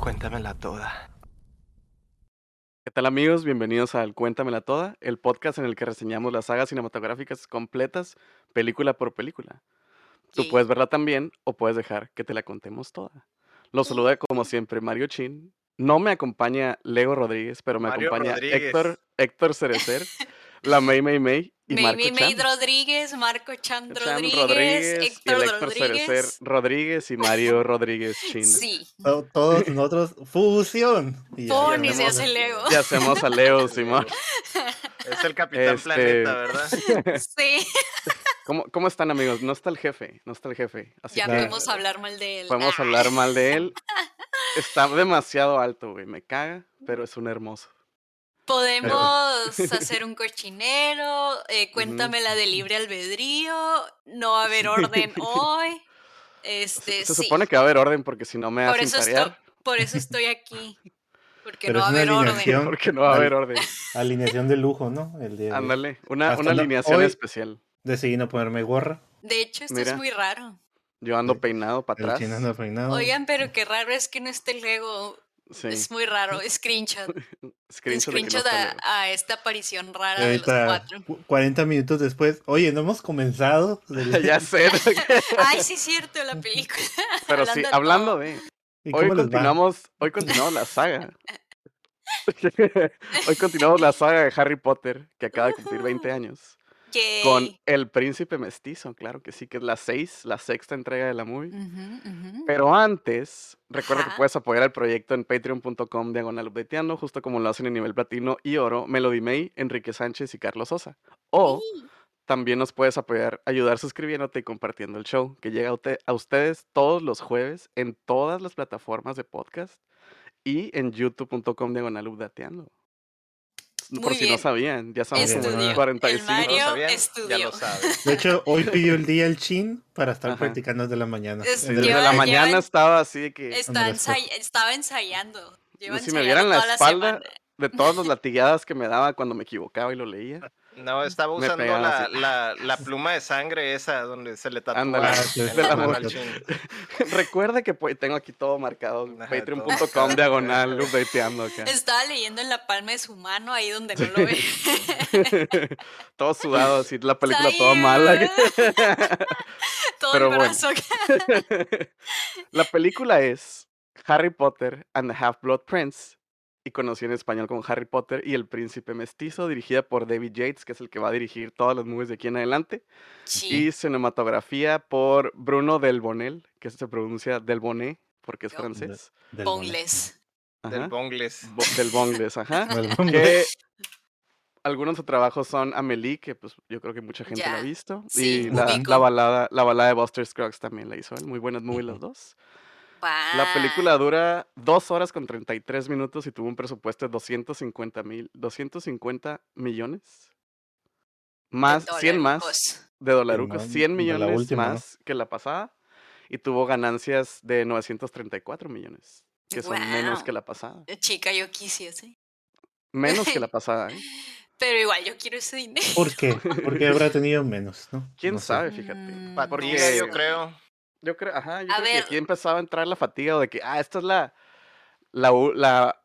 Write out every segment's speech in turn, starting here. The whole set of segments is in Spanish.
Cuéntamela toda. ¿Qué tal amigos? Bienvenidos al Cuéntamela Toda, el podcast en el que reseñamos las sagas cinematográficas completas, película por película. Tú Sí. puedes verla también o puedes dejar que te la contemos toda. Los saluda como siempre Mario Chin. No me acompaña Lego Rodríguez, pero me Mario acompaña Rodríguez. Héctor, Héctor Cerecer, la May May May y May- Marco May- May. Rodríguez, Marco Chan Chan Rodríguez, y Héctor el Héctor Cerecer Rodríguez. Rodríguez y Mario Rodríguez Chin. Sí, Todos nosotros, fusión. Y Pon y se hacemos hace Lego. Y hacemos a Leo, Simón. Es el Capitán Este- Planeta, ¿verdad? sí. ¿Cómo, ¿Cómo están amigos? No está el jefe, no está el jefe. Así Ya que podemos hablar mal de él. podemos Ah, hablar mal de él. Está demasiado alto, güey. Me caga, pero es un hermoso. Podemos hacer un cochinero, eh, cuéntame la de libre albedrío, no va a haber orden hoy. Este, Se sí. supone que va a haber orden porque si no me por hacen eso, estoy, tarear. por eso estoy aquí. Porque Pero no va a haber orden. alineación. Porque no va a haber orden. Alineación de lujo, ¿no? El día de, Ándale, una, Hasta una alineación hoy- especial. decidí no ponerme gorra. De hecho, esto Mira. es muy raro. Yo ando peinado para atrás. peinado. Oigan, pero qué raro es que no esté el Lego. Sí, Es muy raro. Screenshot. screenshot no a, esta aparición rara de los ahorita, cuatro. cu- 40 minutos después. Oye, no hemos comenzado. Del- ya sé. Ay, sí es cierto, la película. Pero sí, de hablando todo. de. ¿Y Hoy continuamos, hoy continuamos la saga. hoy continuamos la saga de Harry Potter, que acaba de cumplir 20 años. Con. El Príncipe Mestizo, claro que sí, que es la 6, la sexta entrega de la movie. Pero antes, recuerda que puedes apoyar el proyecto en patreon.com diagonal justo como lo hacen en nivel platino y oro, Melody May, Enrique Sánchez y Carlos Sosa. O también nos puedes apoyar, ayudar suscribiéndote y compartiendo el show, que llega a ustedes todos los jueves en todas las plataformas de podcast y en youtube.com diagonal Por Muy si no bien. sabían, ya como Estudió. 45. El ¿No lo Mario sabían? Ya lo saben. De hecho, hoy pidió el día el chin para estar Ajá. practicando desde la mañana. Es- desde lleva- la lleva- mañana estaba así de que... Está ensay- estaba ensayando. Lleva si me vieran la espalda, de todas las latigadas que me daba cuando me equivocaba y lo leía. No, estaba usando la, así. la, la pluma de sangre esa donde se le tatúa Ándale. Recuerda que pues, tengo aquí todo marcado. Patreon.com diagonal updateando acá. Estaba leyendo en la palma de su mano, ahí donde no lo ve. todo sudado, así la película toda mala. Todo Pero el bueno. brazo. la película es Harry Potter and the Half-Blood Prince, y conocida en español como Harry Potter y el Príncipe Mestizo, dirigida por David Yates, que es el que va a dirigir todas las movies de aquí en adelante, Sí. y cinematografía por Bruno Del Bonel, que se pronuncia Del Bonnet, porque es Oh. francés. del Boneless. Del bongles. Bo- del Bongles, ajá. Que algunos de sus trabajos son Amelie, que pues yo creo que mucha gente la ha visto. sí, y la, la balada, la balada de Buster Scruggs también la hizo él. Muy buenas movies las dos. La película dura dos horas con 33 minutos y tuvo un presupuesto de 250 mil, 250 millones. Más, 100 más de dolarucos, más 100 de la millones última, ¿no? más que la pasada. Y tuvo ganancias de 934 millones, que son menos que la pasada. Chica, yo quisiese. Menos que la pasada, ¿eh? Pero igual, yo quiero ese dinero. ¿Por qué? Porque habrá tenido menos, ¿no? ¿Quién No sé. sabe? Fíjate. Mm, Porque- yo creo. Yo creo, ajá, yo A creo que ver. aquí empezaba a entrar la fatiga de que, ah, esta es la, la, la,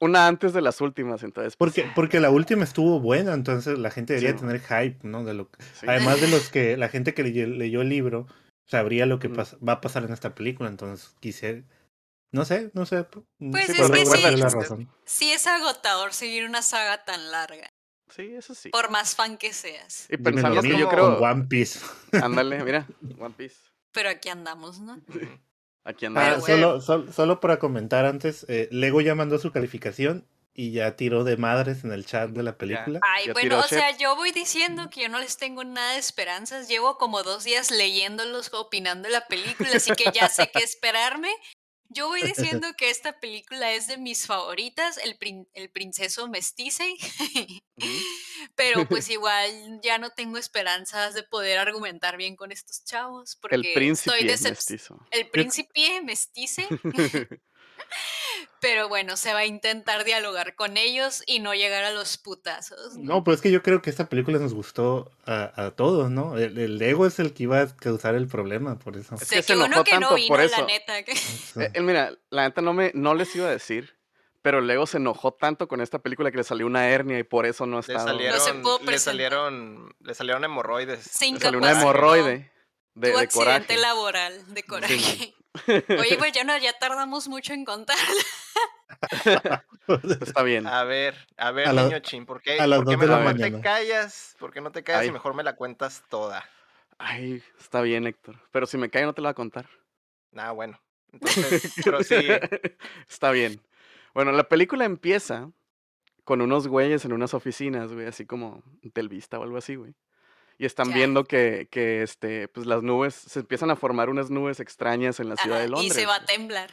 una antes de las últimas, entonces. pues, Porque, porque la última estuvo buena, entonces la gente debería Sí. tener hype, ¿no? De lo que- sí. Además de los que la gente que leyó, leyó el libro sabría lo que Ujú. pas- va a pasar en esta película, entonces quise, no sé, no sé. mm, Pues sí, es por que sí. la razón. Sí es agotador seguir una saga tan larga, Sí, eso sí. por más fan que seas. Y que mí yo como creo, con One Piece. ándale, mira, One Piece, Pero aquí andamos, ¿no? aquí Ah, andamos. bueno. solo, sol- solo para comentar antes, eh, Lego ya mandó su calificación y ya tiró de madres en el chat de la película. Ay, Ya bueno, o sea, yo voy diciendo que yo no les tengo nada de esperanzas. Llevo como dos días leyéndolos, opinando de la película, así que ya sé qué esperarme. Yo voy diciendo que esta película es de mis favoritas, el, prin- el princeso mestice, pero pues igual ya no tengo esperanzas de poder argumentar bien con estos chavos, porque El príncipe estoy mestizo. El príncipe mestice, Pero bueno, se va a intentar dialogar con ellos y no llegar a los putazos. No, pero es que yo creo que esta película nos gustó a, a todos, ¿no? El, el ego es el que iba a causar el problema, por eso. Es que se que uno enojó que no tanto vino, por la eso. neta. que-. Eh, eh, mira, la neta no me no les iba a decir, pero Lego se enojó tanto con esta película que le salió una hernia y por eso no ha Le. No se pudo le salieron, le salieron hemorroides. Se le salió una hemorroide de, accidente coraje. laboral de coraje. Oye, pues ya no, ya tardamos mucho en contar. Está bien. A ver, a ver, A la- niño chin, ¿por qué, a las por qué dos de la mejor te callas? ¿Por qué no te callas Ay. y mejor me la cuentas toda? Ay, está bien, Héctor. Pero si me cae no te lo voy a contar. Ah, bueno. Entonces, prosigue. Está bien. Bueno, la película empieza con unos güeyes en unas oficinas, güey, así como Telvista o algo así, güey. Y están Ya. viendo que, que, este, pues las nubes, se empiezan a formar unas nubes extrañas en la ciudad de Londres. y se va a temblar.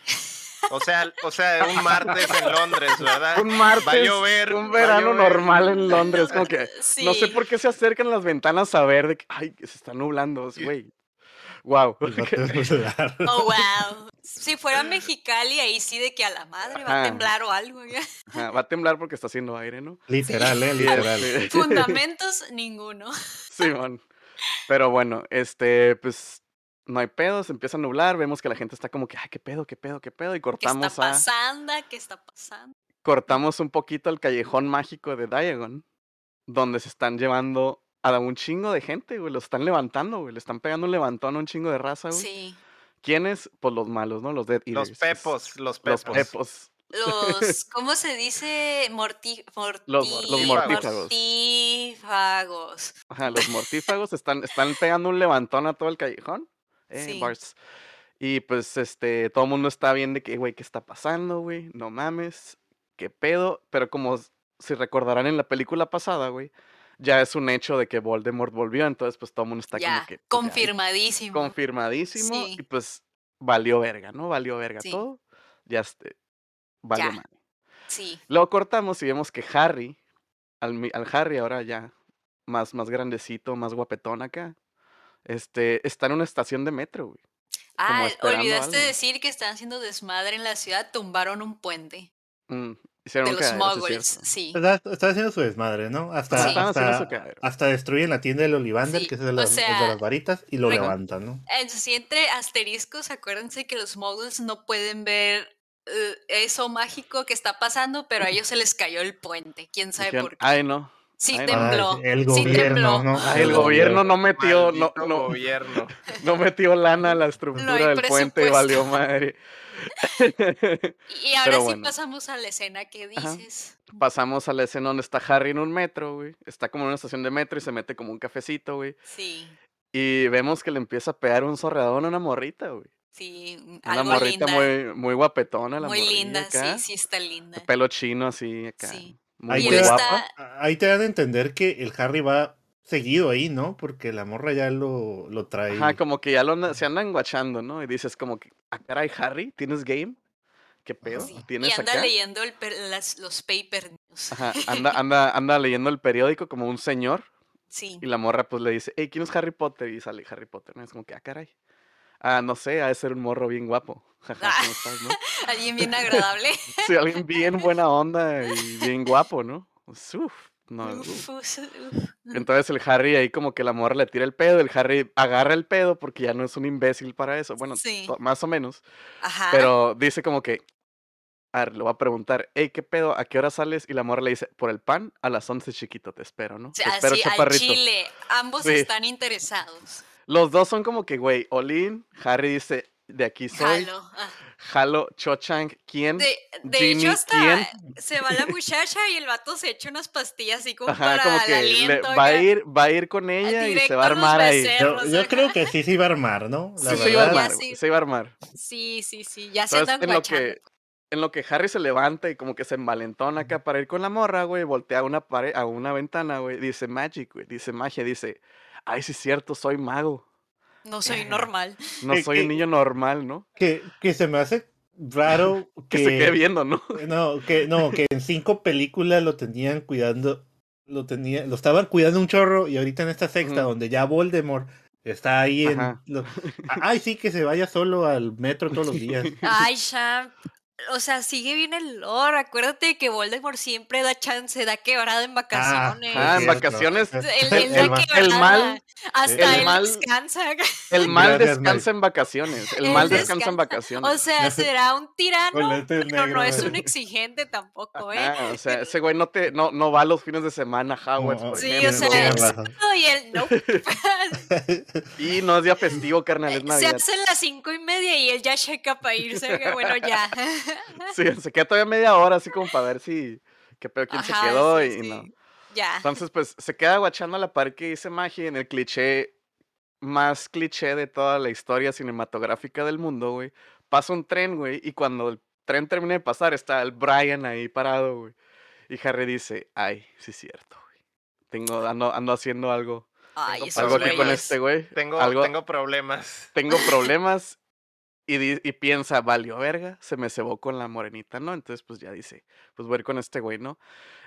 O sea, o sea, un martes en Londres, ¿verdad? Un martes, Va a llover, un verano llover. normal en Londres, como que no sé Sí. por qué se acercan las ventanas a ver de que, ay, que se está nublando, güey. Wow. Oh, wow. Si fuera Mexicali, ahí sí de que a la madre va a temblar o algo. Ajá, Va a temblar porque está haciendo aire, ¿no? Literal, eh, literal. Fundamentos, ninguno. Simón. Pero bueno, este, pues no hay pedo, se empieza a nublar, vemos que la gente está como que, ay, qué pedo, qué pedo, qué pedo, y ¿Qué está cortamos a, pasando? ¿Qué está pasando? cortamos un poquito al callejón mágico de Diagon, donde se están llevando a un chingo de gente, güey, lo están levantando, güey, le están pegando un levantón a un chingo de raza, güey. Sí. ¿Quiénes? Pues los malos, ¿no? Los Dead Los Eaters. pepos, los Los pepos. pepos. Los, ¿cómo se dice? Morti, morti- Los- los mortífagos. mortífagos. Ajá, los mortífagos están, están pegando un levantón a todo el callejón. Eh, Sí. Bars. Y pues, este, todo el mundo está bien de que, güey, ¿qué está pasando, güey? No mames, qué pedo. Pero como si recordarán en la película pasada, güey, ya es un hecho de que Voldemort volvió. Entonces, pues todo el mundo está Ya, como que. pues, ya, confirmadísimo. confirmadísimo. Sí. Y pues valió verga, ¿no? Valió verga Sí. todo. Ya este. Valió Ya. madre. Sí. Luego cortamos y vemos que Harry, al, mi- al Harry ahora ya más, más grandecito, más guapetón acá, este, está en una estación de metro, güey. Ah, olvidaste algo. decir que están haciendo desmadre en la ciudad, tumbaron un puente Mm, hicieron de los sí es muggles, cierto. sí. Está, está haciendo su desmadre, ¿no? Hasta, Sí. Hasta, hasta destruyen la tienda del Olivander, Sí, que es el de o las, de las varitas, y lo levantan, ¿no? Entonces, entre asteriscos, acuérdense que los muggles no pueden ver eh, eso mágico que está pasando, pero a ellos se les cayó el puente. ¿Quién sabe Dijeron, por qué? Ay, no. Sí ay, no. tembló. Ay, el sí gobierno, tembló. ¿no? Ay, el gobierno no metió, no, no, gobierno. no metió lana a la estructura del puente y valió madre. Y ahora Pero sí bueno. pasamos a la escena que Ajá. dices. Pasamos a la escena donde está Harry en un metro, güey. Está como en una estación de metro y se mete como un cafecito, güey. Sí, Y vemos que le empieza a pegar un zorreadón a una morrita, güey. sí, Una algo morrita linda. muy, muy guapetona, la muy linda, acá. sí, sí está linda. Pelo chino así acá. Sí. Muy, te, guapa. está- ahí te dan a entender que el Harry va seguido ahí, ¿no? Porque la morra ya lo, lo trae. Ajá, como que ya lo anda- se andan guachando, ¿no? Y dices como que, ah, caray, Harry, ¿tienes game? ¿Qué pedo? Sí, Y ¿Tienes anda acá? leyendo el per- las- los paper news. Ajá, anda, anda, anda leyendo el periódico como un señor. Sí. Y la morra pues le dice, hey, ¿quién es Harry Potter? Y sale Harry Potter, ¿no? Es como que, ah, caray. Ah, no sé, ha de ser un morro bien guapo. ¿cómo estás, no? Alguien bien agradable. Sí, alguien bien buena onda y bien guapo, ¿no? Uf, no, uf. Uf, uf, uf. Entonces el Harry ahí como que la morra le tira el pedo, el Harry agarra el pedo porque ya no es un imbécil para eso. Bueno, Sí. más o menos. Ajá. Pero dice como que, a ver, le va a preguntar, hey, ¿qué pedo? ¿A qué hora sales? Y la morra le dice, por el pan, a las 11 chiquito, te espero, ¿no? O Te sea, espero, así, al chile. Ambos Sí. están interesados. Los dos son como que, güey, Olin, Harry dice, de aquí soy, Jalo. ah. Jalo, Cho Chang, ¿quién? De, de hecho, hasta ¿quién? se va la muchacha y el vato se echa unas pastillas así como Ajá, para como el que le- aliento. va a ir, va a ir con ella y se va a armar ahí. becerros. Yo, creo que sí se iba a armar, ¿no? La Sí, Sí, se iba a armar, sí. se iba a armar. Sí, sí, sí. Ya se Entonces, andan en lo guachando. que en lo que Harry se levanta y como que se envalentona acá para ir con la morra, güey, voltea a una pared, a una ventana, güey, dice magic, güey, dice magia, dice, ay, sí es cierto, soy mago, No soy normal. no soy un niño normal, ¿no? Que, que se me hace raro Que que, se quede viendo, ¿no? No, que no, que en cinco películas lo tenían cuidando, lo tenía, lo estaban cuidando un chorro y ahorita en esta sexta donde ya Voldemort está ahí en ay sí que se vaya solo al metro todos los días. Ay, ya. o sea, sigue bien el lore. Acuérdate que Voldemort siempre da chance, da quebrada en vacaciones. Ah, en vacaciones. El el mal- Hasta el él mal- descansa. El mal Gracias, descansa en vacaciones. El mal descansa en vacaciones. O sea, será un tirano, pero no es un exigente tampoco, ¿eh? Ah, o sea, ese güey no te no, no va los fines de semana a Hogwarts, No, por Sí, o sea, sábado y él no. Y no es día festivo, carnal, es Se Navidad. hacen las cinco y media y él ya checa para irse. que Bueno, ya. Sí, se queda todavía media hora así como para ver si qué pedo quién se quedó sí, y sí. no. Ya. Entonces, pues se queda guachando a la par que dice magia en el cliché más cliché de toda la historia cinematográfica del mundo, güey. Pasa un tren, güey, y cuando el tren termina de pasar está el Brian ahí parado, güey. Y Harry dice, ay, sí es cierto, güey. Tengo, ando, ando haciendo algo, Ay, Tengo algo aquí con este güey. Tengo, algo, tengo problemas. tengo problemas y, piensa, valió verga, se me cebó con la morenita, ¿no? Entonces, pues ya dice, pues voy a ir con este güey, ¿no?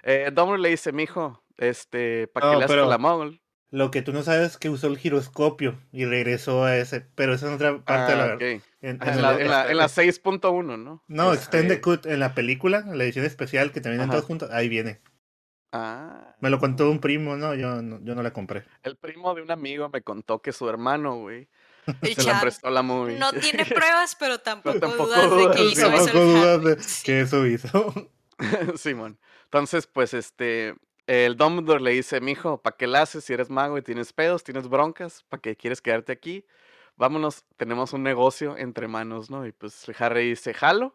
Eh, Dumbledore le dice, mijo, este, ¿para qué No, le haces la mogul? Lo que tú no sabes es que usó el giroscopio y regresó a ese, pero esa es otra parte de la... En, Ah, en En el- la, en la- en la 6.1, ¿no? No, Este, Extended Cut en la película, en la edición especial que también todos juntos, ahí viene. Ah, Me lo contó un primo, no, yo no, yo no la compré. el primo de un amigo me contó que su hermano, güey, El se la Chad prestó la movie. no tiene pruebas, pero tampoco, tampoco dudas de que hizo eso. Tampoco el dudas de que eso hizo. Simón. Entonces, pues, este, el Dumbledore le dice, mijo, ¿para qué la haces si eres mago y tienes pedos, tienes broncas? ¿Para qué quieres quedarte aquí? Vámonos, tenemos un negocio entre manos, ¿no? Y pues Harry dice, jalo,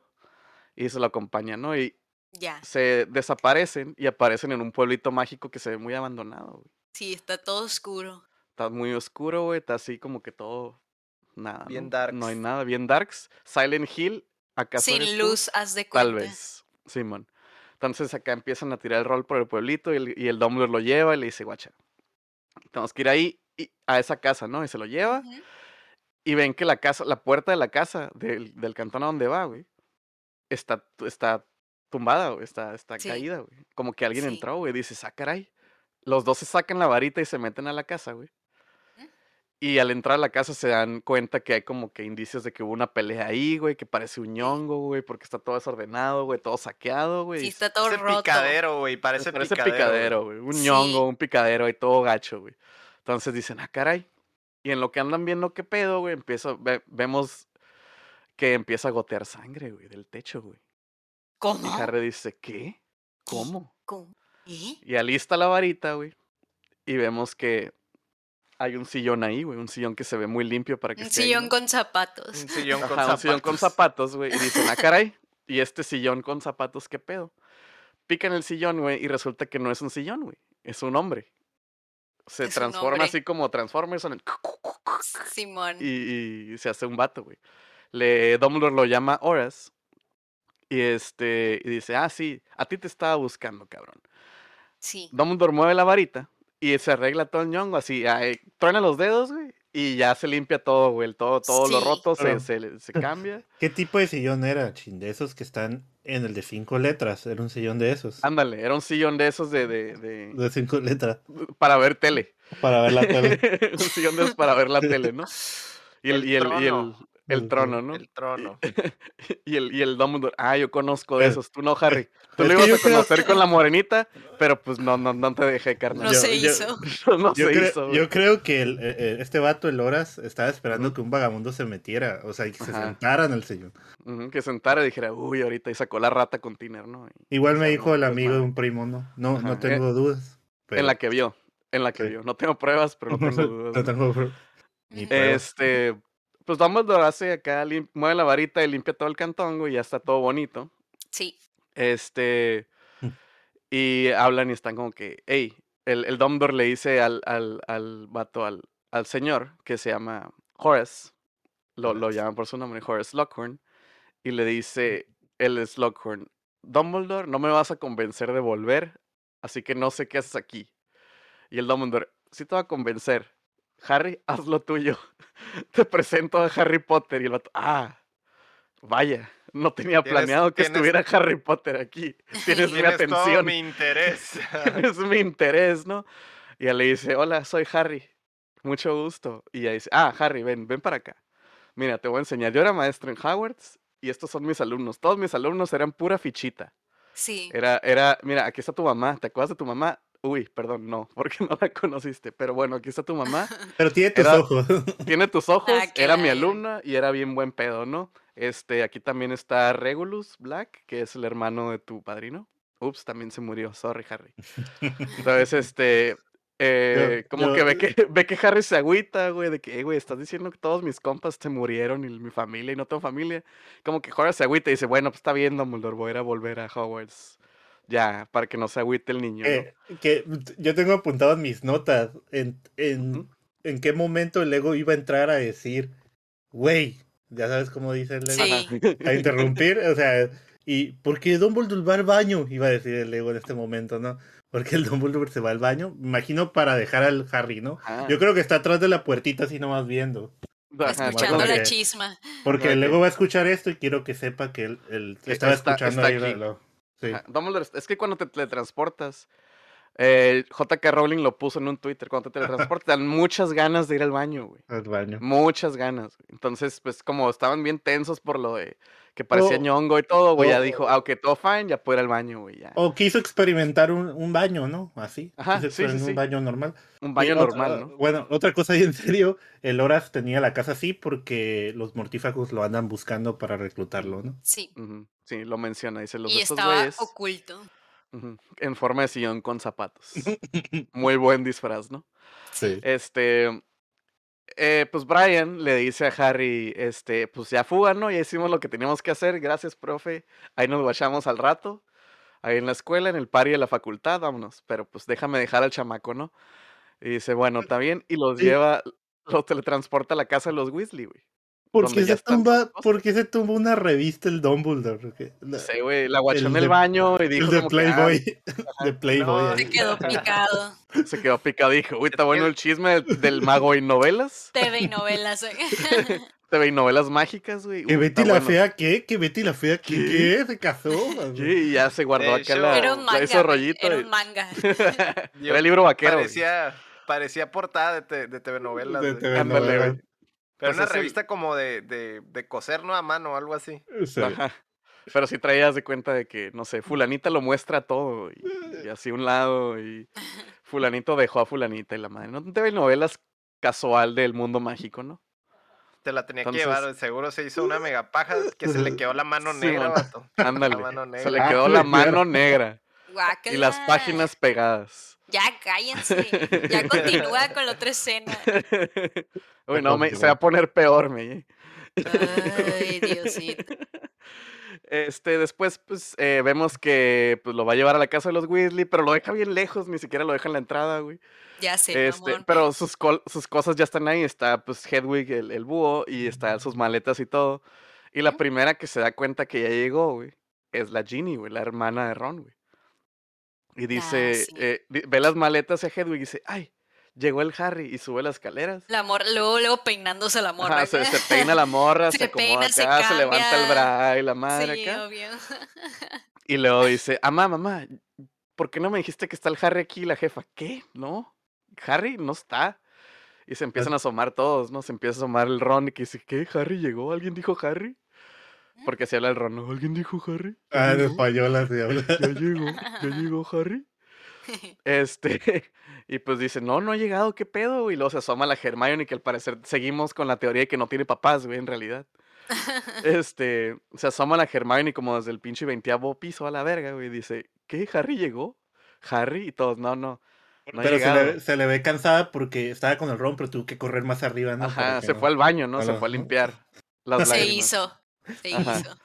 y se lo acompaña, ¿no? Y Ya. se desaparecen y aparecen en un pueblito mágico que se ve muy abandonado, güey. Sí, está todo oscuro. Está muy oscuro, güey, está así como que todo, nada, Bien ¿no? darks. No hay nada, bien darks. Silent Hill, ¿acaso eres Sin luz, haz de cuenta. Tal vez, Simón. Entonces acá empiezan a tirar el rol por el pueblito y el, y el Dumbledore lo lleva y le dice, guacha, tenemos que ir ahí y- a esa casa, ¿no? Y se lo lleva y ven que la casa, la puerta de la casa del, del cantón a donde va, güey, está, está tumbada, güey, está, está Sí. caída, güey. Como que alguien Sí. entró, güey, dice, ah, caray. Los dos se sacan la varita y se meten a la casa, güey. Y al entrar a la casa se dan cuenta que hay como que indicios de que hubo una pelea ahí, güey, que parece un ñongo, güey, porque está todo desordenado, güey, todo saqueado, güey. Sí, y está todo Ese roto. picadero, güey. Parece, Parece, parece picadero. picadero, güey. Un Sí. ñongo, un picadero ahí todo gacho, güey. Entonces dicen, ah, caray. Y en lo que andan viendo qué pedo, güey, empieza, ve- vemos que empieza a gotear sangre, güey, del techo, güey. Y ¿Cómo? Harry dice, ¿qué? ¿Cómo? ¿Cómo? ¿Eh? Y alista la varita, güey. Y vemos que hay un sillón ahí, güey. Un sillón que se ve muy limpio para que Un esté ahí, sillón ¿no? con zapatos. Un sillón con Ajá, un sillón con zapatos. zapatos, güey. Y dicen, ah, caray. Y este sillón con zapatos, ¿qué pedo? Pican el sillón, güey, y resulta que no es un sillón, güey. Es un hombre. Se Es transforma hombre. así como Transformers en el- Simón. y, y se hace un vato, güey. Le, Dumbledore lo llama Horace. Y este, y dice, ah, sí, a ti te estaba buscando, cabrón. Sí. Dumbledore mueve la varita y se arregla todo el ñongo, así, ay, truena los dedos, güey, y ya se limpia todo, güey, todo, todo lo Sí. roto se, se, se cambia. ¿Qué tipo de sillón era, chin? De esos que están en el de cinco letras. Era un sillón de esos. Ándale, era un sillón de esos de, de, de- De cinco letras. para ver tele. Para ver la tele. un sillón de esos para ver la tele, ¿no? Y el, El y el, y el, trono. El trono, ¿no? El trono. Y el, y el Dumbledore, ah, yo conozco de Es- esos, tú no, Harry. Tú lo ibas a conocer con la morenita, pero pues no, no, no te dejé, carnal. No Yo- se yo- hizo. no Yo, se creo, hizo, yo creo que el- eh, eh, este vato, el Horas, estaba esperando que un vagabundo se metiera. O sea, y que se Ajá. sentara en el sillón. Que sentara y dijera, uy, ahorita y sacó la rata con Tiner, ¿no? Y- Igual o me sea, dijo no, el pues, amigo de un primo, ¿no? No, Ajá, no eh, tengo dudas. pero- En la que vio, en la que Sí. vio. No tengo pruebas, pero no tengo dudas. No tengo pruebas. Ni. Este, pues Dumbledore hace acá, mueve la varita y limpia todo el cantón, güey, y ya está todo bonito. Sí. Este, Mm. y hablan y están como que, hey, el, el Dumbledore le dice al, al, al vato, al, al señor, que se llama Horace, lo, lo llaman por su nombre, Horace Lockhorn, y le dice, él es Lockhorn, Dumbledore, no me vas a convencer de volver, así que no sé qué haces aquí. Y el Dumbledore, sí te va a convencer. Harry, haz lo tuyo. Te presento a Harry Potter. Y el vato, ah, vaya, no tenía planeado que estuviera Harry Potter aquí. Tienes mi Tienes todo atención, mi interés. tienes mi interés, ¿no? Y ella le dice, hola, soy Harry, mucho gusto. Y ella dice, ah, Harry, ven, ven para acá. Mira, te voy a enseñar. Yo era maestro en Hogwarts y estos son mis alumnos. Todos mis alumnos eran pura fichita. Sí. Era, era, mira, aquí está tu mamá. ¿Te acuerdas de tu mamá? Uy, perdón, no, porque no la conociste. Pero bueno, aquí está tu mamá. Pero tiene tus Era- ojos. Tiene tus ojos. Ah, era mi alumna y era bien buen pedo, ¿no? Este, aquí también está Regulus Black, que es el hermano de tu padrino. Ups, también se murió. Sorry, Harry. Entonces, este, eh, como yo- que ve que ve que Harry se agüita, güey, de que, "Eh, güey, estás diciendo que todos mis compas se murieron y mi familia y no tengo familia. Como que Harry se agüita y dice, bueno, pues está bien, Dumbledore, voy a ir a volver a Hogwarts. Ya, para que no se agüite el niño, ¿no? que, que yo tengo apuntadas mis notas en, en, en qué momento el ego iba a entrar a decir, güey, ya sabes cómo dice el ego, Sí. a interrumpir, o sea, y ¿por qué Dumbledore va al baño? Iba a decir el ego en este momento, ¿no? Porque el Dumbledore se va al baño, me imagino para dejar al Harry, ¿no? Yo creo que está atrás de la puertita así nomás viendo. ajá, Escuchando la que- chisma. Porque el ego va a escuchar esto y quiero que sepa que él, estaba está- escuchando está ahí aquí. lo- lo- sí. Es que cuando te teletransportas, eh, JK Rowling lo puso en un Twitter, cuando te teletransportas, te dan muchas ganas de ir al baño, güey. al baño. Muchas ganas. güey. Entonces, pues como estaban bien tensos por lo de que parecía O- ñongo y todo, güey, ya dijo, ah, ok, todo fine, ya puedo ir al baño, güey, ya. O quiso experimentar un, un baño, ¿no? Así. Ajá, sí, sí, un baño normal. Un Y baño otra- normal, ¿no? Bueno, otra cosa y en serio, el Horas tenía la casa así porque los mortífagos lo andan buscando para reclutarlo, ¿no? Sí. Sí, lo menciona, dice los Y estos estaba güeyes oculto. Ujú, en forma de sillón con zapatos. Muy buen disfraz, ¿no? Sí. Este, eh, pues Brian le dice a Harry, este, pues ya fuga, ¿no? Ya hicimos lo que teníamos que hacer, gracias, profe. Ahí nos guachamos al rato, ahí en la escuela, en el party de la facultad, vámonos. Pero pues déjame dejar al chamaco, ¿no? Y dice, bueno, está bien, y los Sí. lleva, los teletransporta a la casa de los Weasley, güey. ¿Por qué, se tumba. ¿Por qué se tumba una revista el Dumbledore? Porque la- No sé, güey, la guachó el en el de- baño y el dijo de como que, ah, Playboy. de Playboy. No, ahí. Se quedó picado. se quedó picado y dijo, uy, está bueno el chisme del, del mago y novelas, TV y novelas. ¿eh? TV y novelas mágicas, güey. ¿Que Betty la bueno. fea qué? ¿Que Betty la fea qué? ¿Qué? ¿Qué? ¿Se casó? Sí, y ya se guardó De acá la, Era un la manga. hizo güey, rollito. Era un manga. Yo- Era el libro vaquero. güey. Parecía, parecía portada de, te- de telenovelas. De güey. TV novelas. Pero Pues una el- revista como de, de, de coser, ¿no? A mano o algo así. Sí. Ajá. Pero sí traías de cuenta de que, no sé, fulanita lo muestra todo y, y así un lado y fulanito dejó a fulanita y la madre. No te novelas casual del mundo mágico, ¿no? Te la tenía Entonces- que llevar, seguro se hizo una mega paja que se le quedó la mano Sí, negra, vato. Ándale. La mano Se le quedó Ah, la mano negra Guácala. y las páginas pegadas. Ya cállense. Ya continúa con la otra escena. Uy, no, me, se va a poner peor, me. Ay, Diosito. Este, después, pues, eh, vemos que pues, lo va a llevar a la casa de los Weasley, pero lo deja bien lejos, ni siquiera lo deja en la entrada, güey. Ya sé, Este, mamón. pero sus, col- sus cosas ya están ahí. Está, pues, Hedwig, el, el búho, y está sus maletas y todo. Y la primera que se da cuenta que ya llegó, güey, es la Ginny, güey, la hermana de Ron, güey. Y dice, sí. eh, di- ve las maletas a Hedwig y dice, ay, llegó el Harry y sube las escaleras. La morra, luego, luego peinándose la morra. Ajá, se, se peina la morra, se, Se acomoda peina, se acá, se, levanta el cambia. bra y la madre Sí, acá. obvio. Y luego dice, mamá, mamá, ¿por qué no me dijiste que está el Harry aquí? Y la jefa, ¿qué? No, Harry no está. Y se empiezan a asomar todos, ¿no? Se empieza a asomar el Ron y que dice, ¿qué? ¿Harry llegó? ¿Alguien dijo Harry? Porque se habla el Ron, ¿no? ¿Alguien dijo Harry? ¿Ya Ah, en llegó? español así habla. ¿Ya llegó? ¿Ya llegó Harry? Este, y pues dice, no, no ha llegado, ¿qué pedo? Y luego se asoma la Hermione que al parecer seguimos con la teoría de que no tiene papás, güey, en realidad. Este, se asoma la Hermione como desde el pinche veintiavo piso a la verga, güey. y Dice, ¿qué? ¿Harry llegó? ¿Harry? Y todos, no, no. No pero se le, se le ve cansada porque estaba con el ron, pero tuvo que correr más arriba, ¿no? Ajá, se no- fue al baño, ¿no? Se fue a limpiar las Se lágrimas. hizo. Se Ajá. hizo.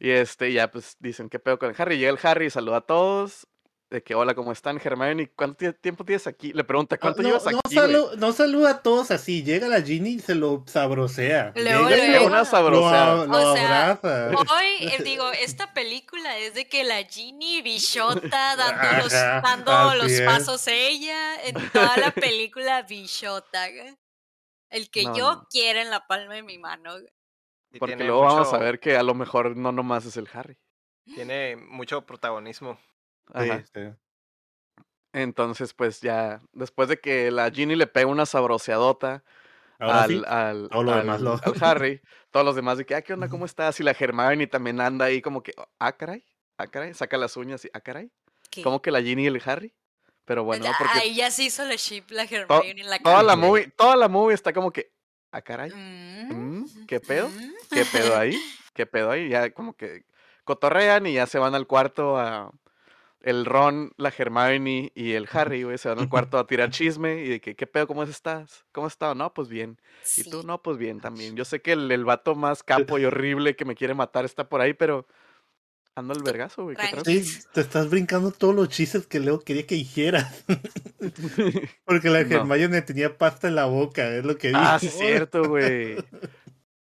Y este, ya pues dicen, ¿qué pedo con el Harry? Llega el Harry y saluda a todos. De que, hola, ¿cómo están? Hermione, ¿cuánto tie- tiempo tienes aquí? Le pregunta, No, ¿cuánto no, llevas no aquí, no saluda a todos así. Llega la Ginny y se lo sabrosea. Luego, Llega y lo- Una lo, sabroseada. lo O sea, abraza. Hoy, eh, digo, esta película es de que la Ginny Bichota dando los, dando los es. pasos ella en toda la película Bichota. El que No, yo quiera en la palma de mi mano. Porque luego vamos a ver que a lo mejor no nomás es el Harry. Tiene mucho protagonismo. Ajá. sí. Entonces, pues ya, después de que la Ginny le pega una sabroseadota al, sí, al, demás al- lo- al Harry, todos los demás de que, ah, ¿qué onda? ¿Cómo estás? Y la Hermione también anda ahí como que, ah, caray, ah, caray, saca las uñas y, ah, caray, ¿Qué? como que la Ginny y el Harry. Pero bueno, porque Ay, ya se hizo la ship, la to- Hermione en la toda la cara. movie, toda la movie está como que, ah, caray, mm, ¿qué pedo? ¿Qué pedo ahí? ¿Qué pedo ahí? Ya como que cotorrean y ya se van al cuarto a el Ron, la Hermione y el Harry, güey, se van al cuarto a tirar chisme y de que, ¿qué pedo? ¿Cómo estás? ¿Cómo has estado? No, pues bien. Y tú, no, pues bien también. Yo sé que el, el vato más capo y horrible que me quiere matar está por ahí, pero ando al vergazo, güey. ¿Qué tranqui. Sí, te estás brincando todos los chistes que Leo quería que dijeras. Porque la No. Hermione tenía pasta en la boca, es lo que dijo. ah, sí, es cierto, güey.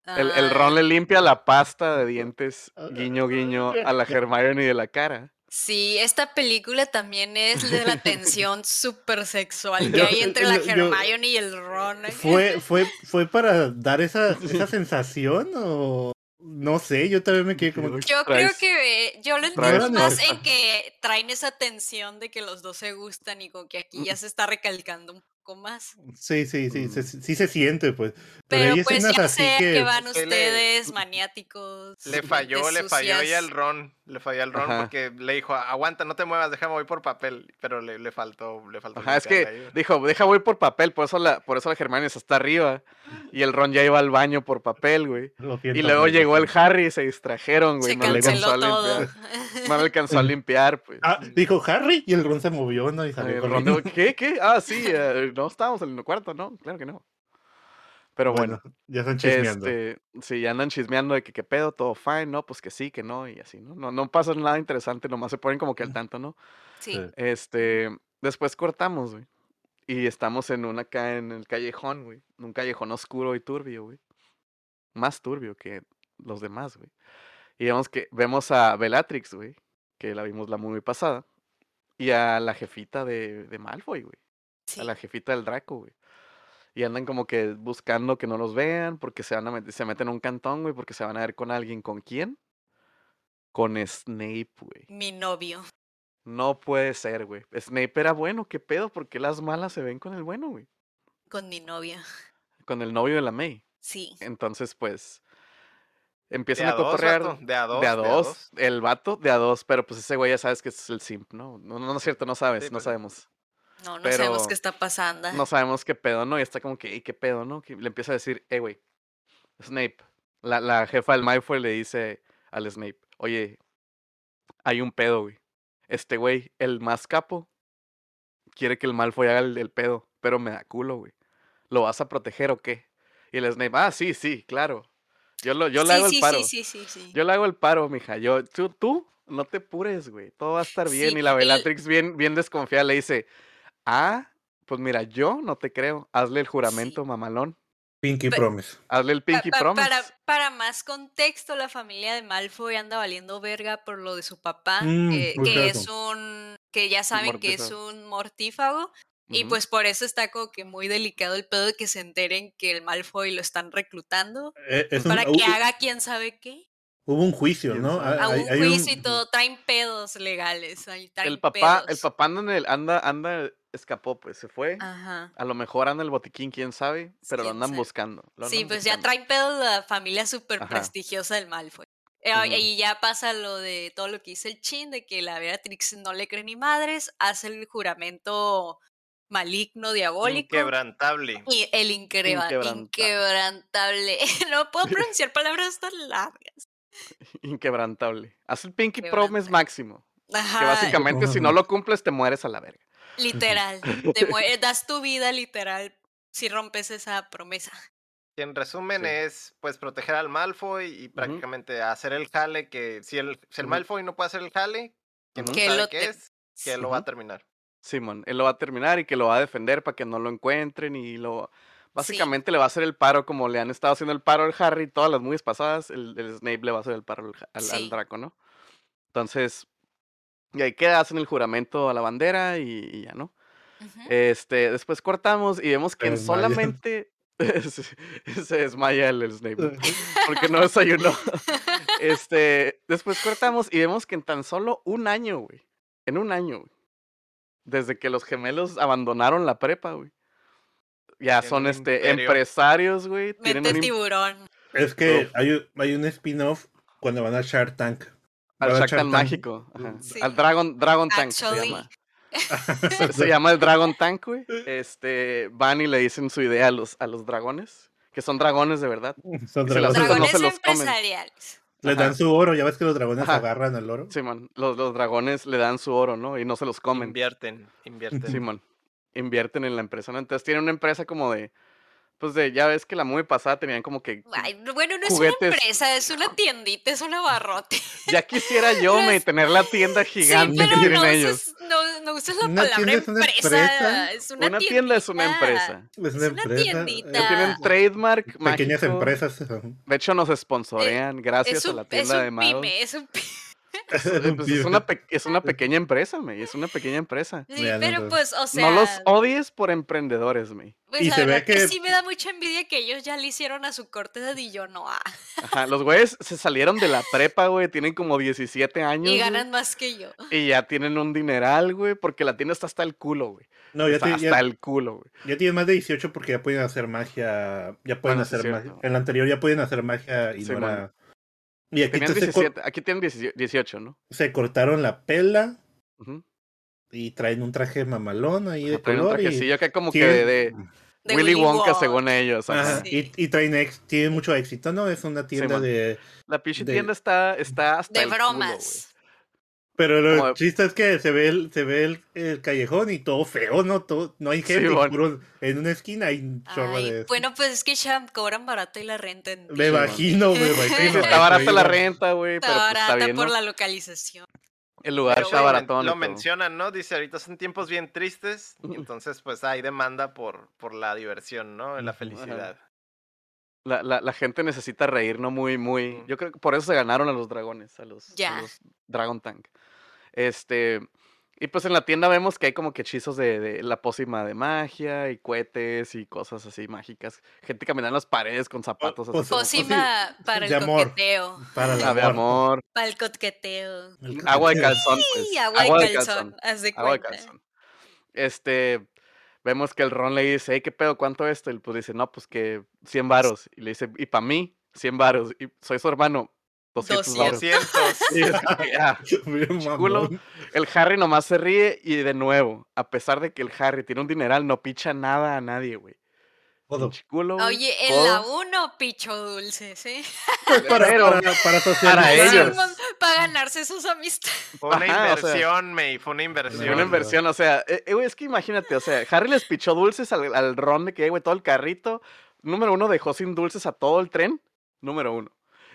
El, el Ron le limpia la pasta de dientes, guiño, guiño, a la Hermione de la cara. Sí, esta película también es de la tensión súper sexual que hay entre la Hermione y el Ron. ¿Fue, fue, ¿Fue para dar esa, esa sensación o no sé? Yo también me quedé como... que- Yo creo que eh, yo lo traes entiendo más en que traen esa tensión de que los dos se gustan y con que aquí ya se está recalcando un más. Sí, sí, sí, se- Mm. sí se siente, pues. Pero, Pero pues ya sé que... que van Es que le- ustedes maniáticos. Le falló, le falló al sucias. Ron. Le falló al Ron Ajá. porque le dijo, aguanta, no te muevas, déjame voy por papel. Pero le, le faltó, le faltó. Ajá, es que ahí, dijo, deja voy por papel, por eso la, por eso la Hermione está arriba. Y el Ron ya iba al baño por papel, güey. Siento, Y luego llegó el sí. Harry y se distrajeron, güey. Se No le alcanzó a limpiar. No le alcanzó a limpiar, pues. Ah, dijo Harry y el Ron se movió, ¿no? Y Ay, salió el Ron ¿Qué? ¿Qué? Ah, sí, eh, no estábamos en el cuarto, ¿no? Claro que no. Pero bueno, ya están chismeando. este, sí, ya andan chismeando de que qué pedo, todo fine, ¿no? Pues que sí, que no, y así, ¿no? No, no pasa nada interesante, nomás se ponen como que al tanto, ¿no? Sí. Sí. Este, después cortamos, güey. Y estamos en una acá en el callejón, güey. En un callejón oscuro y turbio, güey. Más turbio que los demás, güey. Y vemos que vemos a Bellatrix, güey, que la vimos la muy pasada. Y a la jefita de, de Malfoy, güey. Sí. A la jefita del Draco, güey. Y andan como que buscando que no los vean, porque se van a met- se meten en un cantón, güey, porque se van a ver con alguien. ¿Con quién? Con Snape, güey. Mi novio. No puede ser, güey. Snape era bueno, ¿qué pedo? ¿Por qué las malas se ven con el bueno, güey? Con mi novia. Con el novio de la May. Sí. Entonces, pues, De empiezan a a dos, cotorrear. vato, de a dos. de a dos, el vato de a dos, pero pues ese güey ya sabes que es el simp, ¿no? No, no, no es cierto, no sabes, Sí, no pues. sabemos. No, no Pero sabemos qué está pasando. No sabemos qué pedo, ¿no? Y está como que, "Ey, ¿qué pedo, no? Que le empieza a decir, eh, güey, Snape. La, la jefa del Malfoy le dice al Snape, oye, hay un pedo, güey. Este güey, el más capo, quiere que el Malfoy haga el, el pedo, pero me da culo, güey. ¿Lo vas a proteger o qué? Y el Snape, ah, sí, sí, claro. Yo, lo, yo le hago sí, el paro. sí, sí, sí, sí. Yo le hago el paro, mija. Yo, tú, tú, no te pures, güey. Todo va a estar bien. Y la el- Bellatrix bien, bien desconfiada le dice, ah, pues mira, yo no te creo. Hazle el juramento, mamalón. Pinky Promise. Hazle el pinky pa- promise. para, para más contexto, la familia de Malfoy anda valiendo verga por lo de su papá, Mm, que, muy que es un, que ya saben que es mortífago. un mortífago, y pues por eso está como que muy delicado el pedo de que se enteren que el Malfoy lo están reclutando Eh, es para que haga quién sabe qué. Hubo un juicio, ¿Quién ¿no? A Hay- un hay juicio y todo, traen pedos legales. traen el papá, el papá anda en el, anda, anda, escapó, pues, se fue. Ajá. A lo mejor anda en el botiquín, quién sabe, pero lo andan sabe. buscando. lo Sí, andan pues ya traen pedos la familia súper prestigiosa del Malfoy. Eh, Ujú. Y ya pasa lo de todo lo que dice el chin, de que la Beatrix no le cree ni madres, hace el juramento maligno, diabólico. Inquebrantable. Y el increba- Inquebranta- inquebrantable. no puedo pronunciar palabras tan largas. Inquebrantable. Haz el pinky promise máximo. Que básicamente, si no lo cumples, te mueres a la verga. literal. Te das tu vida literal si rompes esa promesa. Y en resumen Sí. es pues proteger al Malfoy y prácticamente hacer el jale que si el, si el. Malfoy no puede hacer el jale, que no Ujú. Que sabe lo qué te- es, que lo va a terminar. Simón, él lo va a terminar y que lo va a defender para que no lo encuentren y lo... Sí. Básicamente le va a hacer el paro como le han estado haciendo el paro al Harry todas las movies pasadas, el, el Snape le va a hacer el paro al. Draco, ¿no? Entonces, y ahí queda, hacen el juramento a la bandera y, y ya, ¿no? Este, después cortamos y vemos que solamente se, se desmaya el, el Snape, ¿no? porque no desayunó. Este, después cortamos y vemos que en tan solo un año, güey, en un año, güey, desde que los gemelos abandonaron la prepa, güey, ya Tienen son este imperio. empresarios, güey. Tienen Mente un im- tiburón. Es que Uf. hay, un- hay un spin-off cuando van a Shark Tank. al Shark Tank mágico. ajá, Sí. Al Dragon, Dragon Tank se llama. Se, se llama el Dragon Tank, güey. Este, van y le dicen su idea a los, a los dragones, que son dragones de verdad. Son dragones. no Dragones se los comen. empresariales. Les dan su oro, ya ves que los dragones Ajá. agarran el oro. Simón, los, los dragones le dan su oro, ¿no? Y no se los comen. Invierten, invierten. Simón, invierten en la empresa, ¿no? Entonces tienen una empresa como de, pues de, ya ves que la movie pasada tenían como que, Ay, bueno, no es una empresa, es una tiendita, es un abarrote. ya quisiera yo, me tener la tienda gigante sí, que tienen no ellos. uses, no, no uses la Una palabra tienda es una empresa. empresa. Es una, Una tienda es una tiendita. empresa. Es una Es una empresa. tiendita. Que tienen trademark Pequeñas mágico. empresas. De hecho, nos sponsorean gracias Es a la es tienda de un pyme, es un pyme. Pues, es, una es una pequeña empresa, me. Es una pequeña empresa. Sí, no, pero no. pues, o sea. no los odies por emprendedores, me. pues, Y la se ve verdad que... que- sí me da mucha envidia que ellos ya le hicieron a su corte de y yo no. ah, Ajá, los güeyes se salieron de la prepa, güey. Tienen como 17 años. y güey, ganan más que yo. y ya tienen un dineral, güey. Porque la tienda está hasta el culo, güey. No, ya, te- hasta ya, el culo, güey. ya tienen más de 18 porque ya pueden hacer magia. Ya pueden Bueno, sí es hacer magia. En la anterior ya pueden hacer magia y no Simón. era. Y aquí Tenían te- se, cor- 17. Aquí tienen 18, 18, ¿no? se cortaron la pela Ujú. y traen un traje mamalón ahí de traen un color. y trajecillo acá como que tienen- de, de De Willy Willy Wonka, Wonka. según ellos. ajá. Sí. y, y traen ex, tienen mucho éxito, ¿no? Es una tienda Simón. de. La pinche de- tienda está, está hasta De el culo, bromas. Pero lo Como chiste es que se ve el, se ve el, el callejón y todo feo, ¿no? Todo, no hay gente, puro- en una esquina hay un chorro Ay, de. bueno, pues es que Champ cobran barato y la renta en Me imagino, me Sí, imagino. está barata la renta, güey, Está pero pues está barata bien, por ¿no? la localización. El lugar pero está bueno, baratón. y Lo mencionan, ¿no? Dice, ahorita son tiempos bien tristes, y entonces pues hay demanda por, por la diversión, ¿no? La Ujú. felicidad. La, la, la gente necesita reír, ¿no? Muy, muy. Yo creo que por eso se ganaron a los dragones, a los, a Ya. los Dragon Tank. Este. Y pues en la tienda vemos que hay como que hechizos de, de la pócima de magia y cohetes y cosas así mágicas. Gente caminando en las paredes con zapatos así. como- Pócima para el amor. coqueteo. Para la Ah, de amor. Para el coqueteo. El Agua de calzón, pues. Sí, agua, de calzón. Haz de Agua de calzón. Este, vemos que el Ron le dice, hey, ¿qué pedo? ¿Cuánto esto? Y pues dice, no, pues que 100 varos. Y le dice, y para mí, 100 varos. Y soy su hermano, 200 varos. 200. 200. Sí, Ah, bien culo. mamón. el Harry nomás se ríe y de nuevo, a pesar de que el Harry tiene un dineral, no picha nada a nadie, güey. Jodo. Pinche culo, güey, Oye, en la codo. 1, picho dulce, ¿sí? Para, Pero- para, para socializar. ellos. Para ganarse sus amistades. Fue una Ajá, o sea, inversión, May, fue una Fue inversión. una inversión, o sea, eh, eh, güey, es que imagínate, o sea, Harry les pichó dulces al, al Ron de que, güey, todo el carrito. Número uno, dejó sin dulces a todo el tren. Número uno.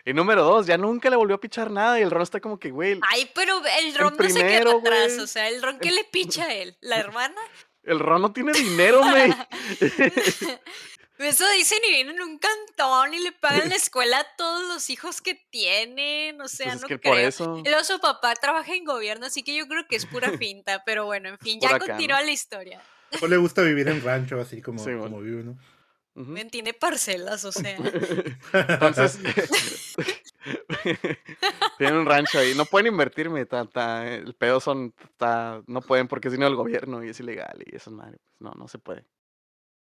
Y número dos, ya nunca le volvió a pichar nada y el Ron está como que, güey, Ay, pero el Ron no se quedó atrás. güey. O sea, el Ron, ¿qué le picha a él? ¿La hermana? el Ron no tiene dinero, güey. Eso dicen y vienen en un cantón y le pagan la escuela a todos los hijos que tienen. O sea, Pues es no que creo. por eso. Luego su papá trabaja en gobierno, así que yo creo que es pura finta. Pero bueno, en fin, ya continúa ¿no? la historia. Pues le gusta vivir en rancho, así como, Sí, bueno. como vive, ¿no? Tiene parcelas, o sea. Entonces, tienen un rancho ahí. No pueden invertirme, ta- ta- el pedo son, ta- no pueden porque es dinero del gobierno y es ilegal y eso madre. pues, no, no se puede.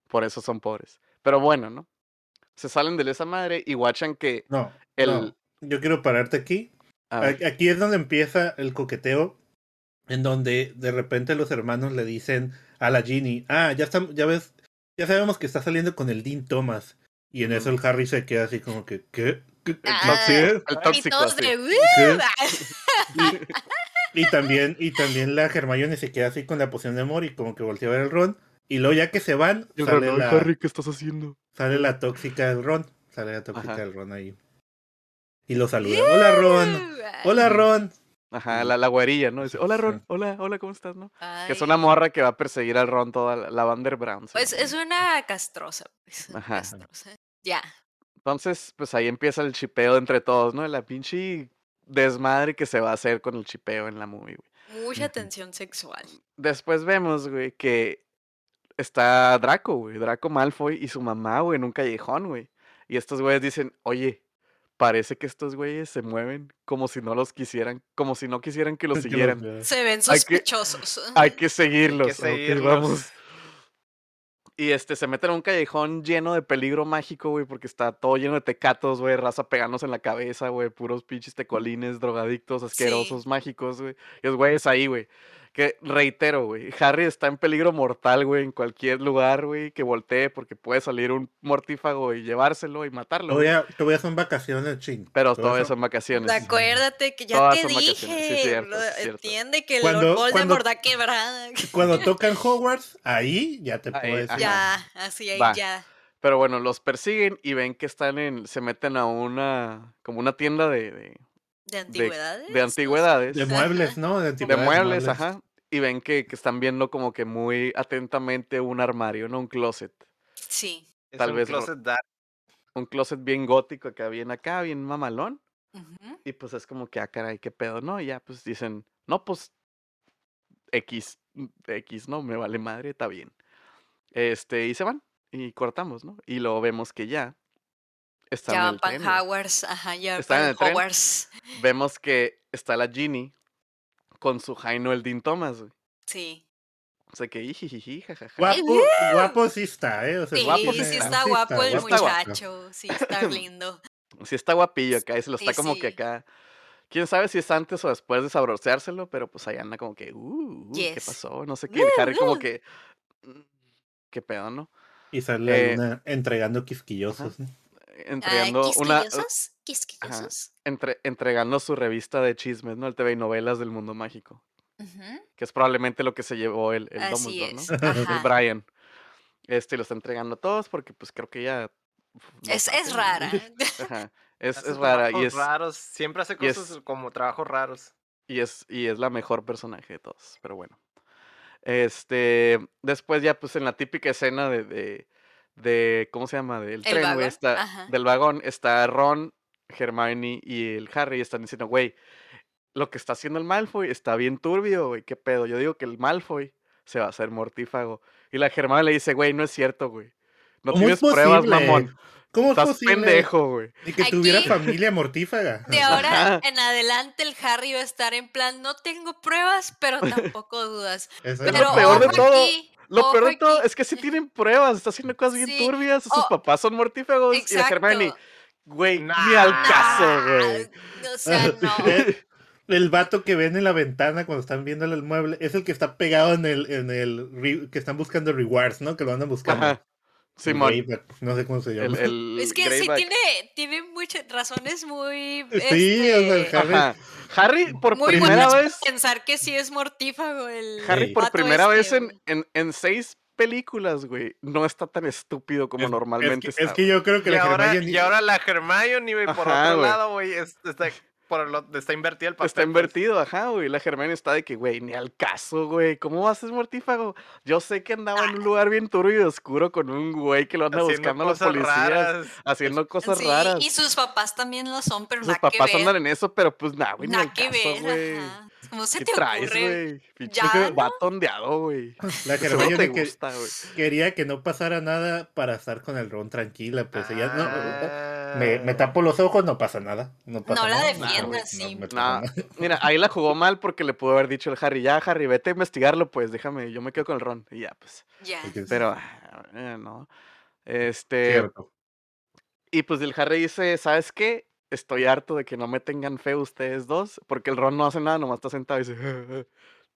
Por eso son pobres. Pero bueno, ¿no? Se salen de esa madre y guachan que No, el... no. Yo quiero pararte aquí. Aquí es donde empieza el coqueteo, en donde de repente los hermanos le dicen a la Ginny, ah, ya estamos, ya ves, ya sabemos que está saliendo con el Dean Thomas. Y en eso el Harry se queda así como que, ¿qué? ¿Qué? Ah, el Y tóxico. Y, y también, y también la Hermione se queda así con la poción de amor y como que voltea a ver el Ron. Y luego ya que se van, el sale, Ron, "Ay, la, Harry, ¿qué estás haciendo? sale la tóxica del Ron. Sale la tóxica Ajá. del Ron ahí. Y lo saluda. Hola Ron. Hola Ron. Ajá, la, la güerilla, ¿no? Dice, hola Sí. Ron, hola, hola, ¿cómo estás, no? Que es una morra que va a perseguir al Ron toda la, la Vander Brown. se Pues es una castrosa. Pues, una Ajá. castrosa. Ya. Entonces, pues ahí empieza el chipeo entre todos, ¿no? La pinche desmadre que se va a hacer con el chipeo en la movie, güey. Mucha tensión sexual. Después vemos, güey, que está Draco, güey. Draco Malfoy y su mamá, güey, en un callejón, güey. Y estos güeyes dicen, oye, parece que estos güeyes se mueven como si no los quisieran, como si no quisieran que los Que siguieran. Se ven Hay que- sospechosos. Hay que seguirlos. ok, seguirlos. vamos. Y este, se meten a un callejón lleno de peligro mágico, güey, porque está todo lleno de tecatos, güey, raza pegándose en la cabeza, güey, puros pinches tecolines, drogadictos, asquerosos, mágicos, güey. Y los güeyes ahí, güey. Que reitero, güey, Harry está en peligro mortal, güey, en cualquier lugar, güey, que voltee, porque puede salir un mortífago y llevárselo y matarlo. güey. Todavía, todavía son vacaciones, ching. Pero Todo todavía eso- son vacaciones. Acuérdate que ya Todas te dije. sí, cierto, bro, es cierto. Entiende que el Cuando- Lord Voldemort da quebrada. Cuando tocan Hogwarts, ahí ya te Ahí, puedes. ajá. Ya, así ahí Va. ya. Pero bueno, los persiguen y ven que están en, se meten a una, como una tienda de, de, ¿De antigüedades? de antigüedades. De muebles, ¿no? De, de antigüedades, muebles, ajá. Y ven que, que están viendo como que muy atentamente un armario, ¿no? Un closet. Sí. Es Tal un vez closet dark. Un closet bien gótico acá, bien acá, bien mamalón. Ujú. Y pues es como que, ah, caray, qué pedo, ¿no? Y ya pues dicen, no, pues X, mm, X, ¿no? Me vale madre, está bien. Este, y se van. Y cortamos, ¿no? Y luego vemos que ya están Ya en van el pan tren. Hogwarts. Ajá, ya Están en van el tren. Vemos que está la Ginny con su Jaino el Dean Thomas, güey. Sí. O sea que, jajaja. Guapo, guapo sí está, ¿eh? O sea, Sí, guapo sí, sí está, guapo el guapo. muchacho. Sí, está lindo. Sí está guapillo acá, y se lo está Sí, como que acá. Quién sabe si es antes o después de sabroseárselo, pero pues ahí anda como que, uh, uh, ¿qué pasó? No sé qué. Y Harry como uh. que, "Mm, qué pedo, ¿no? Y sale Eh, luna entregando quisquillosos. ¿no? Entregando Ah, una, ¿Quisquillosos? ¿Quisquillosos? entre- entregando su revista de chismes, ¿no? El TV y novelas del mundo mágico. Que es probablemente lo que se llevó el, el Así Dumbledore, es. ¿no? El. Brian. Este lo está entregando a todos porque pues creo que no Es, es rara. Ajá. Es, Hace es rara y es, raros. Siempre hace cosas como trabajos raros. y es y es la mejor personaje de todos, pero bueno. Este, después ya pues en la típica escena de, de, de ¿cómo se llama? Del El tren, güey, vagón, está, ajá. del vagón, está Ron, Hermione y el Harry y están diciendo, güey, lo que está haciendo el Malfoy está bien turbio, güey, qué pedo. Yo digo que el Malfoy se va a hacer mortífago. Y la Hermione le dice, güey, no es cierto, güey. No ¿Cómo es tienes pruebas, mamón. ¿Cómo es Estás posible? pendejo, güey. Ni que tuviera familia mortífaga. De ahora en adelante el Harry va a estar en plan, no tengo pruebas, pero tampoco dudas. Eso Es es lo Pero peor de ojo todo. aquí, Lo peor de todo aquí. es que sí tienen pruebas, está haciendo cosas bien Sí. turbias, sus Oh, papás son mortífagos y la Hermione, Güey, ni al caso, güey. O sea, no. El vato que ven en la ventana cuando están viendo el mueble es el que está pegado en el, en el que están buscando rewards, ¿no? Que lo andan buscando. Ajá. Simón, no sé cómo se llama. el, el Es que sí tiene, tiene muchas razones muy. Sí, o sea, este, Harry- Ajá. Harry por muy primera vez, pensar que sí es mortífago el. Harry Sí. por primera vez este, en, en, en seis películas, güey, no está tan estúpido como Es- normalmente es que, está. es que yo creo que Y la ahora, Hermione- y ahora la Hermione, güey, por Ajá, otro güey. lado, güey, es- está, por el otro- está invertido el papel. Está pues. invertido, ajá, güey. La Hermione está de que, güey, ni al caso, güey. ¿Cómo vas a ser mortífago? Yo sé que andaba en un lugar bien turbio y oscuro con un güey que lo anda Haciendo buscando a los policías, raras. haciendo cosas Sí, raras. y sus papás también lo son, pero Sus nada papás que ver. andan en eso, pero pues nada, güey, ni nada al que caso, ver, güey. ajá. ¿Cómo se ¿Qué te traes, ocurre? Pinche ¿no? güey. la te Hermione que- gusta, güey. quería que no pasara nada para estar con el Ron tranquila. Pues ella, no, Ah. me, me tapo los ojos, no pasa nada. No, pasa No la nada. defiendas, sí. nada. mira, ahí la jugó mal porque le pudo haber dicho el Harry, ya, Harry, vete a investigarlo, pues, déjame, yo me quedo con el Ron. Y ya, pues. Ya. Pero, eh, no. Este, Cierto. y pues el Harry dice, ¿sabes qué? Estoy harto de que no me tengan fe ustedes dos, porque el Ron no hace nada, nomás está sentado y dice,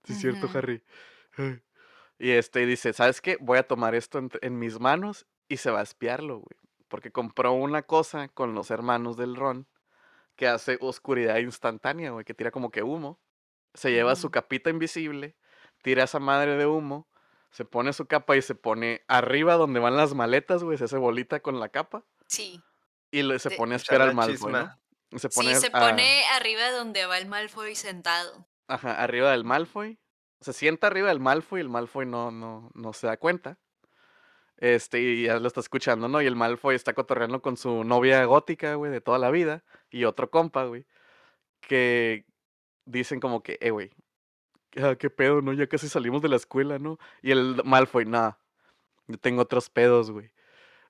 sí es cierto. Harry. Y este dice, ¿sabes qué? Voy a tomar esto en, en mis manos y se va a espiarlo, güey. Porque compró una cosa con los hermanos del Ron que hace oscuridad instantánea, güey, que tira como que humo. Se lleva su capita invisible, tira esa madre de humo, se pone su capa y se pone arriba donde van las maletas, güey, se hace bolita con la capa Sí. Y le- se pone a esperar al Malfoy. ¿no? Y Se pone, Sí, se a- pone arriba donde va el Malfoy sentado. ajá, arriba del Malfoy. Se sienta arriba del Malfoy y el Malfoy no, no, no se da cuenta. Este, y ya lo está escuchando, ¿no? Y el Malfoy está cotorreando con su novia gótica, güey, de toda la vida. Y otro compa, güey. Que dicen como que, eh, güey. ah, ¿Qué pedo, no? Ya casi salimos de la escuela, ¿no? Y el Malfoy, nada. Yo tengo otros pedos, güey.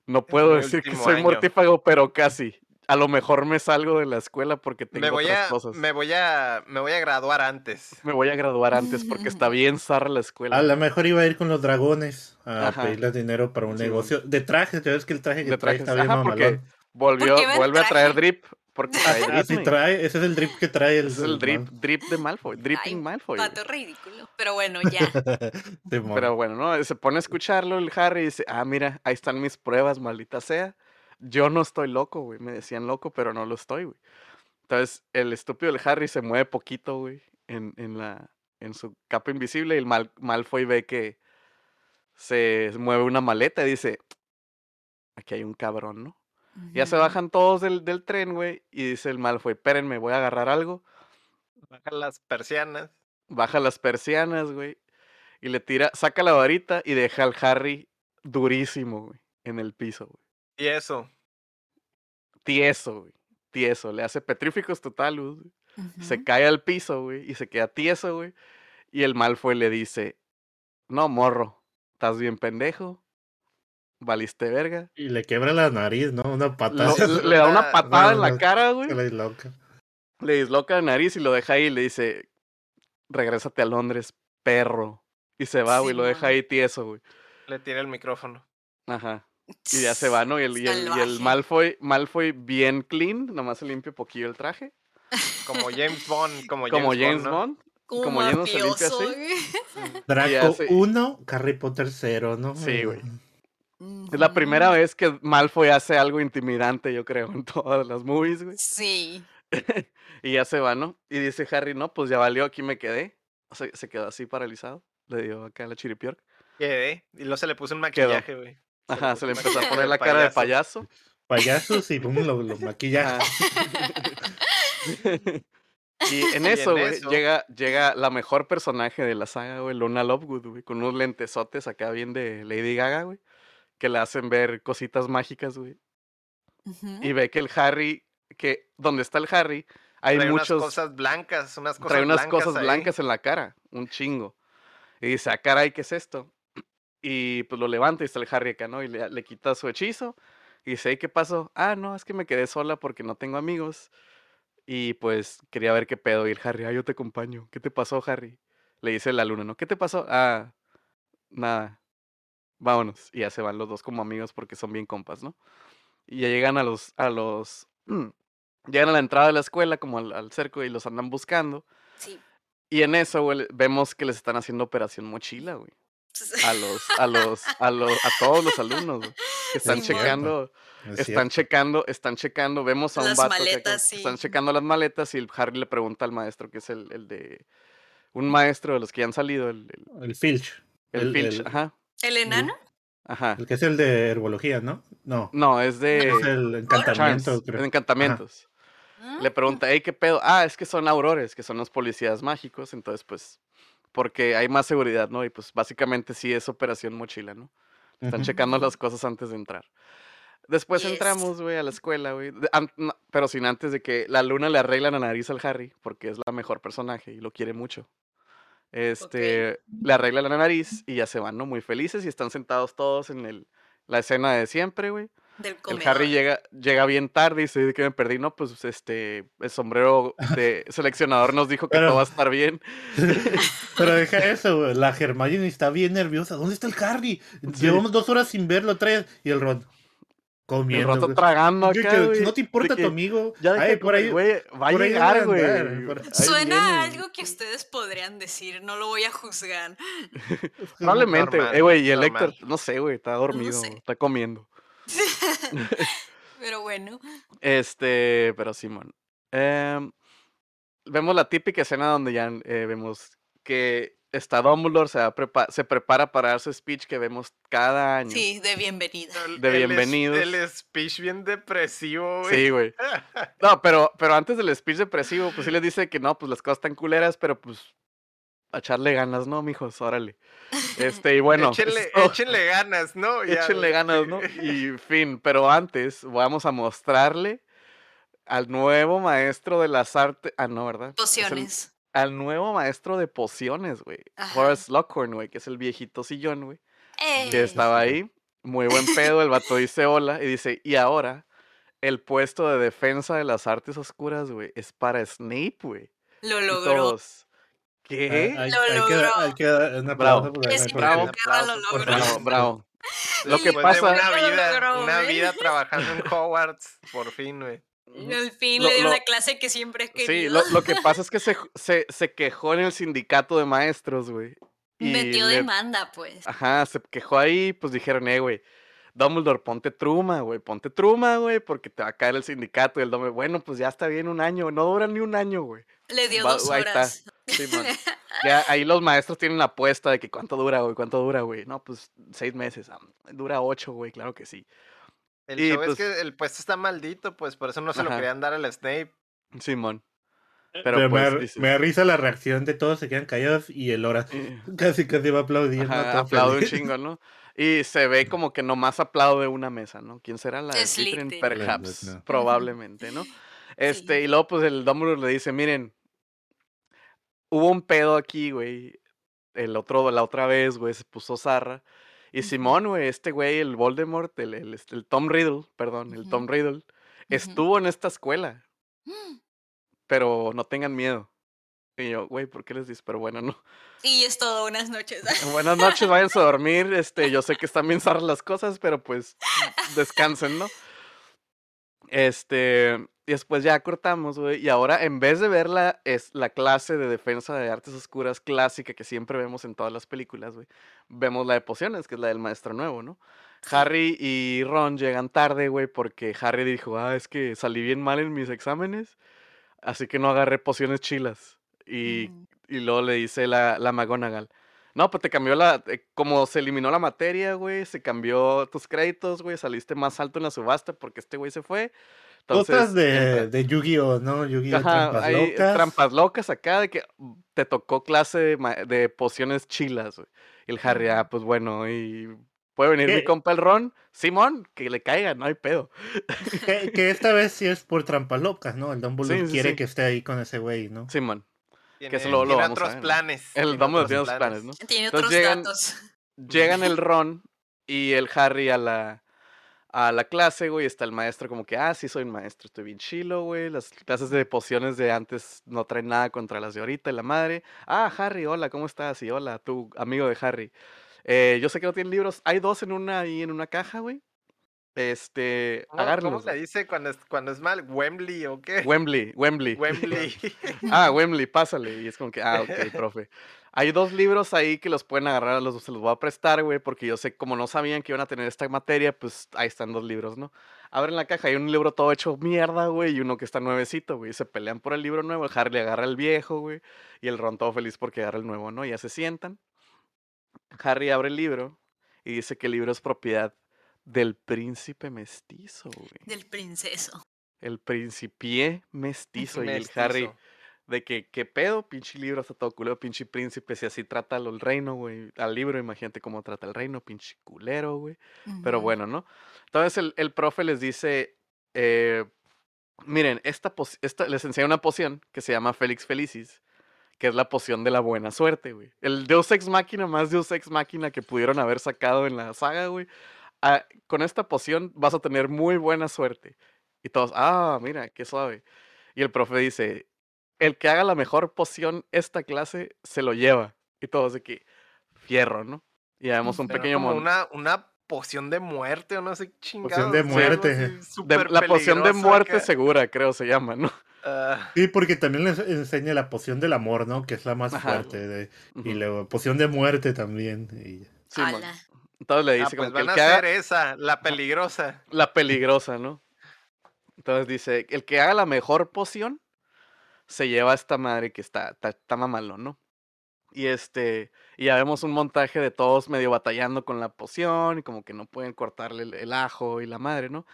No puedo decir que soy año". mortífago, pero casi. a lo mejor me salgo de la escuela porque tengo Me voy otras a, cosas. me voy a, me voy a graduar antes. Me voy a graduar antes porque está bien zarra la escuela. A lo mejor iba a ir con los dragones a Ajá. pedirles dinero para un Sí, negocio. De trajes, ya ves que el traje que trajes. está bien mamalón. volvió, ¿Por qué va en vuelve a traer traje? drip. Porque trae trae, ese es el drip que trae el. Es el drip, drip de Malfoy, dripping Ay, Malfoy. Pato ridículo. Pero bueno, ya. Pero bueno, ¿no? Se pone a escucharlo el Harry y dice, ah, mira, ahí están mis pruebas, maldita sea. Yo no estoy loco, güey. Me decían loco, pero no lo estoy, güey. Entonces, el estúpido del Harry se mueve poquito, güey, en, en, la, en su capa invisible y el Mal, Malfoy ve que se mueve una maleta y dice, aquí hay un cabrón, ¿no? Ya se bajan todos del, del tren, güey, y dice el Malfoy, espérenme, voy a agarrar algo. Baja las persianas. baja las persianas, güey, y le tira, saca la varita y deja al Harry durísimo, güey, en el piso, güey. Y eso. Tieso, güey. Tieso, le hace petríficos totalus, güey. Se cae al piso, güey, y se queda tieso, güey. Y el Malfoy le dice, no, morro, estás bien pendejo, valiste verga. Y le quebra la nariz, ¿no? Una Lo- patada. le da una patada en la cara, güey. Se la disloca. Le disloca la nariz y lo deja ahí y le dice, regrésate a Londres, perro. Y se va, güey, lo deja ahí tieso, güey. Le tira el micrófono. Ajá. Y ya se va, ¿no? Y el, y el, y el. Malfoy, Malfoy bien clean, nomás se limpia poquillo el traje. Como James Bond. Como James, Como James ¿no? Bond. Como, como James se limpia mafioso, así. Draco hace- 1, Harry Potter 0, ¿no? Sí, güey. Es la primera vez que Malfoy hace algo intimidante, yo creo, en todas las movies, güey. Sí. Y ya se va, ¿no? Y dice Harry, no, pues ya valió, aquí me quedé. O sea, se quedó así paralizado. Le dio acá la chiripior. Quedé. Y luego se le puso un maquillaje, güey. Ajá, se le empezó a poner la cara de payaso. payaso. Payasos y pum, lo, lo maquilla. Ajá. y en eso, güey, llega, llega la mejor personaje de la saga, güey, Luna Lovegood, güey, con unos lentesotes acá bien de Lady Gaga, güey, que le hacen ver cositas mágicas, güey. Y ve que el Harry, que donde está el Harry, hay Trae muchos, unas cosas blancas, unas cosas trae unas blancas cosas ahí. blancas en la cara, un chingo. Y dice, ah, caray, ¿qué es esto? Y pues lo levanta y está el Harry acá, ¿no? Y le, le quita su hechizo. Y dice, "¿Y ¿qué pasó? Ah, no, es que me quedé sola porque no tengo amigos. Y pues quería ver qué pedo. Y el Harry, ah, yo te acompaño. ¿Qué te pasó, Harry? Le dice la luna, ¿no? ¿Qué te pasó? Ah, nada. Vámonos. Y ya se van los dos como amigos porque son bien compas, ¿no? Y ya llegan a los, a los, llegan a la entrada de la escuela, como al, al cerco, y los andan buscando. Sí. Y en eso, güey, vemos que les están haciendo operación mochila, güey. A los, a los, a los, a todos los alumnos, güey, que están Simón. checando, Es están checando, están checando, vemos a un Las vato maletas, sí. están checando las maletas y el Harry le pregunta al maestro, que es el, el de, un maestro de los que ya han salido, el, el, El Filch. el El- Filch, el- ajá, ¿El enano? ajá. El que es el de herbología, ¿no? No. No, es de Es el encantamiento, creo. encantamientos. Le Ah, pregunta, hey, ¿qué pedo? Ah, es que son aurores, que son los policías mágicos, entonces pues, porque hay más seguridad, ¿no? Y pues básicamente sí es operación mochila, ¿no? Están checando las cosas antes de entrar. Después Yes. entramos, güey, a la escuela, güey. no, Pero sin antes de que la luna le arregla la nariz al Harry, porque es la mejor personaje y lo quiere mucho. Este, le arregla la nariz y ya se van, ¿no? Muy felices y están sentados todos en el, la escena de siempre, güey. del El. Harry llega, llega bien tarde y dice "¿De que me perdí. No, pues este, el sombrero de seleccionador nos dijo que Pero- todo va a estar bien. Pero deja eso, güey. La Hermione está bien nerviosa. ¿Dónde está el Harry? Llevamos dos horas sin verlo, tres. Y el Ron. El Comiendo. rato güey. tragando ¿Qué- acá, qué- güey. ¿No te de importa que tu amigo? Ya deja Ay, por ahí. güey. Va a llegar, güey. Suena a algo que ustedes podrían decir, no lo voy a juzgar. Probablemente, Normal, eh, güey. Y el. Héctor, no sé, güey, está dormido, sé. está comiendo. Pero bueno, Este, pero Simón. Em, vemos la típica escena donde ya eh, vemos que está Dumbledore, se, va a prepa- se prepara para dar su speech que vemos cada año. sí, de bienvenida. De bienvenidos. El speech bien depresivo, güey. Sí, güey. No, pero, pero antes del speech depresivo, pues sí les dice que no, pues las cosas están culeras, pero pues a echarle ganas, ¿no, mijos? Órale. Este, y bueno. échenle, esto- échenle ganas, ¿no? Ya, échenle ganas, ¿no? Y fin, pero antes vamos a mostrarle al nuevo maestro de las artes. Ah, no, ¿verdad? Pociones. Al nuevo maestro de pociones, güey. Horace Lockhorn, güey, que es el viejito sillón, güey. Que Eh, estaba ahí. Muy buen pedo, el vato dice hola y dice, y ahora el puesto de defensa de las artes oscuras, güey, es para Snape, güey. Lo Y logró. todos, Ah, ¿qué? Hay, Lo hay que, logró. hay que dar un Bravo. aplauso por- bravo. perra lo. Bravo, bravo. Lo que pasa, una Lo vida, logró, una vida trabajando en Hogwarts, por fin, güey. Al fin Lo- le dio lo- la clase que siempre he sí, querido. lo, lo que pasa es que se, se, se quejó en el sindicato de maestros, güey. Metió le- demanda, pues. Ajá, se quejó ahí, pues dijeron, eh, güey, Dumbledore, ponte truma, güey, ponte truma, güey, porque te va a caer el sindicato. Y el Dumbledore, bueno, pues ya está bien un año, no dura ni un año, güey. Le dio Va- dos ahí está. horas. Ya ahí los maestros tienen la apuesta de que cuánto dura, güey, cuánto dura, güey. No, pues seis meses. dura ocho, güey, claro que sí. El Y, show pues- es que el puesto está maldito, pues por eso no se lo querían dar al Snape. Simón. Pero, Pero, me, pues, dices- me da risa la reacción de todos, se quedan callados y el Hora Eh, casi casi va a aplaudir. ¿no? ajá, aplaude un chingo, ¿no? Y se ve como que nomás aplaude una mesa, ¿no? ¿Quién será la Slytherin? Perhaps, No. probablemente, ¿no? Este, Sí. y luego pues el Dumbledore le dice, miren, hubo un pedo aquí, güey. El otro, la otra vez, güey, se puso zarra. Y. Simón, güey, este güey, el Voldemort, el, el, este, el Tom Riddle, perdón, el. Tom Riddle, estuvo en esta escuela, pero no tengan miedo. Y yo, güey, ¿por qué les dices? Pero bueno, no. Y es todo unas noches. Buenas noches, váyanse a dormir. Este, yo sé que están bien zarras las cosas, pero pues descansen, ¿no? Este, después ya cortamos, güey. Y ahora, en vez de ver la, es, la clase de defensa de artes oscuras clásica que siempre vemos en todas las películas, güey, vemos la de pociones, que es la del maestro nuevo, ¿no? Harry y Ron llegan tarde, güey, porque Harry dijo, ah, es que salí bien mal en mis exámenes, así que no agarré pociones chilas. Y Mm. y luego le dice la, la McGonagall. No, pues te cambió la. eh, como se eliminó la materia, güey. Se cambió tus créditos, güey. Saliste más alto en la subasta porque este güey se fue. Cosas Entonces. de, de Yu-Gi-Oh, ¿no? Yu-Gi-Oh, Ajá, trampas hay locas. trampas locas acá de que mm, te tocó clase de, de pociones chilas, güey. Y el Harry, ah, pues bueno, y puede venir mi compa el Ron, Simón, que le caiga, no hay pedo. Que, que esta vez sí es por trampas locas, ¿no? El Dumbledore Sí, sí, quiere sí. que esté ahí con ese güey, ¿no? Simón. Tiene, eso lo- lo tiene vamos a otros ver, ¿no? planes. El Dumbledore otros tiene otros planes, ¿no? Tiene Entonces otros llegan- datos. Llegan el Ron y el Harry a la, a la clase, güey. Está el maestro como que, ah, sí soy un maestro, estoy bien chilo, güey. Las clases de pociones de antes no traen nada contra las de ahorita y la madre. Ah, Harry, hola, ¿cómo estás? Y hola, tu amigo de Harry. Eh, yo sé que no tienen libros. Hay dos en una ahí en una caja, güey. Este, ¿Cómo, cómo agárrenlos. le dice cuando es, cuando es mal? ¿Wembley o qué? Wembley, Wembley. Wembley. Ah, Wembley, pásale. Y es como que, ah, ok, profe. Hay dos libros ahí que los pueden agarrar, los, se los voy a prestar, güey, porque yo sé, como no sabían que iban a tener esta materia, pues ahí están dos libros, ¿no? Abren la caja, hay un libro todo hecho mierda, güey, y uno que está nuevecito, güey. Se pelean por el libro nuevo, el Harry agarra el viejo, güey, y el Ron todo feliz porque agarra el nuevo, ¿no? Ya se sientan. Harry abre el libro y dice que el libro es propiedad del príncipe mestizo, güey. Del princeso. El principié mestizo, y el Harry Mestizo. De que, ¿qué pedo? Pinche libro está todo culero, pinche príncipe, si así trata al el reino, güey. Al libro, imagínate cómo trata el reino, pinche culero, güey. Pero bueno, ¿no? Entonces el, el profe les dice, eh, miren, esta, esta les enseña una poción que se llama Félix Felicis, que es la poción de la buena suerte, güey. El Deus Ex Máquina más Deus Ex Máquina que pudieron haber sacado en la saga, güey. Ah, con esta poción vas a tener muy buena suerte. Y todos, ah, mira, qué suave. Y el profe dice, el que haga la mejor poción esta clase se lo lleva. Y todos de que, fierro, ¿no? Y vemos un Pero pequeño como una, una poción de muerte o no sé qué chingados. Poción de muerte. de- la poción de muerte segura, creo se llama, ¿no? Ah, Sí, porque también les enseña la poción del amor, ¿no? Que es la más Ajá. fuerte. de- y luego poción de muerte también. y- Sí. Entonces le ah, dice pues como que van el a que hacer haga esa, la peligrosa. la peligrosa, ¿no? Entonces dice, el que haga la mejor poción se lleva a esta madre que está, está, está mamalón, ¿no? Y este, y ya vemos un montaje de todos medio batallando con la poción y como que no pueden cortarle el, el ajo y la madre, ¿no?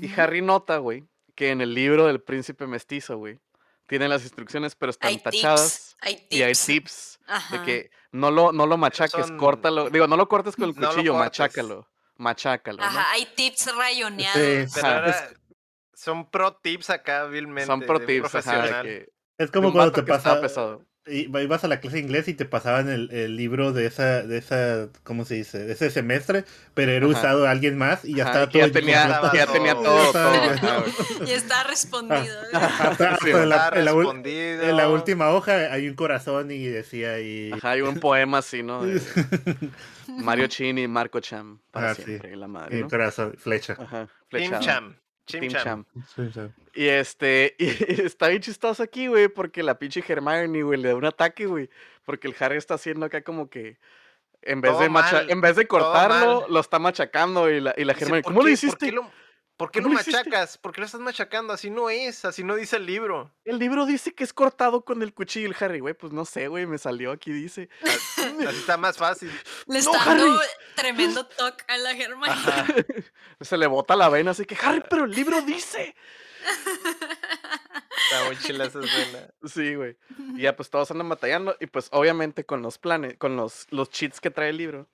Y. Harry nota, güey, que en el libro del príncipe mestizo, güey, tiene las instrucciones, pero están Hay tachadas tips. Hay tips. y hay tips de que no lo, no lo machaques, son- córtalo. Digo, no lo cortes con el No lo cuchillo, cortes. machácalo. Machácalo, ¿no? Ajá, hay tips rayoneados. Sí. Son pro tips acá, vilmente. Son pro tips, ajá, de profesional. que Es como cuando te pasa. pesado. ibas a la clase de inglés y te pasaban el, el libro de esa, de esa, ¿cómo se dice? De ese semestre, pero era Ajá. usado a alguien más y ya Ajá, estaba todo ya tenía, ya tenía Ya todo, todo. Y está respondido. Hasta, hasta Sí, en, la, Está en la ul- respondido. en la última hoja hay un corazón y decía ahí. Ajá, hay un poema así, ¿no? De Mario Chin y Marco Cham, para Ah, sí. siempre, la y madre, un ¿no? corazón, flecha. Ajá, Team flechado. Cham. Team Team Cham. Cham. Y este, y está bien chistoso aquí, güey, porque la pinche Hermione, güey, le da un ataque, güey. Porque el Harry está haciendo acá como que. En vez, Todo de macha- mal, en vez de cortarlo, lo está machacando y la, y la Dice, Hermione, ¿por ¿cómo lo hiciste? ¿Por qué lo, por qué lo machacas? ¿Por qué lo estás machacando? Así no es, así no dice el libro. El libro dice que es cortado con el cuchillo. El Harry, güey, pues no sé, güey, me salió aquí, dice. Así está más fácil. Le No, está dando Harry. tremendo toque a la. Ajá. Se le bota la vena, así que, Harry, pero el libro dice. Está muy chila esa escena. Sí, güey. Y ya, pues todos andan batallando. Y pues, obviamente, con los planes, con los, los cheats que trae el libro,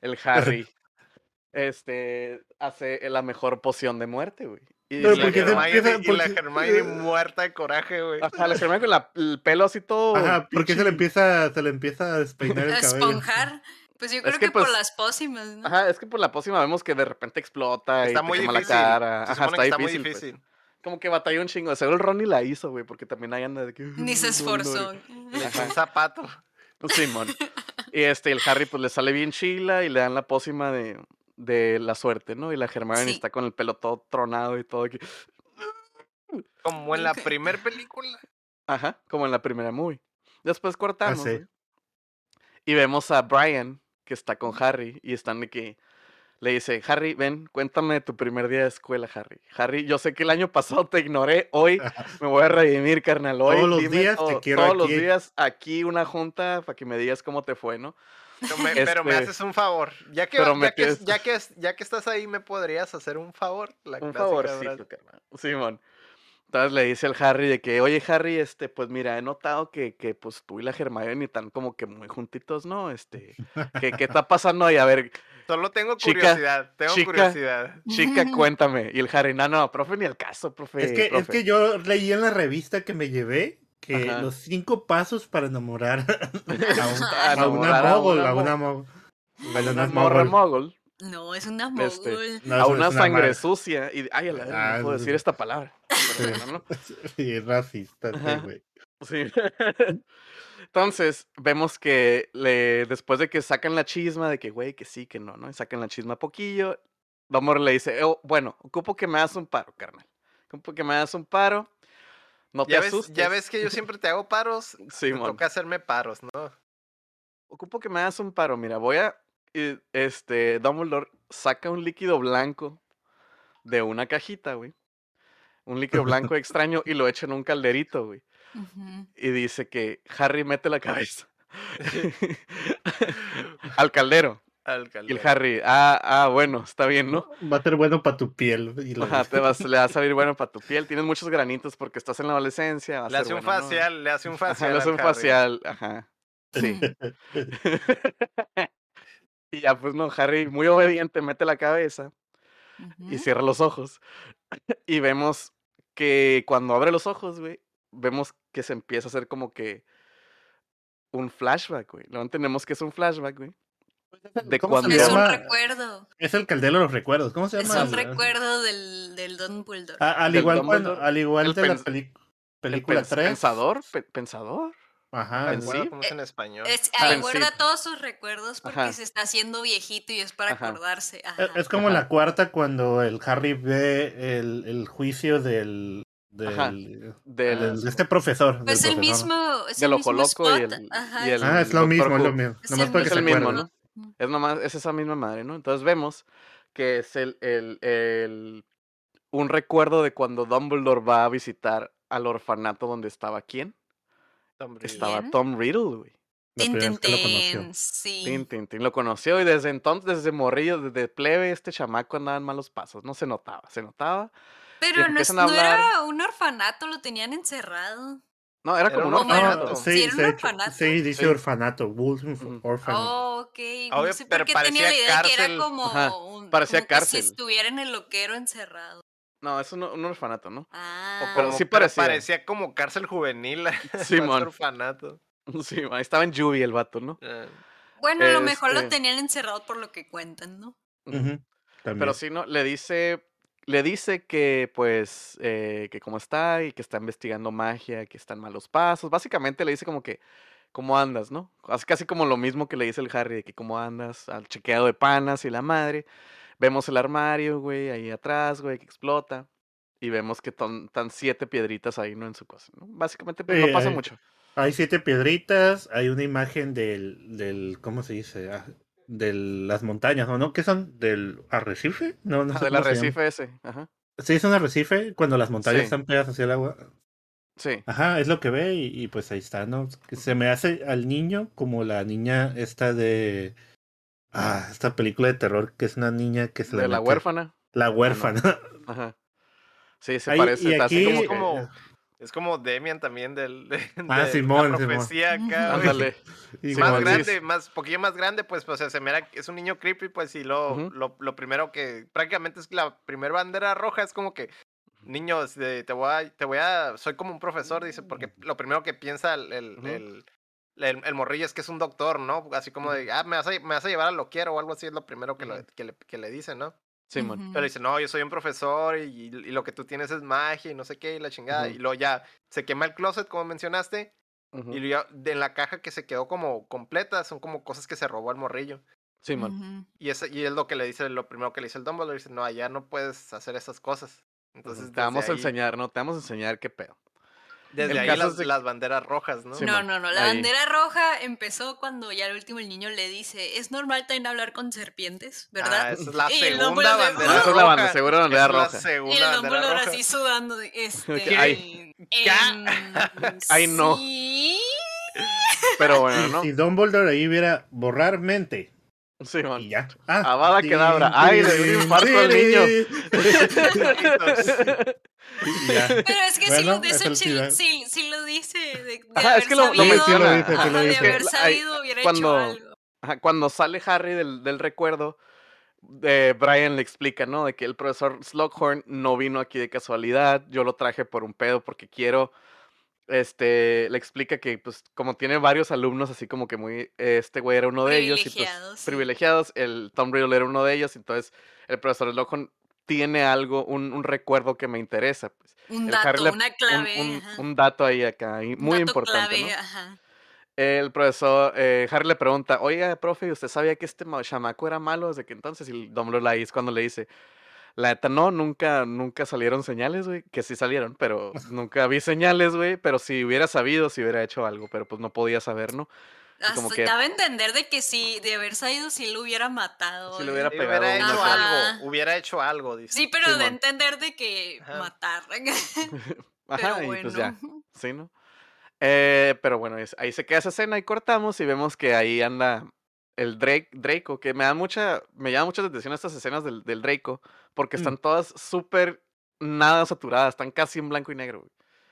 el Harry, este, hace la mejor poción de muerte, güey. Y la la Hermione- empieza- y la Hermione muerta de coraje, güey. Ajá, la Hermione con la- el pelo así todo. Ajá, porque se le empieza, se le empieza a despeinar el A cabello. esponjar. Pues yo creo que, que, por pues, las pócimas, ¿no? Ajá, es que por la pócima vemos que de repente explota Está y muy te quema la difícil. cara. Se Ajá, supone está que difícil. muy pues. difícil. Como que batalló un chingo. Seguro el Ronnie la hizo, güey, porque también ahí anda de que. Ni se "No, no, esforzó. Ajá. un zapato. Simón. Y este, el Harry pues le sale bien chila y le dan la pócima de, de la suerte, ¿no? Y la Hermione Sí. está con el pelo todo tronado y todo aquí. Como en la Ok. primer película. Ajá, como en la primera movie. Después cortamos. sí. güey, Y vemos a Brian, que está con Harry, y están de que le dice, Harry, ven, cuéntame de tu primer día de escuela, Harry. Harry, yo sé que el año pasado te ignoré, hoy me voy a redimir, carnal. Hoy Todos los dime días te quiero Todos los aquí". días aquí una junta para que me digas cómo te fue, ¿no? Pero me, pero me Este, haces un favor. Ya que, ya, que, ya, que, ya que estás ahí, ¿me podrías hacer un favor? La Un favorcito. Simón. Entonces le dice al Harry de que, oye Harry, este, pues mira, he notado que, que pues tú y la Hermione están como que muy juntitos, ¿no? Este, ¿qué, qué está pasando ahí? A ver, Solo tengo Chica, curiosidad. tengo chica. curiosidad. chica, cuéntame. Y el Harry, no, no, profe, ni al caso, profe. Es que, es profe". que yo leí en la revista que me llevé que Ajá. los cinco pasos para enamorar a, un- A a una a mogul, una a una mo- mogul. Bueno, no una es mogul. es una Este, mogul. No, a es- una es sangre sucia. Y, ay, a la verga, Ah, no puedo es- decir esta palabra. Sí, racista, sí, Ajá. güey. Sí. Entonces, vemos que le, después de que sacan la chisma de que, güey, que sí, que no, ¿no? Y sacan la chisma poquillo, Dumbledore le dice, "Oh, bueno, ocupo que me hagas un paro, carnal. Ocupo que me hagas un paro. No te Ya ves, asustes. ya ves que yo siempre te hago paros. me Simón. toca hacerme paros, ¿no? Ocupo que me hagas un paro. Mira, voy a... y, Este, Dumbledore saca un líquido blanco de una cajita, güey. Un líquido blanco extraño y lo echa en un calderito, güey. Y dice que Harry mete la cabeza al caldero. Al Y el. Harry, ah, ah, bueno, está bien, ¿no? Va a ser bueno para tu piel. y lo- Ajá, te vas, le va a salir bueno para tu piel. Tienes muchos granitos porque estás en la adolescencia. va a Le hace un bueno, ¿no? facial, le hace un Ajá, facial. le hace un Harry. facial, ajá. Sí. y ya, pues no, Harry, muy obediente, mete la cabeza y cierra los ojos. y vemos que cuando abre los ojos, güey, vemos que se empieza a hacer como que un flashback, güey. Luego entendemos que es un flashback, güey. De ¿Cómo se cuando... Es un recuerdo. Es el caldero de los recuerdos. ¿Cómo se Es llama? un recuerdo del, del Dumbledore. Ah, al igual, cuando- al igual de la peli- el película pens- 3. Pensador, pe- pensador. Ajá. Sí. cómo es en español. Es, Ah, ahí guarda sí. todos sus recuerdos porque Ajá. se está haciendo viejito y es para Ajá. acordarse. Es, Ajá. es como Ajá. la cuarta cuando el Harry ve el, el juicio del, del, Ajá. del- Del, de este profesor. del Pues el profesor. mismo. Es el mismo loco y spot. el, Ajá, y el Ah, es lo mismo, es lo mismo. Es Nomás el Es. Es nomás, es esa misma madre, ¿no? Entonces vemos que es el, el, el- un recuerdo de cuando Dumbledore va a visitar al orfanato donde estaba quién. Tom Riddle. Estaba ¿Quién? Tom Riddle, güey. Tin, tin, que lo conoció. tin, Sí. Tin, tin, tin, Lo conoció y desde entonces, desde morrillo, desde plebe, este chamaco andaba en malos pasos. No se notaba, se notaba. Pero no, era un orfanato, lo tenían encerrado. No, era Era como un orfanato. Ah, ¿Sí sí, era un orfanato? sí, dice Sí. orfanato. Wolf. Orphanage. Oh, ok. Obvio, no sé por qué tenía la idea de que era cárcel. como, Ajá, un- parecía como que si cárcel. estuviera en el loquero encerrado. No, es un, un orfanato, ¿no? Ah. Como sí parecía. Parecía como cárcel juvenil. Sí, mon. orfanato. Sí, ahí estaba en lluvia el vato, ¿no? Eh, Bueno, a lo mejor lo Este- tenían encerrado por lo que cuentan, ¿no? También. Pero sí, ¿no? Le dice, le dice que, pues, eh, que cómo está y que está investigando magia, que está en malos pasos. Básicamente le dice como que, ¿cómo andas, no? Así casi como lo mismo que le dice el Harry, de que cómo andas, al chequeado de panas y la madre. Vemos el armario, güey, ahí atrás, güey, que explota. Y vemos que están siete piedritas ahí, ¿no? En su cosa, ¿no? Básicamente, pues, Sí, no pasa hay- mucho. Hay siete piedritas, hay una imagen del, del ¿cómo se dice? Ah, de las montañas, ¿o no? ¿Qué son? ¿Del arrecife? No, no Ah, sé del arrecife ese, ajá. Sí, es un arrecife cuando las montañas Sí. están pegadas hacia el agua. Sí. Ajá, es lo que ve y, y pues ahí está, ¿no? Se me hace al niño como la niña esta de... Ah, esta película de terror que es una niña que se le De la mete- huérfana. La huérfana. Ajá. Sí, se Ahí- parece. y está así aquí- como como, es como Demian también del, de, Ah, de Simón, la Simón. profecía acá. güey. Ándale. Sí, más grande, sí. más, poquillo más grande, pues, pues, o sea, se mira, es un niño creepy, pues, y lo, lo, lo primero que, prácticamente es la primera bandera roja, es como que, niño, este, te voy a, te voy a, soy como un profesor, dice, porque lo primero que piensa el, el, el, el- el morrillo es que es un doctor, ¿no? Así como de, ah, me vas a, me vas a llevar a lo quiero o algo así, es lo primero que, lo- Ujú. que, le, que le dice, ¿no? Simón. Ujú. Pero dice, no, yo soy un profesor y, y lo que tú tienes es magia y no sé qué, y la chingada. Y luego ya se quema el closet, como mencionaste, y luego ya de en la caja que se quedó como completa son como cosas que se robó el morrillo. Simón. Y, ese, y es lo que le dice, lo primero que le dice el Dumbledore, dice, no, allá no puedes hacer esas cosas. Entonces, Te vamos a enseñar, ¿no? Te vamos a enseñar qué pedo. Desde el ahí caso las, de- las banderas rojas, ¿no? Sí, no, no, no. La Ahí. bandera roja empezó cuando ya el último el niño le dice, es normal también hablar con serpientes, ¿verdad? Ah, esa es la Y el segunda Dumbledore- bandera esa es la banda- roja. segunda bandera roja. y segunda el bandera Dumbledore roja. así sudando, de, este... Ay. Ay, no. sí. Pero bueno, Y ¿no? si Dumbledore ahí hubiera borrar mente Simón. y ya. Ah, Avada tin, Kedavra. Ay, le dio un infarto al niño. Ya. Pero es que sí, Bueno, lo, sí, final. sí, sí lo dice. De, de Ajá, haber es que lo- lo sabido. Sí lo dice, sí ajá, de dice. haber sabido hubiera cuando- hecho algo. Cuando sale Harry del, del recuerdo, eh, Brian le explica, ¿no? De que el profesor Slughorn no vino aquí de casualidad, yo lo traje por un pedo porque quiero, este, le explica que, pues, como tiene varios alumnos, así como que muy, este güey era uno de ellos, y pues, Privilegiados, sí. privilegiados, el Tom Riddle era uno de ellos, entonces el profesor Slughorn tiene algo, un, un recuerdo que me interesa, pues. Un el Harry dato, le- una un- clave. un, dato ahí acá, muy dato importante, clave, ¿no? ajá. El profesor, eh, Harry le pregunta, oiga, profe, ¿usted sabía que este ma- chamaco era malo desde que entonces? Y el Dumbledore ahí es cuando le dice, la neta, no, nunca, nunca salieron señales, güey, que sí salieron, pero nunca vi señales, güey, pero si hubiera sabido, si hubiera hecho algo, pero pues no podía saber, ¿no? Como que- daba a entender de que si de haber sabido, si lo hubiera matado. Si lo eh. hubiera Sí, pegado hubiera hecho algo, hubiera hecho algo, dice. Sí, pero de entender de que Ajá. matar. Ajá, pero y bueno. pues ya, sí, ¿no? Eh, pero bueno, ahí se queda esa escena y cortamos y vemos que ahí anda el Drake, Draco, que me da mucha, me llama mucha atención estas escenas del, del Draco, porque Mm. están todas súper nada saturadas, están casi en blanco y negro, güey.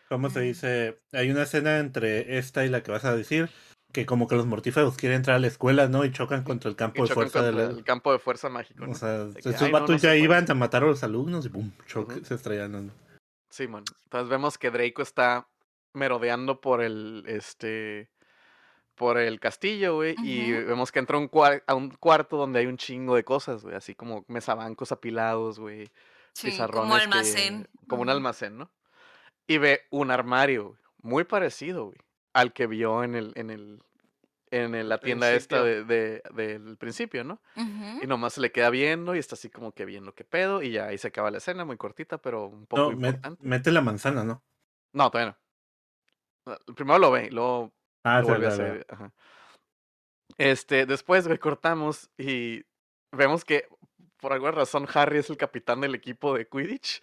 ¿Cómo se Mm. dice? Hay una escena entre esta y la que vas a decir, que como que los mortífagos quieren entrar a la escuela, ¿no? Y chocan contra el Y campo de fuerza de la... el campo de fuerza mágico, ¿no? O sea, De que, estos "Ay, no, vatos no se ya puede". iban a matar a los alumnos y ¡pum! choque, Ujú. se estrellan. ¿no? Sí, man. Entonces vemos que Draco está merodeando por el, este, por el castillo, güey, y vemos que entra a un, cuar- a un cuarto donde hay un chingo de cosas, güey, así como mesabancos apilados, güey, Sí, pizarrones. como que- almacén. como un almacén, ¿no? Y ve un armario, güey, muy parecido, güey, al que vio en el, en el, en el- la tienda esta de, de- del principio, ¿no? Y nomás se le queda viendo y está así como que viendo qué pedo, y ya ahí se acaba la escena, muy cortita, pero un poco No, importante. mete la manzana, ¿no? No, todavía no. Ah, Primero lo ve y luego Ah, sí, a sí, sí. hacer. ajá. Este, después recortamos y vemos que por alguna razón Harry es el capitán del equipo de Quidditch.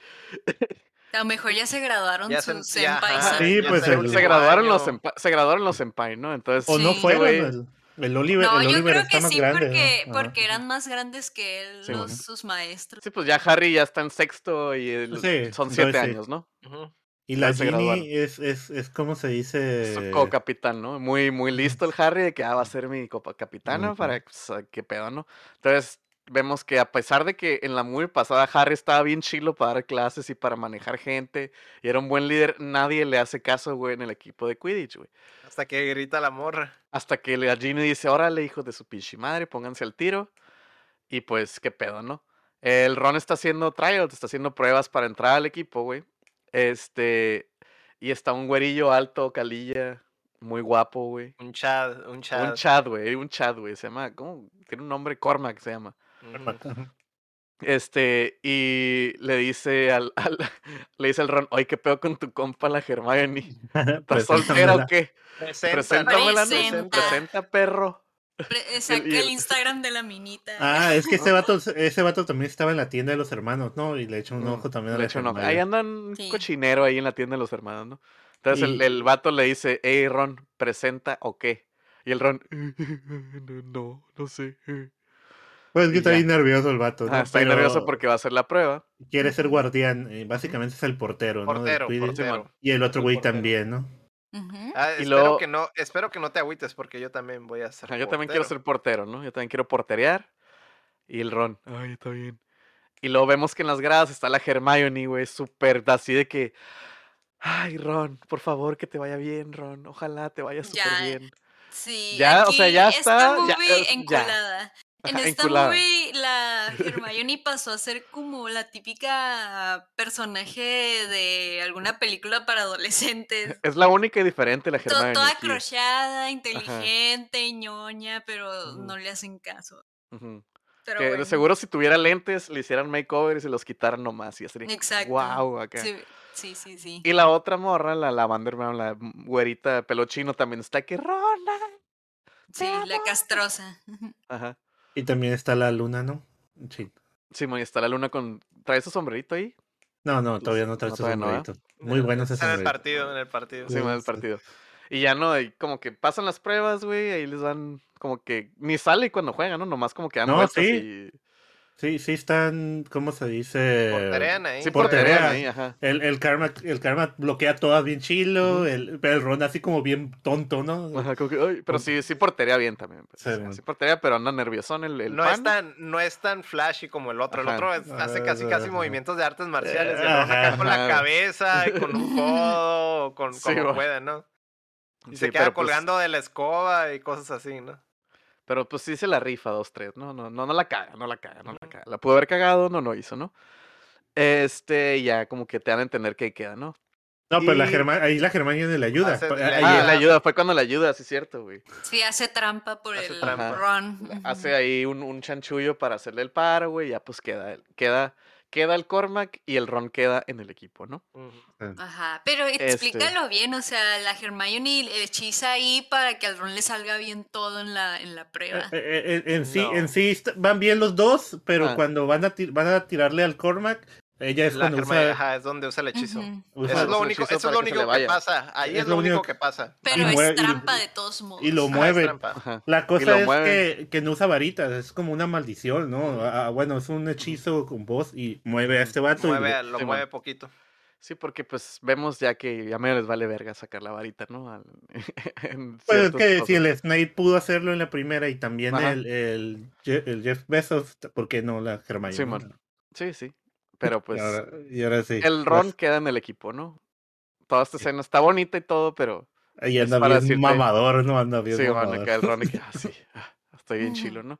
A lo mejor ya se graduaron Ya se- sus ya, senpais. ajá, Sí, ya pues último se graduaron los senpai, se graduaron los senpai, ¿no? Entonces O no Sí. fueron. güey- El, el Oliver, No, el yo Oliver creo está que más sí, grande. porque, ¿no? Porque eran más grandes que él, Sí, los, bueno. sus maestros. Sí, pues ya Harry ya está en sexto y el- Sí, son siete sí. años, ¿no? Ujú. Y la. Ginny es, es, es como se dice. Su co-capitán, ¿no? Muy, muy listo el Harry de que ah, va a ser mi copa capitana Ujú. para pues, qué pedo, ¿no? Entonces vemos que a pesar de que en la movie pasada Harry estaba bien chilo para dar clases y para manejar gente y era un buen líder, nadie le hace caso, güey, en el equipo de Quidditch, güey. Hasta que grita la morra. Hasta que la Ginny dice, órale, hijos de su pinche madre, pónganse al tiro. Y pues, qué pedo, ¿no? El Ron está haciendo trials, está haciendo pruebas para entrar al equipo, güey. Este, y está un güerillo alto, calilla, muy guapo, güey. Un Chad, un Chad. Un Chad, güey, un Chad, güey. Se llama, ¿cómo? Tiene un nombre, Cormac se llama. Ujú. Este, y le dice al, al- le dice al Ron, oye, ¿qué pedo con tu compa la Hermione? ¿Estás soltera o Preséntamela. qué? Presenta, Preséntamela, ¿no? Presenta. Presenta, perro. Saca y el- Instagram de la minita. Ah, es que ese vato, ese vato también estaba en la tienda de los hermanos, ¿no? Y le echa un Mm, ojo también a Le la. Hermione. Ahí andan un Sí. cochinero ahí en la tienda de los hermanos, ¿no? Entonces el, Y- el vato le dice, hey Ron, ¿presenta o qué? Y el Ron, no, no, sé. Pues que está bien nervioso el vato, ¿no? Ah, está Pero nervioso porque va a hacer la prueba. quiere ser guardián, eh, básicamente es el portero, ¿no? Del Portero. Y el otro güey también, ¿no? Ah, Y espero, luego- que no, espero que no te agüites porque yo también voy a ser Ajá, yo también quiero ser portero, ¿no? Yo también quiero porterear. Y el Ron, ay, está bien. Y luego vemos que en las gradas está la Hermione, güey, súper así de que, ay, Ron, por favor, que te vaya bien, Ron. Ojalá te vaya súper bien. Sí, Ya, o sea, ya está, ya, enculada. En Ajá, esta enculada. movie la Hermione pasó a ser como la típica personaje de alguna película para adolescentes. Es la única y diferente la Hermione. toda aquí. crochada, inteligente, ñoña, pero no le hacen caso. Pero Que de seguro si tuviera lentes le hicieran makeover y se los quitaran nomás y así. Exacto. Wow, acá. Sí, sí, sí. sí. Y la otra morra, la Lavander Brown, la güerita pelo chino, también está que Rona. Sí, la castrosa. Ajá. Y también está la luna, ¿no? Sí. Simón, y está la luna con. ¿Trae su sombrerito ahí? No, no, todavía no trae No, su todavía no, ¿eh? sombrerito. Muy bueno ese Está en el sombrerito. partido, en el partido. Sí. Simón, el sí. partido. Y ya no, y como que pasan las pruebas, güey, ahí les dan como que. Ni sale cuando juegan, ¿no? Nomás como que dan No, sí. Sí, sí están, ¿cómo se dice? Porterean ahí. Sí, Porterean. porterean ahí, ajá. El, el karma, el karma bloquea todas bien chilo, Ujú. el, pero el Ron así como bien tonto, ¿no? Ajá, como que, ay, pero sí, sí porterea bien también. pues, Sí, o sea, man. sí porterea, pero anda nerviosón el, el no, pan. es tan, no es tan flashy como el otro. El otro es- hace casi casi Ajá. movimientos de artes marciales. El Ron Ajá. acá con la cabeza y con un codo, o con Sí, como puede, ¿no? Y Sí, se queda pero, pues, colgando de la escoba y cosas así, ¿no? Pero pues sí se la rifa dos, tres, ¿no? No, no, no la caga, no la caga, no la caga. La pudo haber cagado, no lo hizo, ¿no? Este, ya como que te dan a entender que ahí queda, ¿no? No, pero la Y- Germa- ahí la Germania le ayuda. Hace- ahí- Ah, la ayuda, fue cuando la ayuda, sí es cierto, güey. Sí, hace trampa por Hace el trampa. Ron. Hace ahí un, un chanchullo para hacerle el paro, güey, ya pues queda, queda, queda el Cormac y el Ron queda en el equipo, ¿no? Ujú. Ajá, pero Este explícalo bien, o sea, la Hermione hechiza ahí para que al Ron le salga bien todo en la, en la prueba. Eh, eh, eh, en sí, No. en sí van bien los dos, pero Ah. cuando van a, ti- van a tirarle al Cormac, ella es La cuando usa, ajá, es donde usa el hechizo. Ujú. usa- Eso es lo único, eso es lo que único que pasa. Ahí Es es, lo único único que pasa. Pero y mueve- es y- trampa de todos modos. y lo es mueve. Ajá. La Y cosa es que, que no usa varitas, es como una maldición, ¿no? Ah, bueno, es un hechizo con voz y mueve a este vato. y Mueve, a- lo Sí, mueve man. poquito. Sí, porque pues vemos ya que ya medio les vale verga sacar la varita, ¿no? Al- Pues es que cosas. si el Snape pudo hacerlo en la primera y también el, el, Je- el Jeff Bezos, ¿por qué no la Hermione? Sí, no? man. Sí, sí. Pero pues y, ahora, y ahora sí. el Ron pues, queda en el equipo, ¿no? Toda esta escena está bonita y todo, pero es anda para bien decirte- mamador, ¿no? Anda bien sí, mamador. acá el Ron y que, ah, sí, ah, estoy bien chilo, ¿no?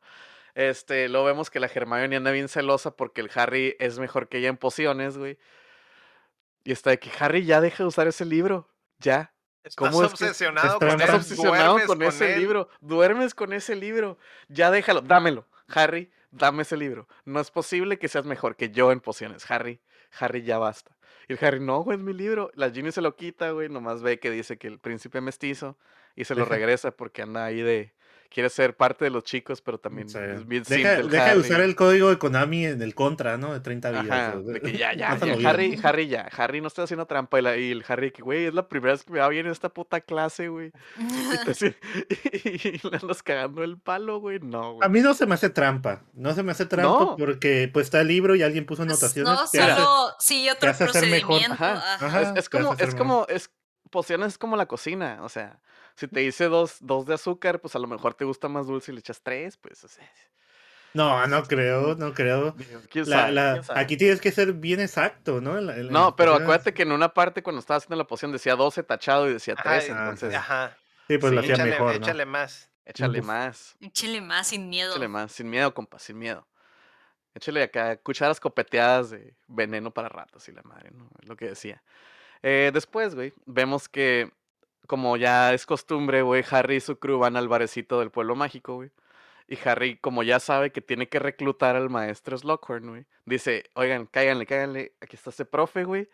Este, luego vemos que la Hermione anda bien celosa porque el Harry es mejor que ella en pociones, güey. Y está de que Harry ya deja de usar ese libro, ya. Estás ¿Cómo es que con Estás él. obsesionado duermes con ese él. libro, duermes con ese libro, ya déjalo, dámelo, Harry, dame ese libro. No es posible que seas mejor que yo en pociones, Harry, Harry, ya basta. Y el Harry, no, güey, es mi libro. La Ginny se lo quita, güey, nomás ve que dice que el príncipe mestizo y se lo regresa porque anda ahí de, quiere ser parte de los chicos, pero también Sí. es bien Deja, simple deja de usar el código de Konami en el contra, ¿no? De 30 vidas. Ajá, o- de que ya, ya. Harry, Harry, ya, Harry no está haciendo trampa. Y, la- y el Harry, que, güey, es la primera vez que me va bien en esta puta clase, güey. Y, y le andas cagando el palo, güey. No, A güey. mí no se me hace trampa. No se me hace trampa No. porque pues está el libro y alguien puso Pues, anotaciones. no, que solo sigue otro hace mejor. procedimiento. Ajá, ajá. Ajá. Es, es como, es como, es, pociones es como la cocina, o sea, si te dice dos, dos de azúcar, pues a lo mejor te gusta más dulce y le echas tres, pues, o sea, No, no creo, no creo. ¿Quién La- sabe? la- ¿Quién sabe? aquí tienes que ser bien exacto, ¿no? La- No, pero acuérdate que en una parte cuando estaba haciendo la poción decía 12 tachado y decía Ajá, 13, ah, entonces sí. Ajá. Sí, pues Sí, lo hacía Échale, mejor, ¿no? échale más. échale Uf. más, Échele más sin miedo. échale más, sin miedo, compa, sin miedo. Échale acá cucharas copeteadas de veneno para ratas y la madre, ¿no? Es lo que decía. Eh, después, güey, vemos que, como ya es costumbre, güey, Harry y su crew van al barecito del pueblo mágico, güey. Y Harry, como ya sabe que tiene que reclutar al maestro Slughorn, güey, dice, oigan, cáiganle, cáiganle, aquí está este profe, güey.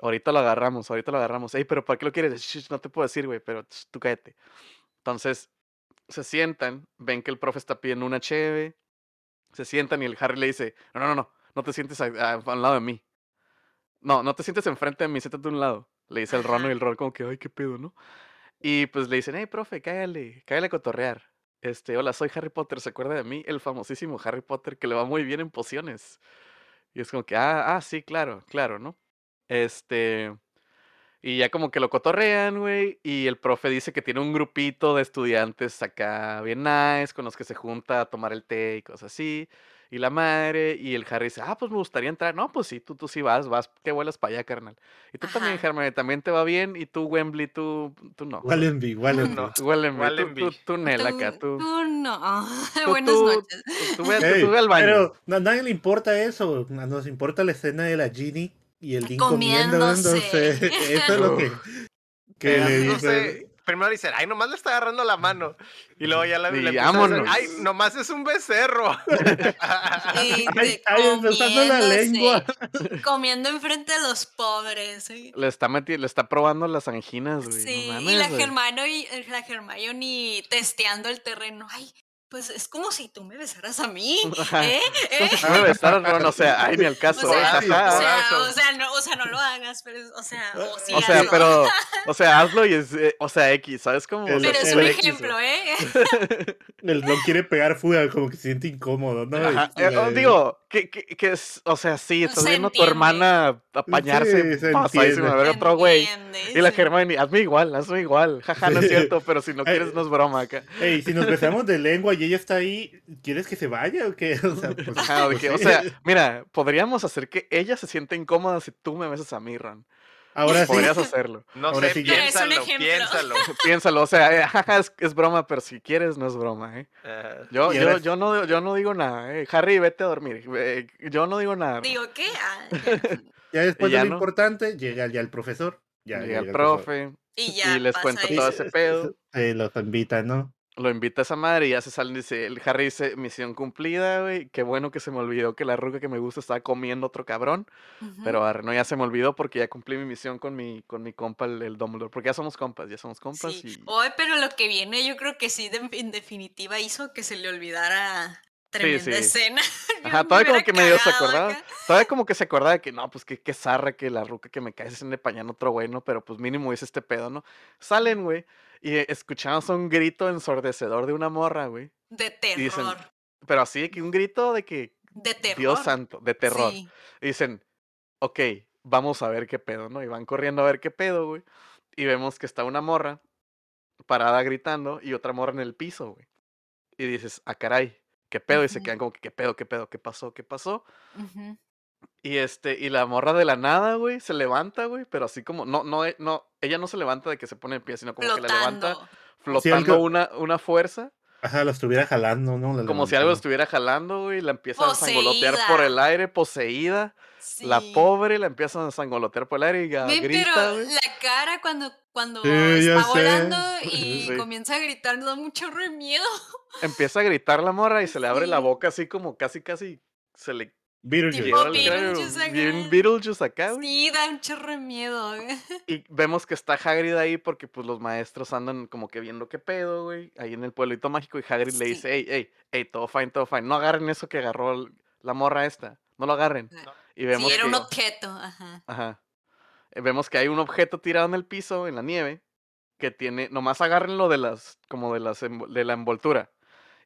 Ahorita lo agarramos, ahorita lo agarramos. Ey, pero ¿para qué lo quieres? "Shh, no te puedo decir, güey, pero tú cállate. Entonces, se sientan, ven que el profe está pidiendo una cheve, se sientan y el Harry le dice, no, no, no, no, no te sientes a- a un lado de mí. No, no te sientes enfrente de mí, siéntate a un lado. Le dice el Ron y el Ron como que, ay, qué pedo, ¿no? Y pues le dicen, hey, profe, cállale, cállale a cotorrear. Este, hola, soy Harry Potter, ¿se acuerda de mí? El famosísimo Harry Potter que le va muy bien en pociones. Y es como que, ah, ah, sí, claro, claro, ¿no? Este, y ya como que lo cotorrean, güey, y el profe dice que tiene un grupito de estudiantes acá bien nice, con los que se junta a tomar el té y cosas así, y la madre, y el Harry dice, ah, pues me gustaría entrar, no, pues sí, tú, tú sí vas, vas, que vuelas para allá, carnal. Y tú también. Hermione, también te va bien, y tú, Wembley, tú, tú no. Wallenby, Wallenby. No. Tú, Wallenby, tú, tú, tú, Nel acá, Tú, no. tú- Buenas tú- noches. tú- tú ve, tú- Ey, tú ve al baño. Pero a nadie le importa eso. Nos importa la escena de la Ginny y el Dean comiendo. Comiéndose. Entonces, eso es lo que, que le No dice. Primero dicen, ay, nomás le está agarrando la mano. Y luego ya la, le Y empiezan a ay, nomás es un becerro. Y Ay, ay, la lengua. Comiendo enfrente de los pobres. ¿sí? Le está meti- le está probando las anginas, güey. Sí, no y la. Hermione, y- la Hermione testeando el terreno. Ay, pues es como si tú me besaras a mí. ¿Eh? Como ¿Eh? me besaras, Ron, o sea, ay, ni al O caso. sea, ay, o sea, o sea, no, o sea, no lo hagas, pero, o sea, o sí O sea, hazlo. pero, o sea, hazlo y es, eh, o sea, X, ¿sabes cómo? El- O sea, Pero es un X, ejemplo, ¿eh? El Ron quiere pegar fuga, como que se siente incómodo, ¿no? Ajá, eh, oh, digo, que, que, que es, o sea, sí, estás Se viendo a tu hermana apañarse Sí, se pasadísima a ver ¿Se otro güey. Y la. Hermione, hazme igual, hazme igual. Jaja, no es cierto, pero si no quieres, no es broma acá. Ey, si nos besamos de lengua y ella está ahí, ¿quieres que se vaya o qué? O sea, pues, Ajá, pues o sea, mira, podríamos hacer que ella se sienta incómoda si tú me besas a mí, Ron. ahora sí. Podrías hacerlo. No Ahora sé, sí piénsalo, ejemplo. piénsalo. Piénsalo, o sea, eh, jaja, es, es broma, pero si quieres, no es broma, ¿eh? Ah, Yo, yo, yo, no, yo no digo nada, ¿eh? Harry, vete a dormir. eh, yo no digo nada. Digo, ¿qué? Ah, ya. Después ya de lo no. importante, llega ya el profesor. Ya, Llega el profesor. profe Y ya. y les eso. todo ese pedo. Sí, los invita, ¿no? Lo invita a esa madre y ya se salen. Dice, el Harry dice, misión cumplida, güey. Qué bueno que se me olvidó que la ruca que me gusta estaba comiendo otro cabrón. Pero no, ya se me olvidó porque ya cumplí mi misión con mi, con mi compa, el, el Dumbledore. Porque ya somos compas, ya somos compas. Sí. Y... Pero lo que viene, yo creo que sí, de- en definitiva, hizo que se le olvidara tremenda sí. escena. Ajá, todavía como que medio se acordaba. acá. Todavía como que se acordaba de que no, pues que, que zarra que la ruca que me cae se le pañan otro güey, ¿no? Pero pues mínimo hice este pedo, ¿no? Salen, güey, y escuchamos un grito ensordecedor de una morra, güey. De dicen, terror. Pero así que un grito de que, De terror. Dios santo, de terror. Sí. Y dicen, ok, vamos a ver qué pedo, ¿no? Y van corriendo a ver qué pedo, güey. Y vemos que está una morra parada gritando y otra morra en el piso, güey. Y dices, ah, caray, qué pedo. Y se quedan como que, qué pedo, qué pedo, qué pasó, qué pasó. Ujú. Y este, y la morra de la nada, güey, se levanta, güey, pero así como, no, no, eh, no, ella no se levanta de que se pone en pie, sino como que la levanta Flotando. flotando algo- una, una fuerza, Ajá, lo estuviera jalando, ¿no? La como si algo estuviera jalando, güey, la empiezan a sangolotear por el aire, poseída. La Sí. pobre la empiezan a sangolotear por el aire y grita, pero la cara cuando, cuando Sí, está volando y Sí. comienza a gritar da mucho re miedo. Empieza a gritar la morra y se le abre la Sí. boca así como casi, casi se le Beetlejuice. Tipo. Beetlejuice acá. Bien Beetlejuice acá, güey. Sí, da un chorro de miedo. güey. Y vemos que está Hagrid ahí porque pues los maestros andan como que viendo qué pedo, güey, ahí en el pueblito mágico y Hagrid le dice, hey, hey, hey, todo fine, todo fine, no agarren eso que agarró la morra esta, no lo agarren. Y vemos Sí, era que, un objeto. Ajá. ajá, Eh, vemos que hay un objeto tirado en el piso, en la nieve, que tiene, nomás agárrenlo de las, como de las, de la envoltura.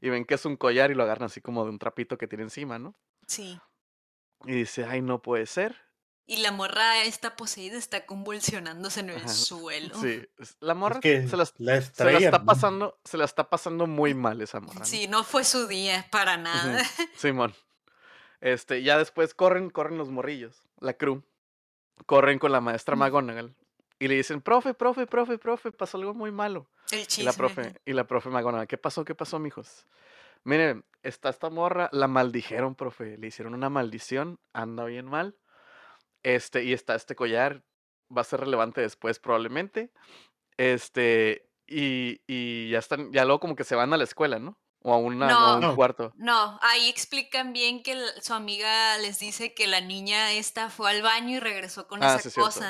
Y ven que es un collar y lo agarran así como de un trapito que tiene encima, ¿no? Sí. Y dice, ay, no puede ser. Y la morra está poseída, está convulsionándose en el Ajá, suelo. Sí, la morra Es que se, la, la se la estrella. está ¿no? pasando, se la está pasando muy mal esa morra. ¿no? Sí, no fue su día para nada. Simón. Este, ya después corren, corren los morrillos, la crew. Corren con la maestra Mm. McGonagall. Y le dicen, profe, profe, profe, profe, pasó algo muy malo. El Y chisme. la profe, y la profe McGonagall, ¿qué pasó? ¿Qué pasó, mijos? Miren, está esta morra, la maldijeron, profe. Le hicieron una maldición, anda bien mal. Este, y está este collar, va a ser relevante después, probablemente. Este, y, y ya están, ya luego como que se van a la escuela, ¿no? O a, una, No. a un No. cuarto. No, ahí explican bien que su amiga les dice que la niña esta fue al baño y regresó con Ah, esa sí, cierto.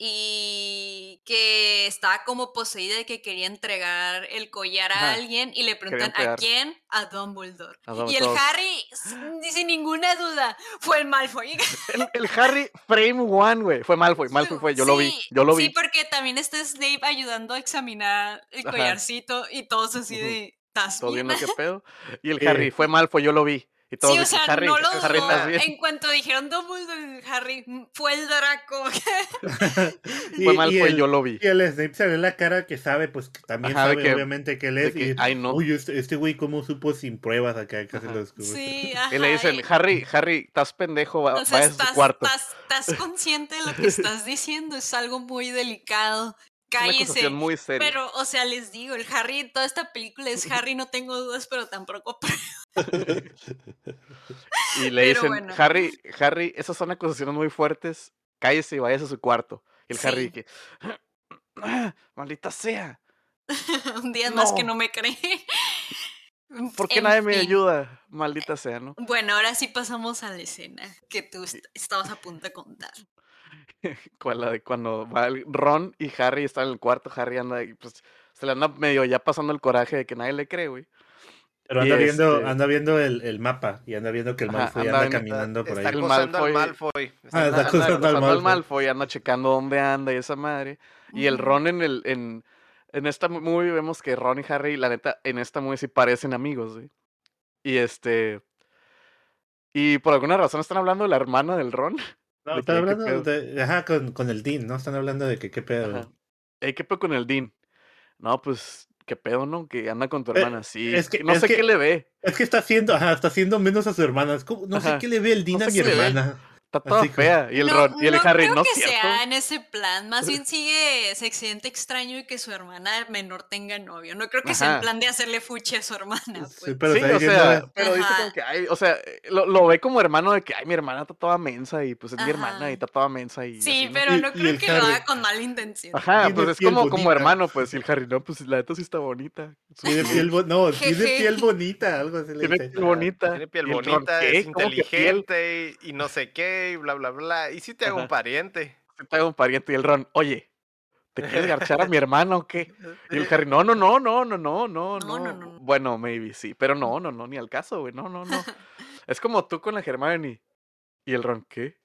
Y que estaba como poseída de que quería entregar el collar a Ajá, alguien y le preguntan a quién, a Dumbledore. A Y el. Harry, sin ninguna duda, fue el Malfoy. El, el Harry Frame One, güey. Fue Malfoy, Malfoy fue, yo lo vi, Sí, yo lo Sí, vi. porque también está Snape ayudando a examinar el Ajá. collarcito y todos así de, ¿estás bien?". qué pedo. Y el. Harry fue Malfoy, yo lo vi. Y todos Sí, o sea, Harry, no lo Harry, dudó. ¿estás bien? En cuanto dijeron Dumbledore, Harry fue el Draco. Y- Fue y Malfoy, el- yo lo vi. Y el Snape se ve la cara que sabe, pues que también Ajá, sabe que- obviamente que él es. que, y, ay, no. Uy, este este güey cómo supo sin pruebas acá que se Ajá. lo descubre. sí, Y le dicen, ajá, Harry, Harry, estás pendejo, va- o sea, vaya a su estás, cuarto. estás, estás consciente de lo que estás diciendo, es algo muy delicado. Una muy seria. Pero, o sea, les digo, el Harry, toda esta película es Harry, no tengo dudas, pero tampoco Y le pero dicen, bueno. Harry, Harry, esas son acusaciones muy fuertes, cállese y vayas a su cuarto. Y el Harry que, "Ah, maldita sea, un día más que No. me cree. ¿por qué En nadie me ayuda? Maldita sea, ¿no? Bueno, ahora sí pasamos a la escena que tú est- estabas a punto de contar. Con la de cuando va el Ron y Harry están en el cuarto, Harry anda y pues se le anda medio ya pasando el coraje de que nadie le cree, güey. Pero Y anda viendo, este- anda viendo el, el mapa y anda viendo que el Ajá, Malfoy anda anda, viendo- caminando por Está ahí. el acosando al Malfoy- Malfoy. Ah, Está está Anda al Malfoy. Malfoy, anda checando dónde anda y esa madre. Y el Ujú. Ron en el en, en esta movie vemos que Ron y Harry, la neta, en esta movie sí parecen amigos, güey. Y este y por alguna razón están hablando de la hermana del Ron. No. ¿Qué hablando de, ajá, con, con el Dean, ¿no? Están hablando de que qué pedo. Ey, ¿qué pedo con el Dean? No, pues qué pedo, ¿no? Que anda con tu Eh, hermana, sí. es que- no es sé que- qué le ve. Es que está haciendo, ajá, está haciendo menos a su hermana. Es como- no sé qué le ve el Dean No a mi hermana. Está toda Así fea. Y el no, Ron, y el no Harry, creo no que cierto. sea en ese plan. Más bien sigue, se accidente extraño y que su hermana menor tenga novio. No creo que sea en Ajá. plan de hacerle fuchi a su hermana. Sí, Pues. pero sí, o sea, pero dice Ajá. como que, ay, o sea, eh, lo, lo ve como hermano de que, ay, mi hermana está toda mensa y pues es mi hermana Ajá. y está toda mensa y Sí, así, ¿no? pero no y creo que lo Harry. haga con mala intención. Ajá, pues es como, como hermano, pues, y el Harry, no, pues la neta sí está bonita. Tiene piel bo- no, tiene piel bonita, algo así le tiene piel bonita. Tiene piel bonita, es inteligente y no sé qué, y bla, bla, bla. Y sí te hago un Ajá. pariente. Si te hago un pariente y el Ron, oye, ¿te quieres garchar a mi hermano o qué? Y el Harry, no, no, no, no, no, no, no, No, no, no. no. Bueno, maybe sí, pero no, no, no, ni al caso, güey, no, no, no. Es como tú con la Hermione. Y el Ron, ¿qué?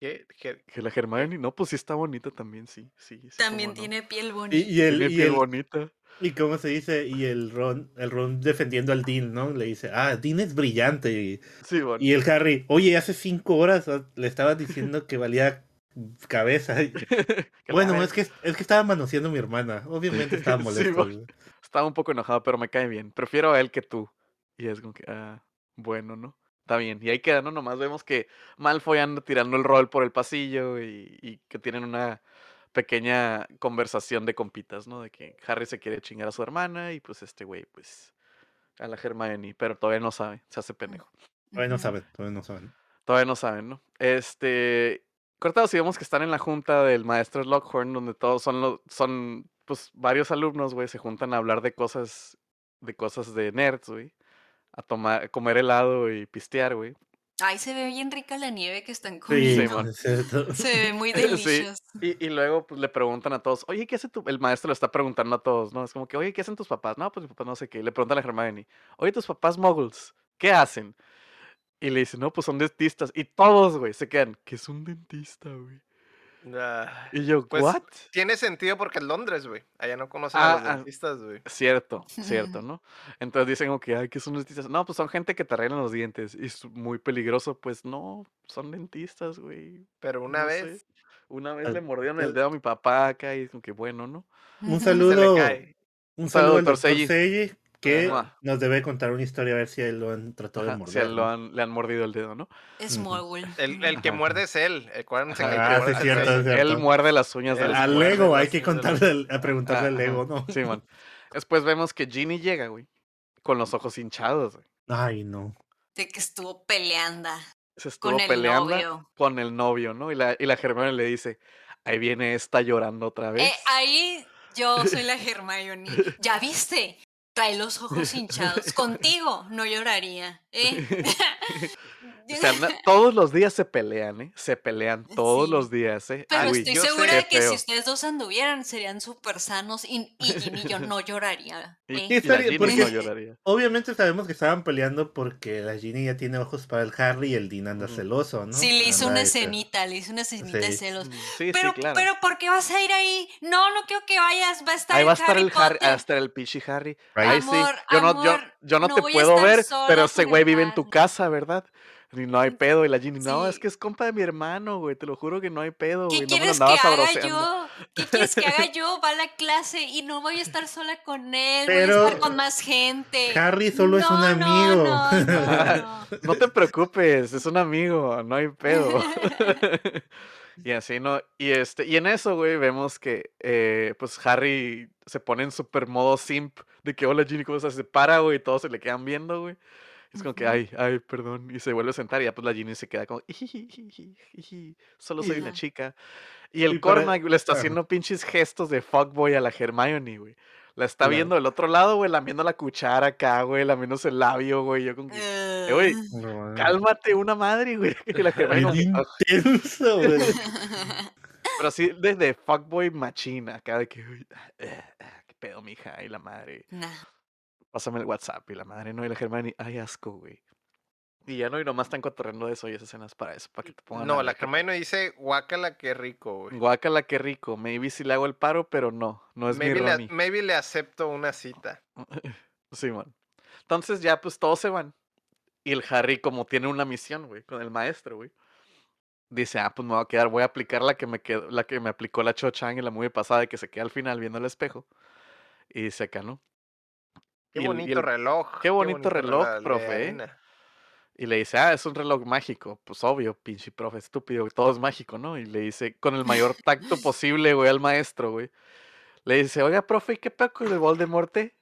¿Qué? ¿Qué? Que la Hermione, no, pues sí está bonita también, sí, sí. sí También cómo no. tiene piel bonita. Y, y el, Tiene y piel el- bonita. Y cómo se dice, y el Ron, el Ron defendiendo al Dean, ¿no? Le dice, ah, Dean es brillante. Y, Sí, bueno. y el Harry, oye, hace cinco horas ah, le estaba diciendo que valía cabeza. Bueno, es que, es que estaba manoseando a mi hermana. Obviamente estaba Sí, molesto. bueno. Estaba un poco enojado, pero me cae bien. Prefiero a él que tú. Y es como que, ah, bueno, ¿no? Está bien. Y ahí queda, ¿no? Nomás vemos que Malfoy anda tirando el rol por el pasillo y, y que tienen una pequeña conversación de compitas, ¿no? De que Harry se quiere chingar a su hermana y pues este güey, pues, a la Hermione, pero todavía no sabe, se hace pendejo. Todavía no saben, todavía no saben. Todavía no saben, ¿no? Este. Cortados, y vemos que están en la junta del maestro Lockhorn, donde todos son los. son pues varios alumnos, güey, se juntan a hablar de cosas. de cosas de nerds, güey. A tomar, a comer helado y pistear, güey. Ay, se ve bien rica la nieve que están Sí, comiendo. Simón. es cierto. se ve muy Sí. delicioso. Y, y luego pues le preguntan a todos, oye, ¿qué hace tu...? El maestro le está preguntando a todos, ¿no? Es como que, oye, ¿qué hacen tus papás? No, pues mi papá no sé qué. Y le preguntan a Hermione, oye, tus papás muggles, ¿qué hacen? Y le dicen, no, pues son dentistas. Y todos, güey, se quedan, ¿qué es un dentista, güey? Ah, Y yo, Pues, ¿what? tiene sentido porque es Londres, güey. Allá no conocen a Ah, los ah. dentistas, güey. Cierto, cierto, ¿no? Entonces dicen como que, ay, que son dentistas. No, pues son gente que te arreglan los dientes y es muy peligroso. Pues no, son dentistas, güey. Pero una No sé. vez Una vez Al- le mordieron el dedo a mi papá acá y es como que bueno, ¿no? Un se le saludo, cae. un saludo, saludo al doctor. Selly, que Ajá. nos debe contar una historia a ver si él lo han tratado de morder. si él lo ¿no? han- le han mordido el dedo, ¿no? Smallwood. El, el que Ajá. muerde es él. El que Ah, sí, muerde es es cierto, él. es cierto. Él muerde las uñas de Él los Al Lego, hay que contarle, a preguntarle al Lego, ¿no? Sí, man. Después vemos que Ginny llega, güey. Con los ojos hinchados, güey. Ay, no. De que estuvo peleando Se estuvo con el peleando novio. con el novio, ¿no? Y la, y la Hermione le dice, ahí viene esta llorando otra vez. Eh, ahí yo soy la Hermione. ¿Ya viste? Trae los ojos hinchados. Contigo no lloraría. ¿eh? O sea, na- todos los días se pelean, ¿eh? Se pelean todos Sí. los días, ¿eh? Pero Ay, estoy segura de que feo. si ustedes dos anduvieran serían súper sanos y, y Ginny y yo no lloraría. ¿eh? y la estaría- Ginny porque- no lloraría. Obviamente sabemos que estaban peleando porque la Ginny ya tiene ojos para el Harry y el Dean anda celoso, ¿no? Sí, le hizo Anda una escenita, le hizo una escenita de Sí. celos. Sí, Pero, sí, claro. pero, ¿por qué vas a ir ahí? No, no quiero que vayas, va a estar Ahí el va a estar Harry el Harry, Potter. va a estar el pichi Harry. Right. Ay, sí. Amor, Yo no, yo, amor, yo no, no te puedo ver, pero ese güey vive en tu casa, ¿verdad? Y no hay pedo. Y la Ginny, no, es que es compa de mi hermano, güey. Te lo juro que no hay pedo, ¿Qué güey. No me lo quieres que andaba haga sabroseando. yo? ¿Qué quieres que haga yo? Va a la clase y no voy a estar sola con él, voy a estar con más gente. Harry solo es un amigo. no, no, no. No te preocupes, es un amigo, no hay pedo. y así, ¿no? Y este, y en eso, güey, vemos que eh, pues Harry se pone en super modo simp de que hola Ginny, ¿cómo estás? Se para, güey, y todos se le quedan viendo, güey. Es como que, ay, ay, perdón. Y se vuelve a sentar y ya pues la Ginny se queda como, "Ijijijiji, solo soy una chica. Y el Y para- Cormac le está ajá. haciendo pinches gestos de fuckboy a la Hermione, güey. La está Claro. viendo del otro lado, güey, lamiendo la cuchara acá, güey, lamiéndose el labio, güey. Yo como que, eh, güey, Ah. No, cálmate una madre, güey. Y la Hermione como Bien que, "Ah". intenso, güey. Pero sí, desde fuckboy machina, acá de que, uy, ah, ah, qué pedo, mija, y la madre. Nah. Pásame el WhatsApp, y la madre, no, y la Hermione, ay, asco, güey. Y ya no, y nomás están cotorreando de eso, y esas escenas para eso, para que te pongan No, la qué Hermione dice, guácala, qué rico, güey. Guácala, qué rico. Maybe si le hago el paro, pero no, no es Maybe mi le, maybe le acepto una cita. Sí, man. Entonces ya, pues todos se van. Y el Harry, como tiene una misión, güey, con el maestro, güey. Dice, ah, pues me voy a quedar, voy a aplicar la que me quedó, la que me aplicó la Cho Chang en la movie pasada, de que se queda al final viendo el espejo. Y se acá, ¿no? Qué Y el- y bonito el- reloj. qué bonito reloj, profe, ¿eh? Y le dice, ah, es un reloj mágico. Pues obvio, pinche profe, estúpido, todo es mágico, ¿no? Y le dice, con el mayor tacto posible, güey, al maestro, güey. Le dice, oiga, profe, ¿y qué pedo con el Voldemort? Usted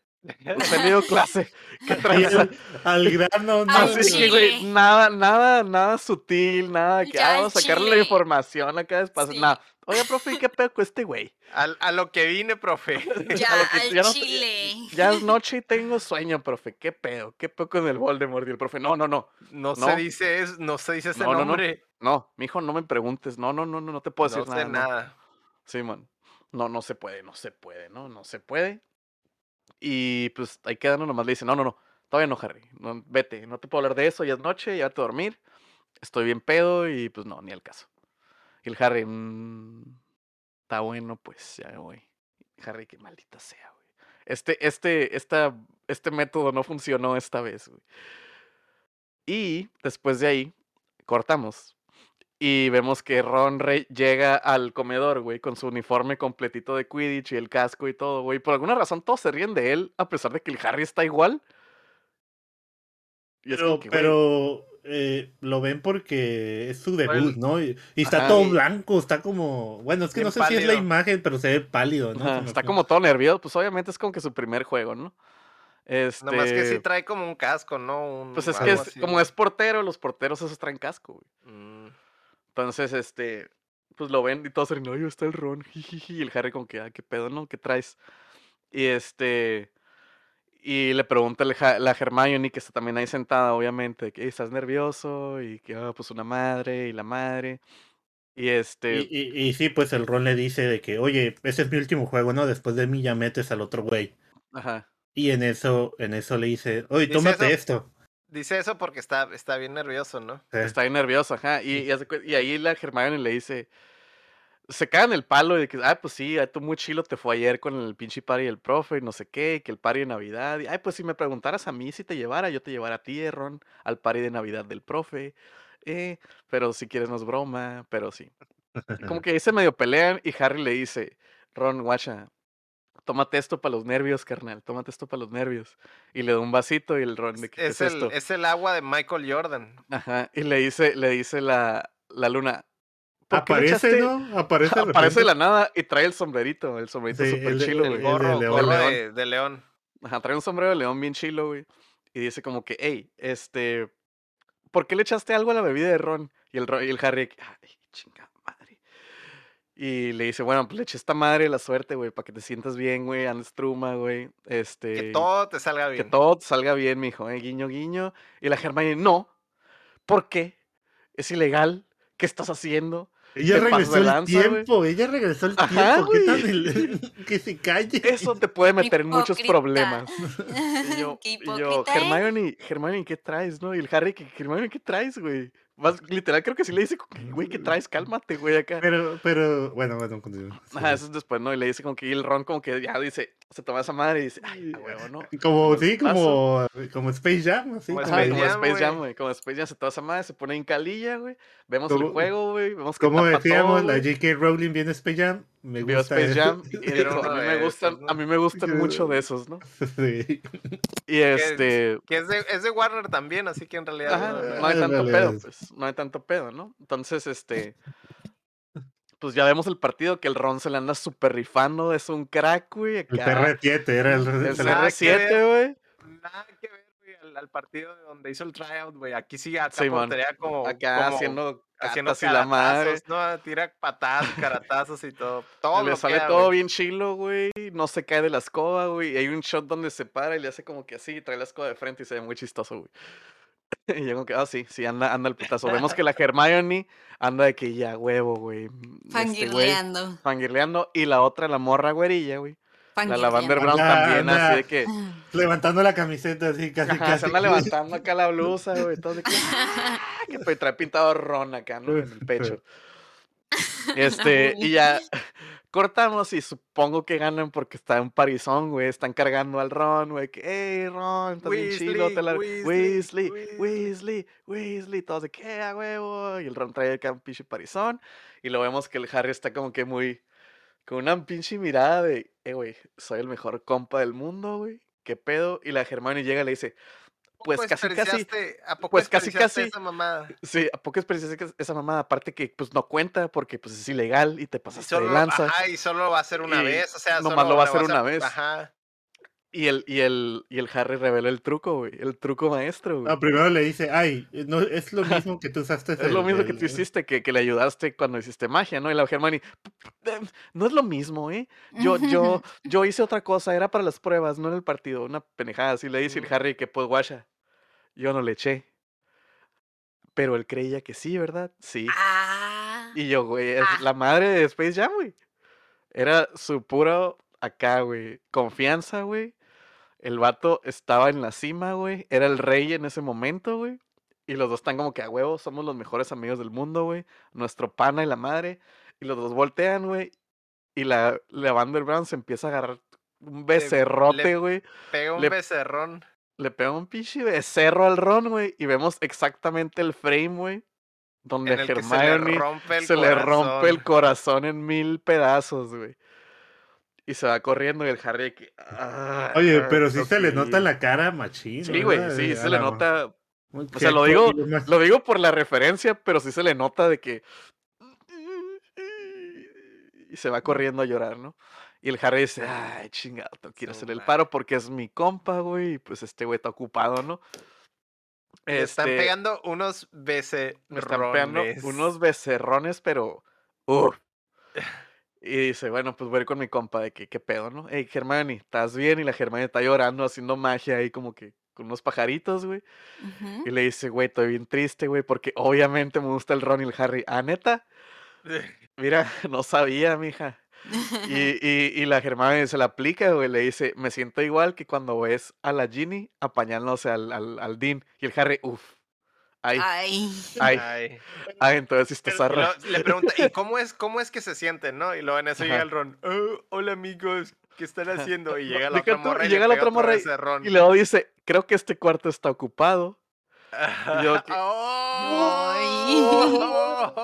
le dio clase. ¿Qué Y tranza? al, al grano, no. Al Así que, güey, nada, nada, nada sutil, nada que, ah, vamos a sacarle la información acá despacio. Sí. Nada. Oiga, profe, ¿y qué pedo con este güey? Al- a lo que vine, profe. Ya A lo que al ya no- chile. Ya es noche y tengo sueño, profe. ¿Qué pedo? ¿Qué pedo con el Voldemort? Y el profe, no, no, no. No, No. se dice es, no se dice ese No, no, no. nombre. No, mijo, no me preguntes. No, no, no, no, no te puedo No, decir sé nada. no. nada. Sí, man. No, no se puede, no se puede, ¿no? No se puede. Y pues ahí quedando nomás le dice, no, no, no, todavía no, Harry. No, vete, no te puedo hablar de eso, ya es noche, ya te a dormir. Estoy bien pedo y pues no, ni al caso. Y el Harry, "Mm, está bueno, pues ya voy. Harry, qué maldita sea, güey. Este, este, esta, este método no funcionó esta vez, güey. Y después de ahí, cortamos. Y vemos que Ron Rey llega al comedor, güey, con su uniforme completito de Quidditch y el casco y todo, güey. Por alguna razón todos se ríen de él, a pesar de que el Harry está igual. Y es Pero, que, pero eh, lo ven porque es su debut, ¿no? Y, y está Ajá. todo blanco, está como. Bueno, es que Bien no sé si es la imagen, pero se ve pálido, ¿no? ajá, está como todo nervioso. Pues obviamente es como que su primer juego, ¿no? Este, Nomás que sí trae como un casco, ¿no? Un- pues es que es- así. como es portero, los porteros esos traen casco, güey. Mm. Entonces, este, pues lo ven y todos se ríen, "Ay, está el Ron, jijiji", y el Harry como que, ah, qué pedo, ¿no? ¿Qué traes? Y este, y le pregunta la Hermione, que está también ahí sentada, obviamente, que estás nervioso, y que, ah, pues una madre, y la madre, y este, Y, y- y sí, pues el Ron le dice de que, oye, ese es mi último juego, ¿no? Después de mí ya metes al otro güey. ajá, Y en eso, en eso le dice, oye, Dice tómate eso. esto. Dice eso porque está, está bien nervioso, ¿no? Sí. está bien nervioso, ajá, y, y hace cue- y ahí la Hermione le dice, se cagan el palo de que, ay, pues sí, tú muy chilo te fue ayer con el pinche party del profe y no sé qué, y que el party de Navidad. Y, ay, pues si me preguntaras a mí si te llevara, yo te llevara a ti, Ron, al party de Navidad del profe. Eh, pero si quieres no es broma, pero sí. Y como que ahí se medio pelean y Harry le dice, Ron, guacha, tómate esto para los nervios, carnal, tómate esto para los nervios. Y le da un vasito y el Ron de ¿qué Es, es el, esto? es el agua de Michael Jordan. Ajá, y le dice, le dice la, la luna. ¿Por qué le Aparece, ¿no? Aparece, de Aparece de la nada y trae el sombrerito, el sombrerito Sí, súper el de- chilo, el güey. de Gorro, león. gorro León. de, de león. Ajá, trae un sombrero de león bien chilo, güey. Y dice como que, hey, este, ¿por qué le echaste algo a la bebida de Ron? Y el, Ron- y el Harry, ay, chinga madre. Y le dice, bueno, pues le eché esta madre la suerte, güey, para que te sientas bien, güey, andes truma, güey. Este, Que todo te salga que bien. todo te salga bien, mijo, eh, guiño, guiño. Y la Hermione, no, ¿por qué? Es ilegal, ¿qué estás haciendo? Ella regresó el lanza, tiempo, ella regresó el Ajá, tiempo. ¿Qué güey. tal el- que se calle? Eso te puede meter en muchos problemas. Y yo, Qué y yo. Hermione, Hermione, ¿qué traes, no? Y el Harry, que Hermione, ¿qué traes, güey? Más, literal, creo que sí le dice, güey, ¿qué traes? Cálmate, güey, acá. Pero, pero, bueno, bueno, continúa. Sí. Ajá, eso es después, ¿no? Y le dice como que y el Ron como que ya dice, se toma esa madre y dice, ay, a huevo, ¿no? Como, sí, como, como Space Jam, así. Como Space como Jam, Space Jam, güey. Como Space Jam se toma esa madre, se pone en calilla, güey. Vemos el juego, güey. Vemos que Como decíamos, todo, la. J.K. Rowling viene Space Jam. Me Vio gusta Space. Jam y dijo, a mí de me gustan, a mí me gustan mucho de esos, ¿no? Sí. Y este, Que es de, es de Warner también, así que en realidad. Ajá, no- no hay tanto pedo, pues, no hay tanto pedo, ¿no? Entonces, este, pues ya vemos el partido que el Ron se le anda súper rifando, es un crack, güey, El acá. CR7 era el, El CR7, ver. güey. Nada que ver, güey, al, al partido de donde hizo el tryout, güey. Aquí sí, acá portería como. Acá como haciendo haciendo y la madre. ¿no? Tira patadas, caratazos y todo. Todo le sale todo bien chilo, güey. No se cae de la escoba, güey. Y hay un shot donde se para y le hace como que así, trae la escoba de frente y se ve muy chistoso, güey. Y yo como que, ah, sí, sí, anda, anda el putazo. Vemos que la Hermione anda de que ya huevo, güey. mm, Este, güey, Fangirleando. fangirleando. Y la otra, la morra güerilla, güey. La Lavander. Brown Anda, también, anda. así de que. levantando la camiseta así, casi, Ajá, casi. se anda levantando acá la blusa, güey. Todo de que. "Ah", que pues, trae pintado ron acá, ¿no? En el pecho. Este, y ya cortamos y supongo que ganan porque está en Parizón, güey. Están cargando al Ron, güey. Que, hey, Ron, estás bien chido. Weasley, te la- Weasley, Weasley, Weasley". Weasley. Todos de que, a huevo. Y el Ron trae acá un pinche Parizón. Y lo vemos que el Harry está como que muy. Con una pinche mirada de, eh, güey, soy el mejor compa del mundo, güey. ¿Qué pedo? Y la Hermione llega y le dice, pues casi, casi, desperdiciaste- ¿A poco pues casi, desperdiciaste casi. Esa mamada? Sí, ¿a poco es precisa que esa mamada? Aparte que pues no cuenta porque pues es ilegal y te Y pasaste de solo, lanza. ajá, y solo va a ser una Y vez, o sea, nomás solo lo va a hacer una vez. Ajá. Y el, y el, y el Harry revela el truco, güey. El truco maestro, güey. No, primero le dice, ay, no, es lo mismo que tú usaste. es lo el- mismo que tú hiciste, que, que le ayudaste cuando hiciste magia, ¿no? Y la Hermione, "Em, no es lo mismo, ¿eh? Yo, yo, yo hice otra cosa, era para las pruebas, no en el partido. Una pendejada así le dice el. Harry que pues guacha, yo no le eché. Pero él creía que sí, ¿verdad? Sí. Ah. Y yo, güey, es Ah. la madre de Space Jam, güey. Era su puro acá, güey. Confianza, güey. El vato estaba en la cima, güey. Era el rey en ese momento, güey. Y los dos están como que a huevo, somos los mejores amigos del mundo, güey. Nuestro pana y la madre. Y los dos voltean, güey. Y la, la Vander Brown se empieza a agarrar un becerrote, güey. Pega un Le- becerrón. Le pega un pinche becerro al Ron, güey. Y vemos exactamente el frame, güey. Donde el que se le Hermione rompe el se le rompe el corazón en mil pedazos, güey. Y se va corriendo y el Harry que... "Ah, Oye, pero sí se le ok". nota la cara machín. Sí, güey, ¿verdad? sí, se le nota... Muy O sea, lo digo, más- lo digo por la referencia, pero sí se le nota de que... Y se va corriendo a llorar, ¿no? Y el Harry dice, ay, chingado, a Su hacer el paro porque es mi compa, güey, y pues este güey está ocupado, ¿no? Le están Este, pegando unos becerrones. Me están pegando unos becerrones, pero. uf. Y dice, bueno, pues voy a ir con mi compa de que qué pedo, ¿no? Hey, Germani, ¿estás bien? Y la Germani está llorando, haciendo magia ahí como que con unos pajaritos, güey. Y le dice, güey, estoy bien triste, güey, porque obviamente me gusta el Ron y el Harry. ¿Ah, neta? Mira, no sabía, mija. Y, y, y la Germani se la aplica, güey, le dice, me siento igual que cuando ves a la Ginny apañándose al, al, al Dean. Y el Harry, uff, Ay, Ay. ay, Ay. ay, entonces está zarra. le pregunta, ¿y cómo es, cómo es que se sienten, no? Y luego en eso Ajá. llega el Ron, "Oh, hola amigos, ¿qué están haciendo? Y llega la Deja otra morra y y, le llega la otra morra. Y luego dice, creo que este cuarto está ocupado. y yo que- ¡Oh!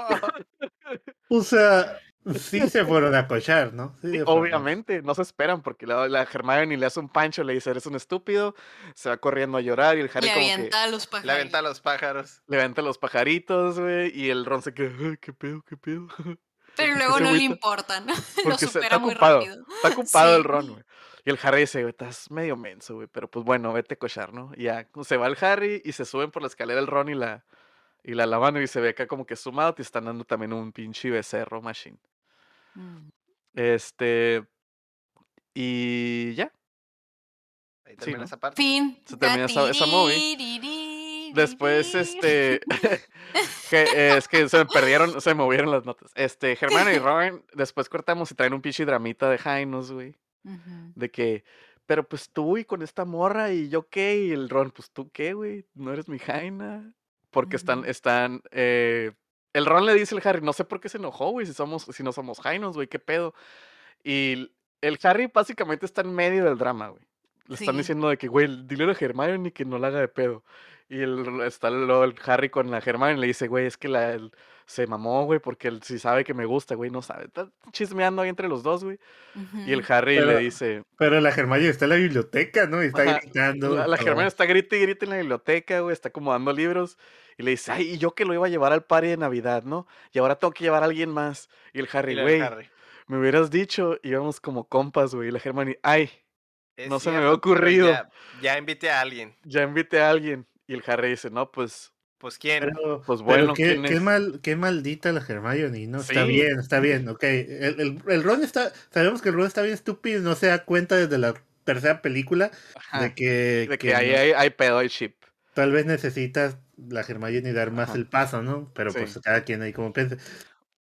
O sea, sí se fueron a cochar, ¿no? Sí. Obviamente, no se esperan porque la, la Hermione le hace un pancho, le dice, eres un estúpido, se va corriendo a llorar y el Harry Le como que avienta a los Le pájaros. aventa a los pájaros. le aventa los pajaritos, güey, y el Ron se queda, "Ay, qué pedo, qué pedo. Pero luego no le agüita. importa, ¿no? Lo supera está muy ocupado, rápido. está ocupado el. Ron, güey. Y el Harry dice, güey, estás medio menso, güey, pero pues bueno, vete a cochar, ¿no? Y ya, se va el Harry y se suben por la escalera el Ron y la, y la lavano y se ve acá como que sumado y están dando también un pinche becerro machine. Mm. Este, y ya, Ahí termina esa parte. Fin. Se termina esa- esa movie. Después, este. que, eh, es que se me perdieron, se me movieron las notas. Este, Germán y Ron, después cortamos y traen un pinche dramita de Jainos, güey. De que, pero pues tú y con esta morra y yo qué. Y el Ron, pues tú qué, güey. No eres mi Jaina. Porque están, están. eh, el Ron le dice al Harry, no sé por qué se enojó, güey, si somos, si no somos Jainos, güey, qué pedo. Y el Harry básicamente está en medio del drama, güey. Le están Sí. diciendo de que, güey, dile a Hermione que no la haga de pedo. Y el, está luego el Harry con la Hermione y le dice, güey, es que la, el- se mamó, güey, porque él sí sabe que me gusta, güey, no sabe. Está chismeando ahí entre los dos, güey. Y el. Harry le dice, Pero la Hermione está en la biblioteca, ¿no? Y está Ajá, gritando. la, la está grita y grita en la biblioteca, güey, está acomodando libros. Y le dice, ay, y yo que lo iba a llevar al party de Navidad, ¿no? Y ahora tengo que llevar a alguien más. Y el Harry, güey, me hubieras dicho, íbamos como compas, güey. Y la Hermione, ay, "Es no se me había ocurrido". Ya, ya invité a alguien. ya invité a alguien. Y el Harry dice, no, pues, Pues quién. Pero, Pues pero bueno, qué, ¿quién qué es? mal, qué maldita la Hermione, ¿no? Está bien, está bien, ok. El, el, el Ron está, sabemos que el Ron está bien estúpido y no se da cuenta desde la tercera película ajá, de que, de que, que ahí no- hay, hay pedo, hay chip. tal vez necesitas la Hermione dar más Ajá. el paso, ¿no? Pero Sí. pues cada quien ahí como piensa.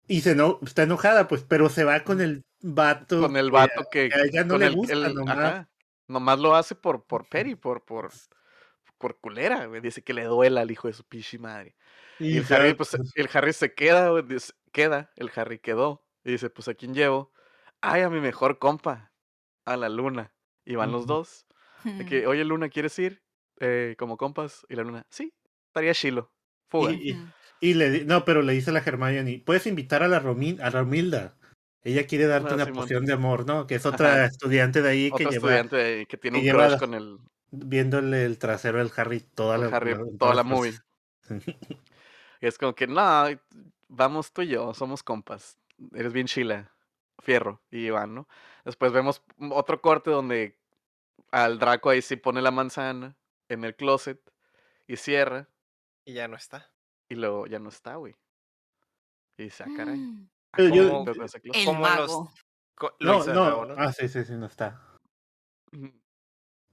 Y se no, está enojada, pues, pero se va con el vato. Con el que vato que, a ella no le el, gusta el- nomás. ajá, nomás lo hace por, por Perry, por, por, por culera, güey. Dice que le duela al hijo de su pinche madre. Y el Harry, pues, el Harry se queda, güey, dice- queda, el Harry quedó. Y dice, pues, ¿a quién llevo? Ay, a mi mejor compa, a la luna. Y van los dos. De que, oye, Luna, ¿quieres ir? Eh, como compas. Y la Luna, sí, estaría chilo. Fuga. Y- le no, pero le dice a la Hermione, puedes invitar a la a Romilda. Ella quiere darte Ah, una Simón. poción de amor, ¿no? Que es otra Ajá. estudiante de ahí que lleva estudiante de- que tiene que un crush con el, viéndole el trasero al Harry toda con la, Harry la- toda la todas movie. las Y es como que, no, vamos tú y yo, somos compas. Eres bien chila, fierro. Y van, ¿no? Después vemos otro corte donde al Draco ahí sí pone la manzana en el closet y cierra. Y ya no está. Y luego ya no está, güey. Y dice, ah, caray. Mm. yo- ¿cómo? El los-. Co- No, no, nuevo, ¿no? ah, sí, sí, sí, no está.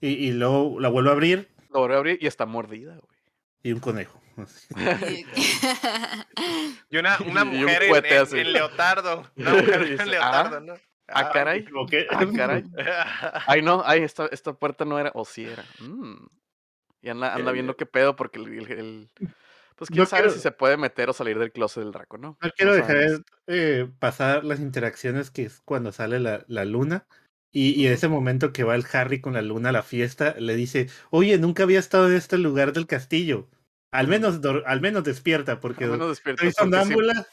Y, y luego la vuelve a abrir Lo volvió a abrir y está mordida, güey. y un conejo. Y una, una Y un mujer en, leotardo. Una mujer Dice, en leotardo, ah, ¿no? Ah, caray. Ah, caray. Ay, no, ay, esta, esta puerta no era, o sí era. Mm. Y anda, anda viendo qué pedo porque el, el- el- pues quién No sabe quiero- si se puede meter o salir del closet del Draco, ¿no? No quiero dejar eh, pasar las interacciones que es cuando sale la, la luna. Y, y en ese momento que va el Harry con la luna a la fiesta, le dice, oye, nunca había estado en este lugar del castillo. Al menos, al menos despierta, porque Al menos despierta. soy sonámbula.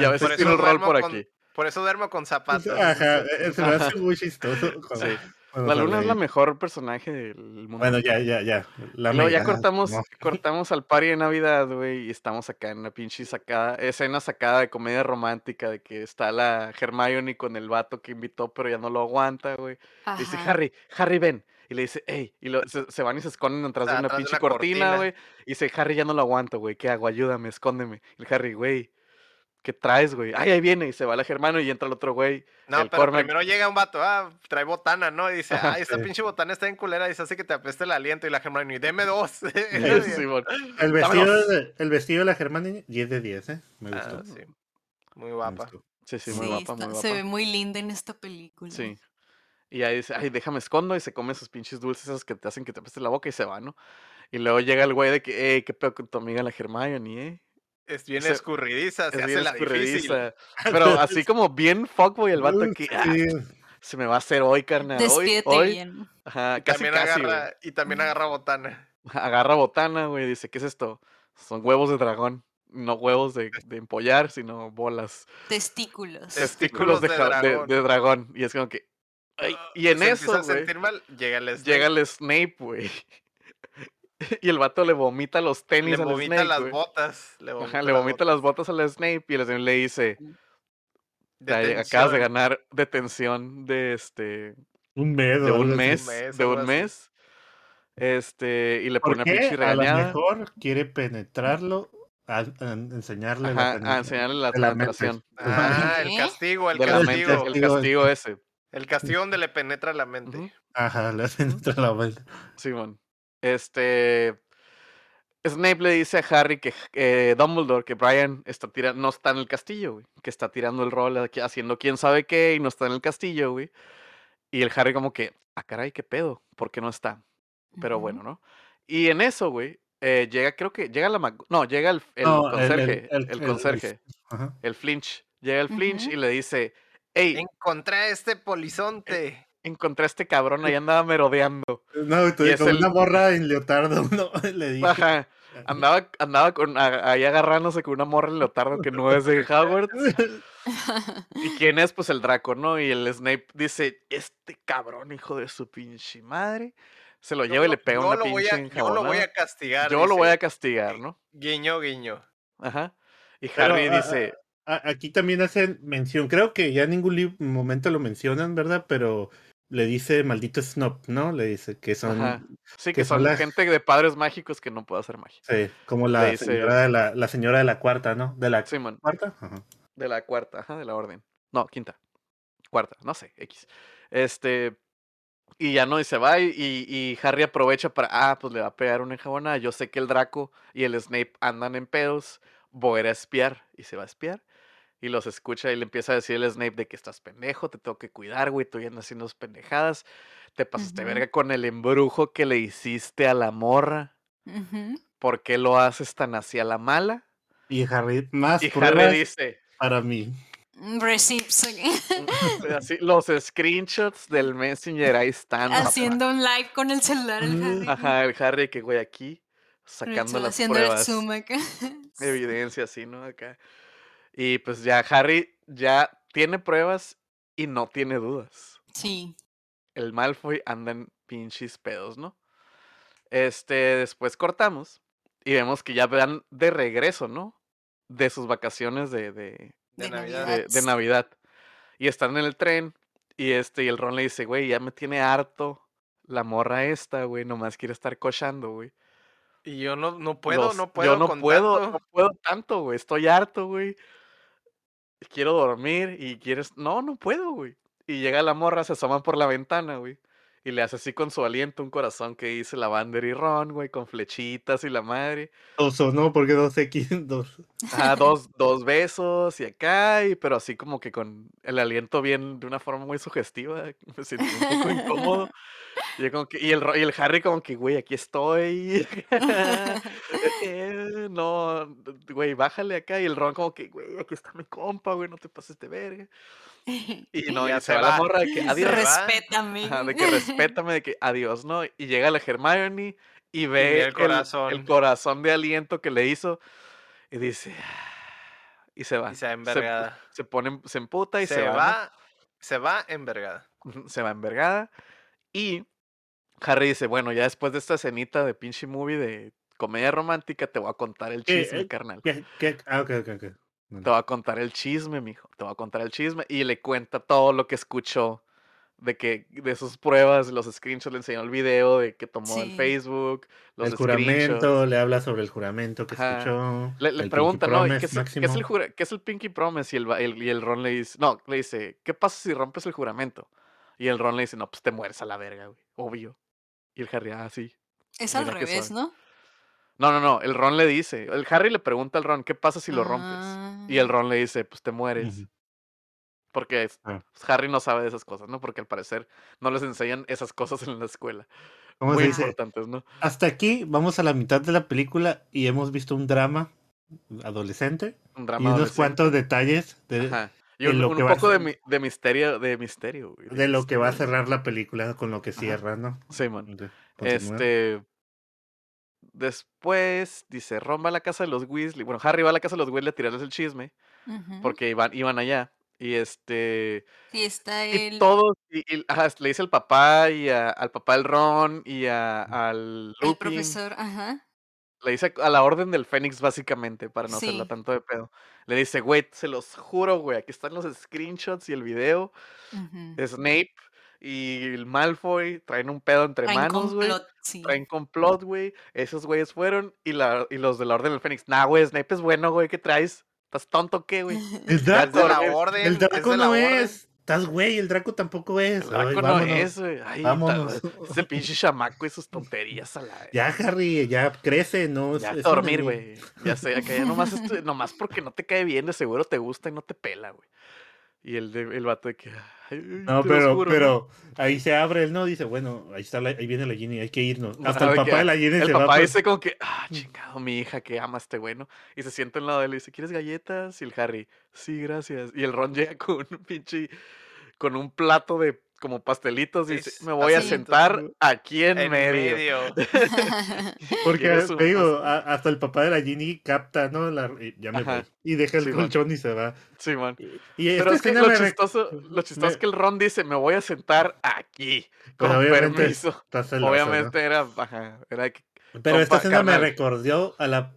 Y a veces tiene un rol por duermo con- aquí. Por eso duermo con zapatos. Ajá, eh, se me hace muy chistoso. cuando- Sí. La luna es la mejor personaje del mundo. Bueno, ya, ya, ya. La luego ya cortamos, ¿no? cortamos al party de Navidad, güey, y estamos acá en una pinche sacada, escena sacada de comedia romántica, de que está la Hermione con el vato que invitó, pero ya no lo aguanta, güey. Dice. Harry, Harry, ven. Y le dice, hey, y lo- se, se van y se esconden atrás de una de pinche una cortina. güey. Y dice, Harry, ya no lo aguanto, güey, ¿qué hago? Ayúdame, escóndeme. Y el Harry, güey, ¿qué traes, güey? Ay, ahí viene. Y se va la Hermione y entra el otro güey. No, el pero Cormac- primero llega un vato, ah, trae botana, ¿no? Y dice, ay, esta sí. pinche botana está en culera y se hace que te apeste el aliento. Y la Hermione, deme dos. El vestido, de, el vestido de la Hermione, 10 de 10, ¿eh? Me gustó. Ah, sí. Muy guapa. Sí, sí, Sí, muy guapa, está- muy guapa. se ve muy linda en esta película. Sí. Y ahí dice, ay, déjame escondo y se come esos pinches dulces esos que te hacen que te apeste la boca y se va, ¿no? Y luego llega el güey de que, hey, qué pedo con tu amiga la Hermione, eh. Es bien Se- escurridiza, se Es hace bien la difícil. escurridiza. Pero así como bien fuckboy el vato que, ah, se me va a hacer hoy, carnal. Hoy, Despídete hoy. bien. Ajá, Y casi, también, casi, agarra, y también agarra botana. Agarra botana, güey, dice, ¿qué es esto? Son huevos de dragón. No huevos de, de empollar, sino bolas. Testículos. Testículos Testículos de, de ja- de- dragón. de dragón. Y es como que. ay, y en Se eso, a güey, sentir mal, llega el Snape, llega el Snape, güey. Y el vato le vomita los tenis le al vomita Snape. las güey. botas. Le vomita, Ajá, le vomita botas. las botas al Snape y el Snape le dice: "Ya, Acabas de Detención. ganar detención de este. Un mes. de un mes. de un mes. Este. Y le ¿Por pone una pinche A lo regañada. mejor quiere penetrarlo, a, a enseñarle la a enseñarle la penetración. Ah, el castigo, el de la mente, castigo. el castigo ese. El castigo donde le penetra la mente. Ajá, le penetra la mente. Simón. Este. Snape le dice a Harry que eh, Dumbledore, que Brian está tira no está en el castillo, güey. Que está tirando el rol aquí, haciendo quién sabe qué y no está en el castillo, güey. Y el Harry como que, ah, caray, qué pedo, ¿por qué no está? Pero bueno, ¿no? Y en eso, güey, eh, llega, creo que, llega la... Mag- No, llega el, el No, el- el- conserje, el, el- el- el- conserje, el Flinch. Llega el Flinch y le dice, hey, Encontré a este polizonte. Encontré a este cabrón, ahí andaba merodeando. No, y tú- Y es con el- una morra en leotardo, no, le dije. Ajá. Andaba, andaba con, a- ahí agarrándose con una morra en leotardo que no es de Hogwarts. ¿Y quién es? Pues el Draco, ¿no? Y el Snape dice, este cabrón, hijo de su pinche madre. Se lo Yo lleva y le pega una lo voy pinche a- Yo lo voy a castigar. Yo lo voy dice. a castigar, ¿no? Guiño, guiño. Ajá. Y Pero, Harry ah, dice, A- Aquí también hacen mención, creo que ya en ningún momento lo mencionan, ¿verdad? Pero le dice maldito Snob, ¿no? Le dice que son Ajá. sí, que que son son las- gente de padres mágicos que no puede hacer magia. sí, como la dice- señora de la, la señora de la cuarta, ¿no? De la cuarta. Ajá. de la cuarta, ajá, de la orden. No, quinta. Cuarta, no sé, X. Este. Y ya no, y se va y, y- y Harry aprovecha para, ah, pues le va a pegar una enjabonada. Yo sé que el Draco y el Snape andan en pedos. Voy a ir a espiar. Y se va a espiar. Y los escucha y le empieza a decir el Snape de que estás pendejo, te tengo que cuidar, güey, tú ya andas haciendo pendejadas. Te pasaste verga con el embrujo que le hiciste a la morra. Ujú. ¿Por qué lo haces tan hacia la mala? Y Harry, más Y Harry dice, para mí. Receipts. así, los screenshots del Messenger ahí están. papá. Haciendo un live con el celular el Mm, Harry. Ajá, el Harry que güey aquí sacando las Haciendo pruebas, el zoom acá. evidencia así, ¿no? Acá. Y pues ya Harry ya tiene pruebas y no tiene dudas. Sí. El Malfoy anda en pinches pedos, ¿no? Este, después cortamos y vemos que ya van de regreso, ¿no? De sus vacaciones de, de, De De Navidad. de, de Navidad. Y están en el tren. Y este, y el Ron le dice, güey, ya me tiene harto la morra esta, güey. Nomás quiere estar cochando, güey. Y yo no, no puedo, Los- no puedo Yo no con puedo, tanto. no puedo tanto, güey. Estoy harto, güey. Quiero dormir y quieres. No, no puedo, güey. Y llega la morra, se asoma por la ventana, güey. Y le hace así con su aliento un corazón que dice Lavander y Ron, güey, con flechitas y la madre. Dos o no, porque dos X, dos. Ah, dos, dos besos y acá, y, pero así como que con el aliento bien, de una forma muy sugestiva. Me sentí un poco incómodo. Y, yo como que, y, el, y el Harry como que, güey, aquí estoy. Eh, no, güey, bájale acá. Y el Ron como que, güey, aquí está mi compa, güey, no te pases de verga. Y no, Ya y se se va la morra de que Se adiós. Respétame. Ajá, de que respétame, de que adiós, ¿no? Y llega la Hermione y ve ve el el, corazón. el corazón de aliento que le hizo y dice... "Ah", Y se va. Y se va Se, envergada. se pone, se emputa y Se, se, va. ¿no? va, se va envergada. Se va envergada. Y Harry dice, bueno, ya después de esta escenita de pinche movie de comedia romántica, te voy a contar el ¿Qué, chisme, eh, carnal. ¿Qué, qué? Ah, ok, ok, ok. Te voy a contar el chisme, mijo. Te voy a contar el chisme. Y le cuenta todo lo que escuchó de que de sus pruebas, los screenshots, le enseñó el video de que tomó en Sí. Facebook, los el screenshots. juramento, le habla sobre el juramento que Ajá. escuchó. Le, pregunta, ¿no? ¿Y Promise ¿Qué es, el- qué es el jura- qué es el Pinky Promise? Y el- y el Ron le dice, no, le dice, ¿qué pasa si rompes el juramento? Y el Ron le dice, no, pues te mueres a la verga, güey, obvio. Y el Harry, ah, sí. Es al Mira revés. ¿no? No, no, no, el Ron le dice, el Harry le pregunta al Ron, ¿qué pasa si lo rompes? Y el Ah. Ron le dice, pues te mueres. Porque es- Ah. pues, Harry no sabe de esas cosas, ¿no? Porque al parecer no les enseñan esas cosas en la escuela. ¿Cómo Muy se dice? importantes, ¿no? Hasta aquí vamos a la mitad de la película y hemos visto un drama adolescente Un y drama unos adolescente. cuantos detalles de. Y de un, lo un que va a poco de, ser- mi- de misterio, de misterio, güey, de lo que va a cerrar la película con lo que Ajá. cierra, ¿no? Sí, man. Continúa. Este. Después, dice, Ron va a la casa de los Weasley. Bueno, Harry va a la casa de los Weasley a tirarles el chisme. Porque iban, iban allá. Y este. Sí, está Y el, todos. Y, y- ajá, le dice al papá y a- al papá del Ron y a- al el profesor, ajá. Le dice a la orden del Fénix, básicamente, para no hacerla Sí. tanto de pedo. Le dice, güey, se los juro, güey, aquí están los screenshots y el video. Snape y el Malfoy traen un pedo entre Traen manos, güey. sí. Traen complot, güey. Esos güeyes fueron y, la, y los de la Orden del Fénix. Nah, güey, Snape es bueno, güey. ¿Qué traes? ¿Estás tonto qué, güey? El Es de Draco, la orden. el es Draco de la no orden. es. Estás güey, el Draco tampoco es. El Ay, Draco no vámonos. es, güey. Ay, Vámonos. ese pinche chamaco y sus tonterías a la. Ya, Harry, ya crece, ¿no? Ya Es- dormir, güey. Ya sé, acá ya nomás, nomás porque no te cae bien, de seguro te gusta y no te pela, güey. Y el, de- el vato de que. "Ay, ay, No, pero, juro", pero ahí se abre él, ¿no? Dice, bueno, ahí está la- ahí viene la Ginny, hay que irnos. Hasta el papá que de la Ginny El se va. papá dice como que, ah, chingado, mi hija que ama este bueno. Y se sienta al lado de él y dice, ¿quieres galletas? Y el Harry, sí, gracias. Y el Ron llega con un pinche, con un plato de como pastelitos y Es me voy a sentar aquí en, En medio. medio. Porque te digo, a- hasta el papá de la Ginny capta, ¿no? La- y ya me voy. Y deja el Sí, man. colchón y se va. Sí, man. Y Pero es que lo me chistoso, lo chistoso es que el Ron dice, me voy a sentar aquí. Con obviamente permiso. Obviamente era, ajá, era que- Pero esta escena me recordó a la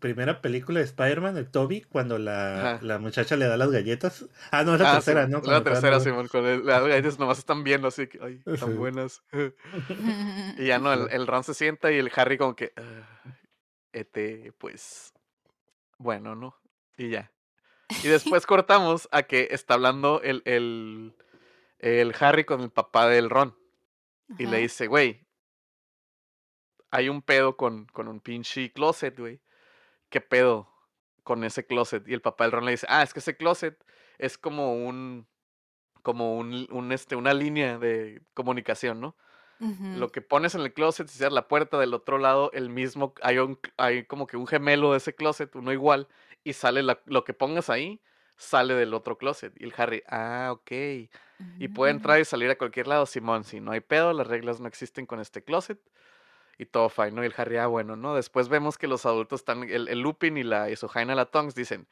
primera película de Spider-Man, de Toby, cuando la, la muchacha le da las galletas. Ah, no, es la Ah, tercera, sí, ¿no? La tercera, Simón, con el- las galletas nomás están viendo así que, ay, Sí. tan buenas. Y ya no, el, el Ron se sienta y el Harry como que, "Ah, este, pues, bueno, ¿no? Y ya. Y después cortamos a que está hablando el, el, el Harry con el papá del Ron. Y le dice, güey, hay un pedo con, con un pinche closet, güey. ¿Qué pedo con ese closet? Y el papá del Ron le dice, ah, es que ese closet es como un, como un, un este, una línea de comunicación, ¿no? Lo que pones en el closet, si cierras la puerta del otro lado, el mismo, hay, un, hay como que un gemelo de ese closet, uno igual, y sale la- lo que pongas ahí, sale del otro closet. Y el Harry, ah, ok. Y puede Mm. entrar y salir a cualquier lado, Simón, si no hay pedo, las reglas no existen con este closet. Y todo fine, ¿no? Y el Harry, ah, bueno, ¿no? Después vemos que los adultos están, el, el Lupin y la y su Jaina la Tongs dicen,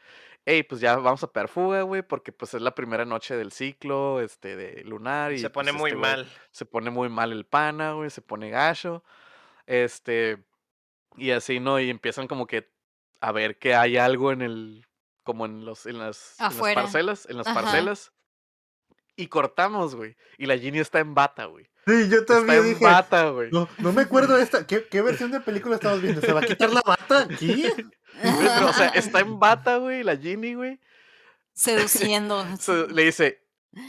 hey, pues ya vamos a pegar fuga, güey, porque pues es la primera noche del ciclo, este, de lunar. Y Se pues, pone muy este mal. se pone muy mal el pana, güey, se pone gacho. Este, y así, ¿no? Y empiezan como que a ver que hay algo en el, como en los, en las, en las Afuera. parcelas, en las Ajá. parcelas. Y cortamos, güey. Y la Ginny está en bata, güey. Sí, yo Está también en dije. bata, güey. No, no me acuerdo de esta. ¿Qué, ¿Qué versión de película estamos viendo? ¿Se va a quitar la bata aquí? Pero, o sea, está en bata, güey, la Ginny, güey. Seduciendo. Se- Le dice,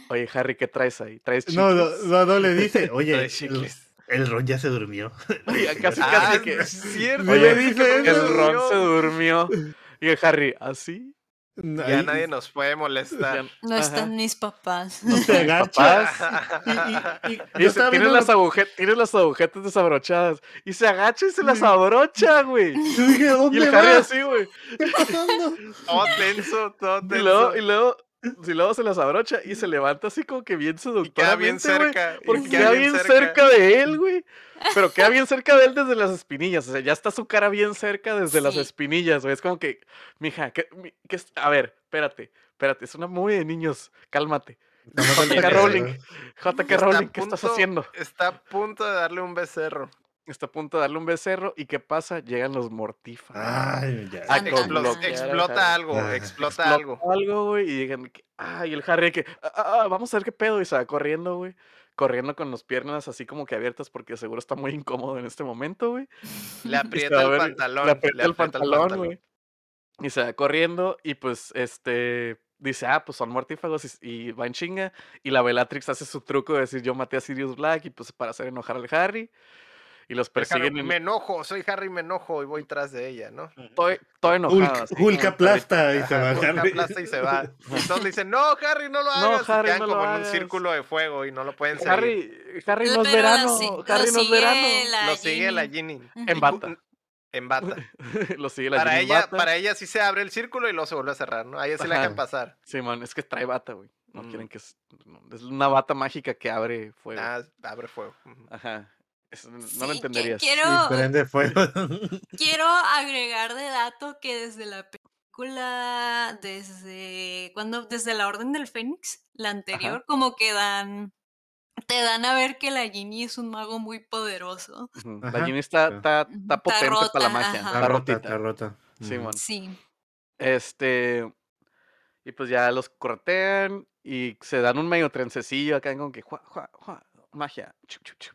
oye, Harry, ¿qué traes ahí? ¿Traes No, no, chicles? no, no, le dice, oye, el, chicles. el Ron ya se durmió. Oye, casi, Ah, casi que... es cierto. Oye, le dice el. Ron se durmió. Y el Harry, ¿así? Ya Ahí- nadie nos puede molestar. No Ajá. están mis papás. Y se agacha. Y, y- y Y dice, tienes las, la- agujetas, tienes las agujetas desabrochadas. Y se agacha y se las abrocha, güey. Yo dije, Y ¿dónde el Harry así, güey. ¿Qué pasando? Todo tenso, todo Y tenso. luego, y luego, y luego se las abrocha y se levanta así como que bien Y queda bien seductoramente, cerca. y Porque queda bien cerca de él, güey. Pero queda bien cerca de él desde las espinillas. O sea, ya está su cara bien cerca desde las espinillas, güey. Es como que, mija, ¿qué, mi- qué es- a ver, espérate, espérate. Es una movie de niños. Cálmate. J.K. que- Rowling. J.K. Rowling, ¿qué estás haciendo? Está a punto de darle un becerro. Está a punto de darle un becerro. ¿Y qué pasa? Llegan los mortífagos. Ay, ya. Ah, explota algo, Ah, explota algo. algo, güey, y digan, que- ah, y el Harry que, ah, vamos a ver qué pedo, y se va corriendo, güey, corriendo con las piernas así como que abiertas porque seguro está muy incómodo en este momento, güey. Le aprieta el ver- pantalón. Le aprieta el pantalón, güey. Y se va corriendo y pues, este, dice, ah, pues son mortífagos y, y va en chinga. Y la Bellatrix hace su truco de decir, yo maté a Sirius Black y pues para hacer enojar al Harry. Y los persiguen en... me enojo, soy Harry, me enojo y voy tras de ella, ¿no? Todo, todo enojado. Hulk, un aplasta y se va Hulk aplasta y se va. Y todos le dicen, no, Harry, no lo No, hagas. y Harry, quedan no lo como en un hagas. círculo de fuego y no lo pueden seguir. Harry, Harry no es verano. lo si- Harry lo no es verano. la lo sigue la Ginny. En bata. En bata. lo sigue la Para Ginny en ella, bata. para ella sí se abre el círculo y luego se vuelve a cerrar, ¿no? A ella sí la dejan pasar. Sí, man, es que trae bata, güey. No Mm. quieren que... Es, no, es una bata mágica que abre fuego. Ah, abre fuego. Ajá. Eso no Sí, lo entenderías. quiero, Y prende fuego. quiero agregar de dato que desde la película, desde cuando, desde la Orden del Fénix, la anterior, como que dan, te dan a ver que la Ginny es un mago muy poderoso. La Ginny está, está, Ujú. está Está potente para la rota, magia. ajá. Está Está rota, está rota. Sí, man. Sí. Este. Y pues ya los cortean y se dan un medio trencecillo acá con que jua, jua, jua, magia.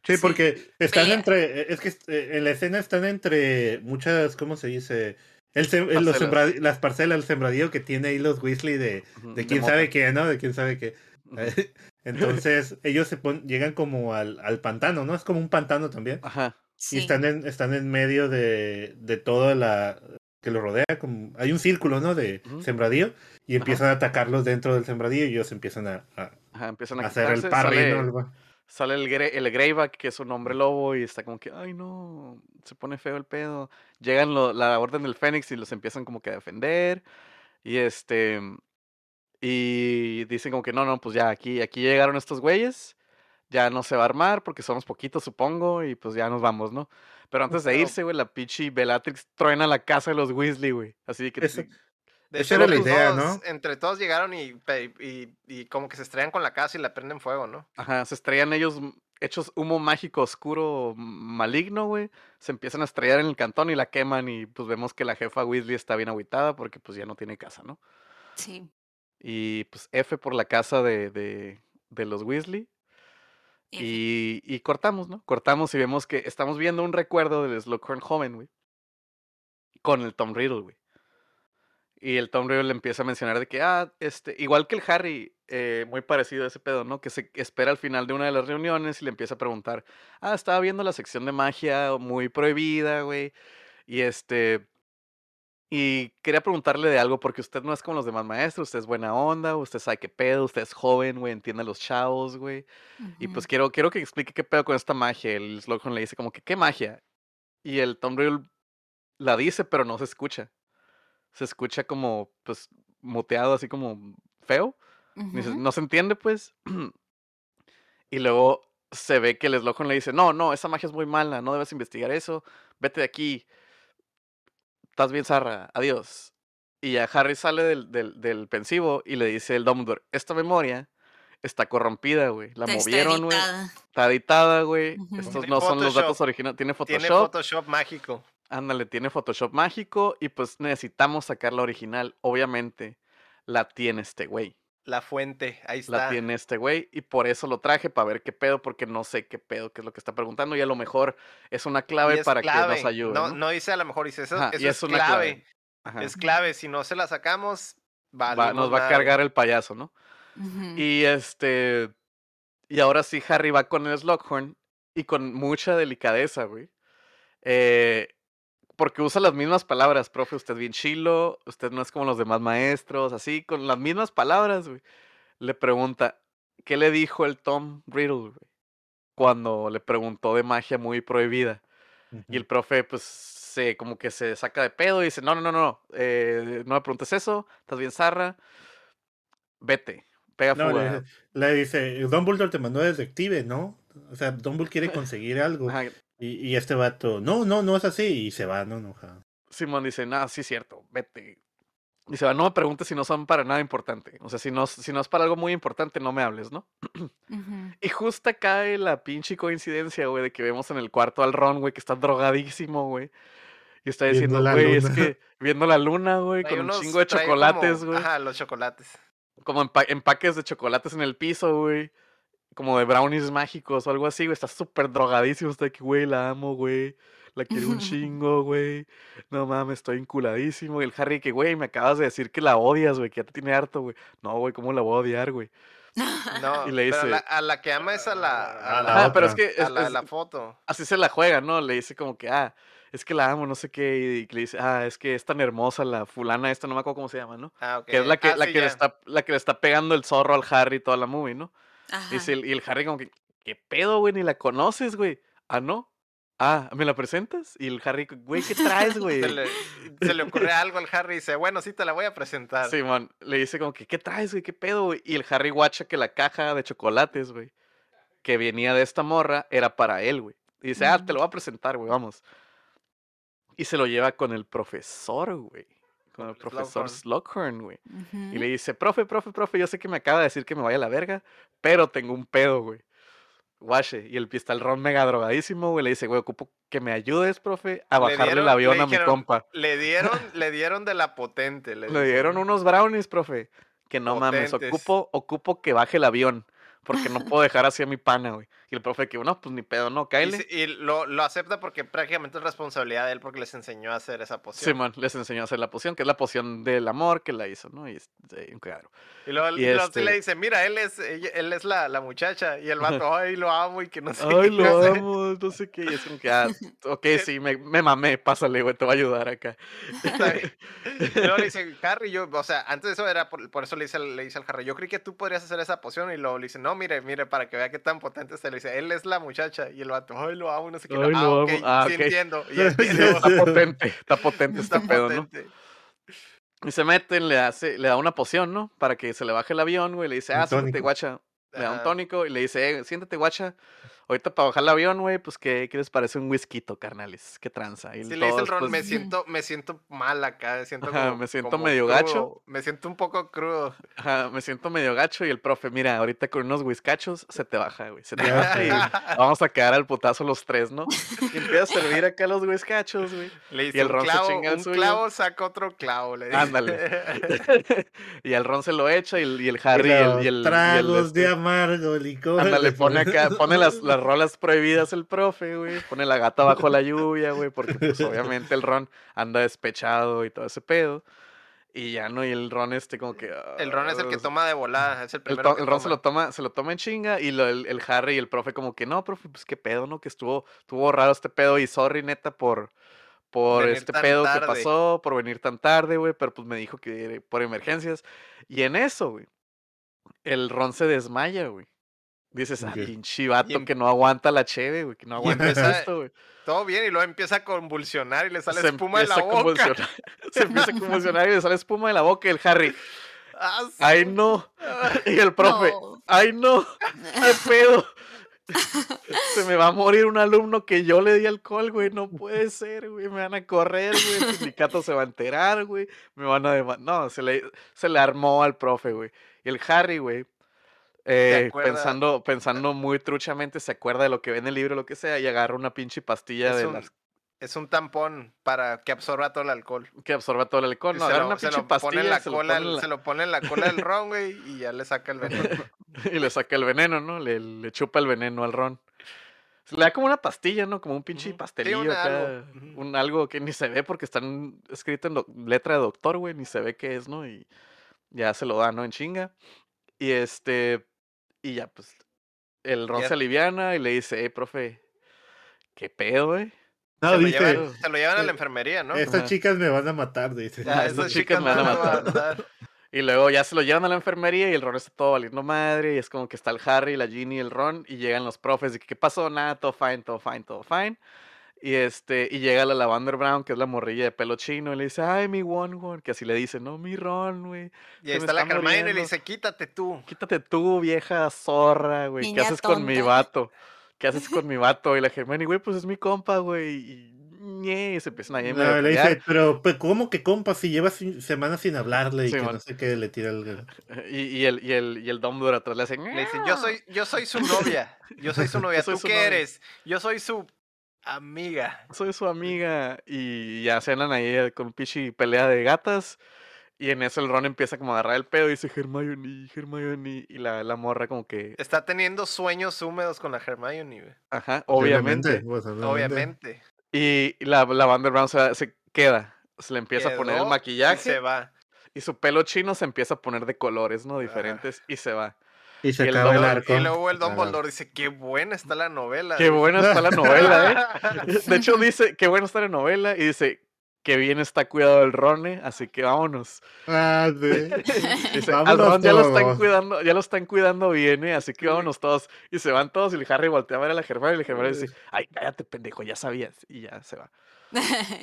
Sí, porque están pelea. entre, es que eh, en la escena están entre muchas, ¿cómo se dice? El, sem- el- los las parcelas, el sembradío que tiene ahí los Weasley de, de quién sabe qué, ¿no? De quién sabe qué. Entonces, ellos se pon- llegan como al, al pantano, ¿no? Es como un pantano también. Ajá. sí. Y están en, están en medio de, de toda la que lo rodea, como hay un círculo, ¿no? De sembradío, y empiezan a atacarlos dentro del sembradío y ellos empiezan a, a- Ajá, empiezan a a hacer el parry, sale, ¿no? Sale el, Gre- el Greyback, que es un hombre lobo, y está como que, ay no, se pone feo el pedo. Llegan lo- la Orden del Fénix y los empiezan como que a defender. Y este. Y dicen como que no, no, pues ya aquí, aquí llegaron estos güeyes. Ya no se va a armar porque somos poquitos, supongo, y pues ya nos vamos, ¿no? Pero antes de irse, güey, la pichi Bellatrix truena la casa de los Weasley, güey. Así que Eso- De Esa hecho, era la idea, todos- ¿no? Entre todos llegaron y, y, y como que se estrellan con la casa y la prenden fuego, ¿no? Ajá, se estrellan ellos m- hechos humo mágico oscuro m- maligno, güey. Se empiezan a estrellar en el cantón y la queman y pues vemos que la jefa Weasley está bien agüitada porque pues ya no tiene casa, ¿no? Sí. Y pues F por la casa de, de, de los Weasley. Y, y cortamos, ¿no? Cortamos y vemos que estamos viendo un recuerdo del Slughorn joven, güey. Con el Tom Riddle, güey. Y el Tom Riddle le empieza a mencionar de que, ah, este, igual que el Harry, eh, muy parecido a ese pedo, ¿no? Que se espera al final de una de las reuniones y le empieza a preguntar, ah, estaba viendo la sección de magia muy prohibida, güey. Y este, y quería preguntarle de algo porque usted no es como los demás maestros, usted es buena onda, usted sabe qué pedo, usted es joven, güey, entiende a los chavos, güey. Y pues quiero, quiero que explique qué pedo con esta magia. El Slughorn le dice como que, ¿qué magia? Y el Tom Riddle la dice, pero no se escucha. Se escucha como, pues, muteado, así como feo. No se entiende, pues. y luego se ve que el Slughorn le dice, no, no, esa magia es muy mala, no debes investigar eso, vete de aquí. Estás bien, Zarra, adiós. Y ya Harry sale del, del, del pensivo y le dice el Dumbledore, esta memoria está corrompida, güey. La Está- movieron, güey. editada. Está editada, güey. Ujú. Estos Tiene no son los datos originales. Tiene Photoshop. Tiene Photoshop mágico. Ándale, tiene Photoshop mágico. Y pues necesitamos sacar la original. Obviamente, la tiene este güey. La fuente, ahí La está. tiene este güey. Y por eso lo traje, para ver qué pedo, porque no sé qué pedo, qué es lo que está preguntando. Y a lo mejor es una clave es para que nos ayude. No, ¿no? no dice a lo mejor, dice eso, Ajá, eso y es, es una clave. Es clave. Si no se la sacamos, Va- valimos nos va a cargar el payaso, ¿no? Y este. Y ahora sí, Harry va con el Slughorn y con mucha delicadeza, güey. Eh, porque usa las mismas palabras, profe. Usted es bien chilo, usted no es como los demás maestros, así, con las mismas palabras, güey. Le pregunta, ¿qué le dijo el Tom Riddle, güey? Cuando le preguntó de magia muy prohibida. Y el profe, pues, se, como que se saca de pedo y dice, no, no, no, no, eh, no me preguntes eso, estás bien zarra, vete, pega No, fuga. le, le dice, Dumbledore te mandó detective, ¿no? O sea, Dumbledore quiere conseguir algo. Ajá, Y, y este vato, no, no, no es así. Y se va, no, no. ja. Simón dice, nada, sí es cierto, vete. Dice, "Va, no me preguntes si no son para nada importante. O sea, si no, si no es para algo muy importante, no me hables, ¿no? Y justo cae la pinche coincidencia, güey, de que vemos en el cuarto al Ron, güey, que está drogadísimo, güey. Y está diciendo, güey, es que viendo la luna, güey, con un chingo de chocolates, güey. Ajá, los chocolates. Como empa- empaques de chocolates en el piso, güey. Como de brownies mágicos o algo así, güey. Está súper drogadísimo. Está que, güey, la amo, güey. La quiero un chingo, güey. No mames, estoy enculadísimo. Y el Harry que, güey, me acabas de decir que la odias, güey, que ya te tiene harto, güey. No, güey, ¿cómo la voy a odiar, güey? No, Y le pero a dice- la, a la que ama es a la, a la, Ah, pero es que es- a la, es- la foto. así se la juega, ¿no? Le dice como que, ah, es que la amo, no sé qué, y le dice, ah, es que es tan hermosa la fulana esta, no me acuerdo cómo se llama, ¿no? Ah, ok. Que es la que, Ah, la, sí, que le está, la que le está pegando el zorro al Harry toda la movie, ¿no? Ajá. Dice el- y el Harry como que, ¿qué pedo, güey? Ni la conoces, güey. Ah, ¿no? Ah, ¿me la presentas? Y el Harry, güey, ¿qué traes, güey? Se le, se le ocurre algo al Harry y dice, bueno, sí te la voy a presentar. Simón, le dice como que, ¿qué traes, güey? ¿Qué pedo, güey? Y el Harry guacha que la caja de chocolates, güey, que venía de esta morra, era para él, güey. Y dice, ah, te lo voy a presentar, güey, vamos. Y se lo lleva con el profesor, güey. Con el profesor Slughorn. Güey. Y le dice, profe, profe, profe, yo sé que me acaba de decir que me vaya a la verga, pero tengo un pedo, güey. Guache. Y el pistolrón mega drogadísimo, güey, le dice, güey, ocupo que me ayudes, profe, a Le bajarle dieron- el avión a mi compa. Le dieron, le dieron de la potente. Le, Le dieron unos brownies, profe. Que no mames, ocupo, ocupo que baje el avión. Porque no puedo dejar así a mi pana, güey. Y el profe que, no, pues ni pedo, no, Y, cáele. y lo, lo acepta porque prácticamente es responsabilidad de él porque les enseñó a hacer esa poción. Simón les enseñó a hacer la poción, que es la poción del amor que la hizo, ¿no? Y es eh, un cagadero. Y luego, Y y sí le este- dice, mira, él es, él es la, la muchacha. Y el vato, ay, lo amo y que no sé Ay, qué. lo no sé". amo, no sé qué. Y es como que, ah, ok, sí, me, me mamé, pásale, güey, te voy a ayudar acá. Y luego le dice, Harry, yo, o sea, antes de eso era, por, por eso le dice, al- le dice al Harry, yo creí que tú podrías hacer esa poción. Y luego le dice, no, mire, mire, para que vea qué tan potente es. Le dice, él es la muchacha. Y el vato, ay, lo amo, no sé qué. Ay, ah, lo ok, amo. Ah, sí ok. entiendo. Ya entiendo. Está potente, está potente este Está pedo, ¿no? Y se meten, le hace, le da una poción, ¿no? Para que se le baje el avión, güey. Le dice, ah, siéntate, guacha. Le da un tónico y le dice, eh, siéntate, guacha. Ahorita para bajar el avión, güey, pues, ¿qué, qué les parece un whisky, carnales? ¿Qué tranza? Y Sí, le dice el Ron, pues, me siento, me siento mal acá, me siento Ajá, como- me siento como medio crudo, gacho. Me siento un poco crudo. Ajá, me siento medio gacho y el profe, mira, ahorita con unos whiskachos se te baja, güey. Se te baja y vamos a quedar al putazo los tres, ¿no? Y empieza a servir acá los whiskachos, güey. Le dice, el un Ron se clavo, chinga el un suyo. clavo saca otro clavo. Le dice. Ándale. y el Ron se lo echa y el, y el Y Harry y el, y el- y el tragos de este- amargo licor. Ándale, le pone pone- acá, pone las, las rolas prohibidas el profe, güey. Pone la gata bajo la lluvia, güey, porque pues obviamente el Ron anda despechado y todo ese pedo. Y ya no, y el Ron este como que... El Ron es el que ah, toma de volada, es el primero que el Ron se lo toma, se lo toma en chinga y lo- el, el Harry y el profe como que no, profe, pues qué pedo, ¿no? Que estuvo, estuvo raro este pedo y sorry neta por, por Venir este pedo tarde. que pasó, por venir tan tarde, güey, pero pues me dijo que por emergencias. Y en eso, güey, el Ron se desmaya, güey. Dices, ah, Ok. pinche vato em- que no aguanta la cheve, güey, que no aguanta empieza- esto, güey. Todo bien, y luego empieza a convulsionar y le sale Se espuma de la boca. se empieza a convulsionar y le sale espuma de la boca y el Harry, Ah, su- ay no. Y el profe, No. ay no, qué pedo. Se me va a morir un alumno que yo le di alcohol, güey. No puede ser, güey. Me van a correr, güey. El sindicato se va a enterar, güey. Me van a demandar. No, se le, se le armó al profe, güey. Y el Harry, güey. Eh, pensando, pensando muy truchamente, se acuerda de lo que ve en el libro, lo que sea, y agarra una pinche pastilla Es de un, las es un tampón para que absorba todo el alcohol. que absorba todo el alcohol. No, se, agarra lo, una se pinche lo pone en la se lo cola, pone en la- se lo pone en la cola del Ron, güey, y ya le saca el veneno. y le saca el veneno, ¿no? Le, le chupa el veneno al ron. Le da como una pastilla, ¿no? Como un pinche. Sí, pastelillo una acá. algo. Un algo que ni se ve porque están escrito en letra de doctor, güey. Ni se ve qué es, ¿no? Y ya se lo da, ¿no? En chinga. Y este. Y ya, pues. El ron se aliviana y le dice, eh, profe, ¿qué pedo, güey? No, se, lo dice, llevan, se lo llevan a la eh, enfermería, ¿no? estas Ajá. chicas me van a matar, dice. Ya, Ah, esas esas chicas me van a matar. Y luego ya se lo llevan a la enfermería y el Ron está todo valiendo madre. Y es como que está el Harry, la Ginny y el Ron. Y llegan los profes. Y que, ¿qué pasó? Nada, todo fine, todo fine, todo fine. Y este, y llega la Lavander Brown, que es la morrilla de pelo chino, y le dice, ay, mi One One, que así le dice, no, mi Ron, güey. Y ahí me está la Hermione y le dice, quítate tú. Quítate tú, vieja zorra, güey. ¿Qué haces con mi vato? ¿Qué haces con mi vato? Y la Hermione, güey, pues es mi compa, güey. Y, y se empiezan ahí a No, le dice, pero pues, ¿cómo que compa? Si llevas sin- semanas sin hablarle y Sí, que man. no sé qué le tira el... Y, y el, y el, y el Dumbledore atrás le hace, Le dice, yo soy, yo soy su novia. Yo soy su novia. Soy ¿Tú su qué novia. eres? Yo soy su amiga. soy su amiga. Y ya se andan ahí eh, con pichi pelea de gatas. Y en eso el Ron empieza como a agarrar el pedo y dice Hermione, Hermione. Y la, la morra como que, Está teniendo sueños húmedos con la Hermione, güey. ajá, obviamente. pues, Obviamente. Y la, la Brown se, se queda. Se le empieza a poner el maquillaje. Y se va. Y su pelo chino se empieza a poner de colores, ¿no? Diferentes. Y se va. Y se Y el acaba el arco. Y luego el Dumbledore dice, qué buena está la novela. Qué dice. buena está la novela, ¿eh? De hecho dice, qué buena está la novela y dice, qué bien está cuidado el Rone, así que vámonos. Ah, sí. Dice, al Vámonos Ron ya lo están cuidando, ya lo están cuidando bien, ¿eh? así que vámonos todos. Y se van todos y el Harry voltea a ver a la Hermione y la Hermione dice, ay, cállate pendejo, ya sabías. Y ya se va.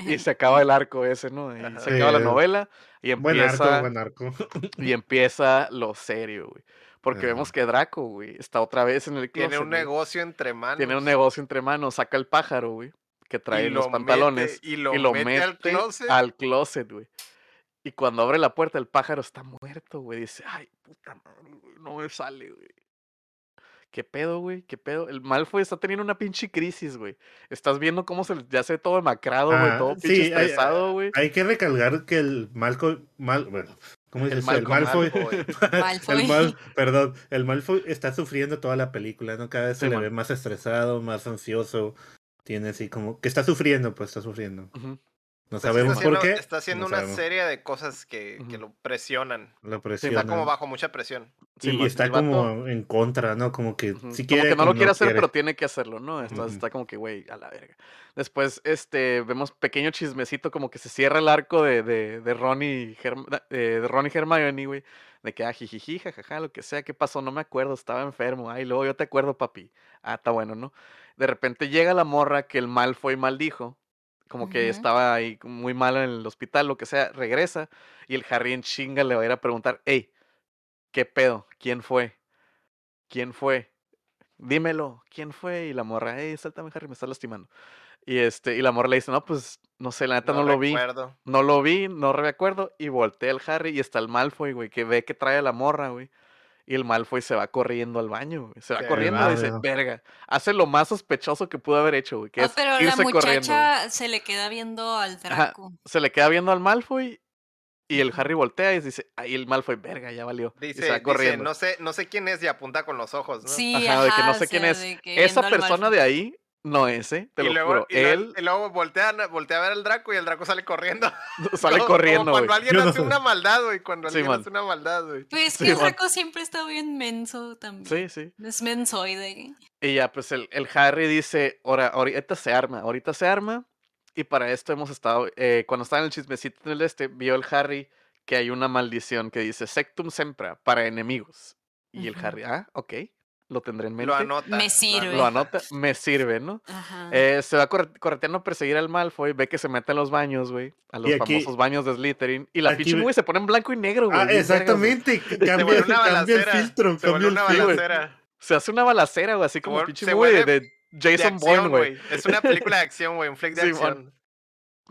Y se acaba el arco ese, ¿no? Y se acaba la novela y Buen arco, empieza, buen arco. y empieza lo serio, güey. Porque Ajá. vemos que Draco, güey, está otra vez en el Tiene closet, un güey. negocio entre manos. Tiene un negocio entre manos, saca el pájaro, güey, que trae los lo pantalones mete- y lo, y lo mete, mete al closet. al closet, güey. Y cuando abre la puerta, el pájaro está muerto, güey. Dice, ay, puta madre, güey, no me sale, güey. ¿Qué pedo, güey? ¿Qué pedo? El Malfoy está teniendo una pinche crisis, güey. Estás viendo cómo se le- ya se ve todo demacrado, güey, todo pinche hay- estresado, güey. Hay que recalcar que el Malco, mal, bueno, ¿cómo El dices? El, Malcolm Malfoy, Malfoy. Malfoy. el Mal, perdón, el Malfoy está sufriendo toda la película, ¿no? Cada vez se Sí, le man. ve más estresado, más ansioso. Tiene así como que está sufriendo, pues está sufriendo. Ujú. No Pues está sabemos por haciendo- qué. Está haciendo no una sabemos. serie de cosas que, que lo presionan. Lo Está presiona. como bajo mucha presión. Sí, y está como en contra, ¿no? Como que si como quiere. que no lo como quiere hacer, quiere. pero tiene que hacerlo, ¿no? Entonces está como que, güey, a la verga. Después, este, vemos pequeño chismecito, como que se cierra el arco de, de, de Ron y Herm- eh, de Ron y Hermione, güey. De que, ah, jijiji, jajaja, lo que sea, ¿qué pasó? No me acuerdo, estaba enfermo. Ay, luego yo te acuerdo, papi. Ah, está bueno, ¿no? De repente llega la morra que el mal fue y maldijo. Como que estaba ahí muy mal en el hospital, lo que sea, regresa. Y el Harry en chinga le va a ir a preguntar, hey, ¿qué pedo? ¿Quién fue? ¿Quién fue? Dímelo, ¿quién fue? Y la morra, hey, sáltame, Harry, me estás lastimando. Y este, y la morra le dice, no, pues, no sé, la neta no, lo vi. No lo vi, no recuerdo. Y voltea el Harry y está el Malfoy, güey, que ve que trae a la morra, güey. Y el Malfoy se va corriendo al baño, güey. Se va corriendo y dice, verga. Hace lo más sospechoso que pudo haber hecho, güey, que Ah, es pero la irse corriendo. güey. muchacha se le queda viendo al Draco. Se le queda viendo al Malfoy y el Harry voltea y dice, ahí el Malfoy, verga, ya valió. y Dice, se va dice, corriendo. no sé, no sé quién es y apunta con los ojos, ¿no? Sí, Ajá, de que no sé o quién es. Esa persona de ahí no es, ¿eh? Te y lo luego, juro. y luego- Él y luego voltea, voltea a ver al Draco y el Draco sale corriendo. sale Como- como corriendo, güey. Cuando alguien no hace una maldad, güey. Cuando Sí, alguien man. hace una maldad, güey. Pues Sí, que el man. Draco siempre está bien menso también. Sí, sí. Es mensoide. Y ya, pues el, el Harry dice, ahora, ahorita se arma, ahorita se arma. Y para esto hemos estado, eh, cuando estaba en el chismecito del este, vio el Harry que hay una maldición que dice Sectum Sempra para enemigos. Y el. Harry, ah, ok, lo tendré en mente. Lo anota. Me sirve. Lo anota, me sirve, ¿no? Ajá. Eh, se va corre- correteando a perseguir al Malfoy, ve que se mete a los baños, güey, a los Y aquí- famosos baños de Slytherin. Y la aquí pinche movie se pone en blanco y negro, güey. Ah, güey. exactamente. Cambia, cambia el balacera, filtro. Se vuelve Cambia una el güey. filtro. balacera. Se hace una balacera, güey, así como el pinche se movie de, Jason Bourne, güey. Es una película de acción, güey. Un flick de Sí, acción.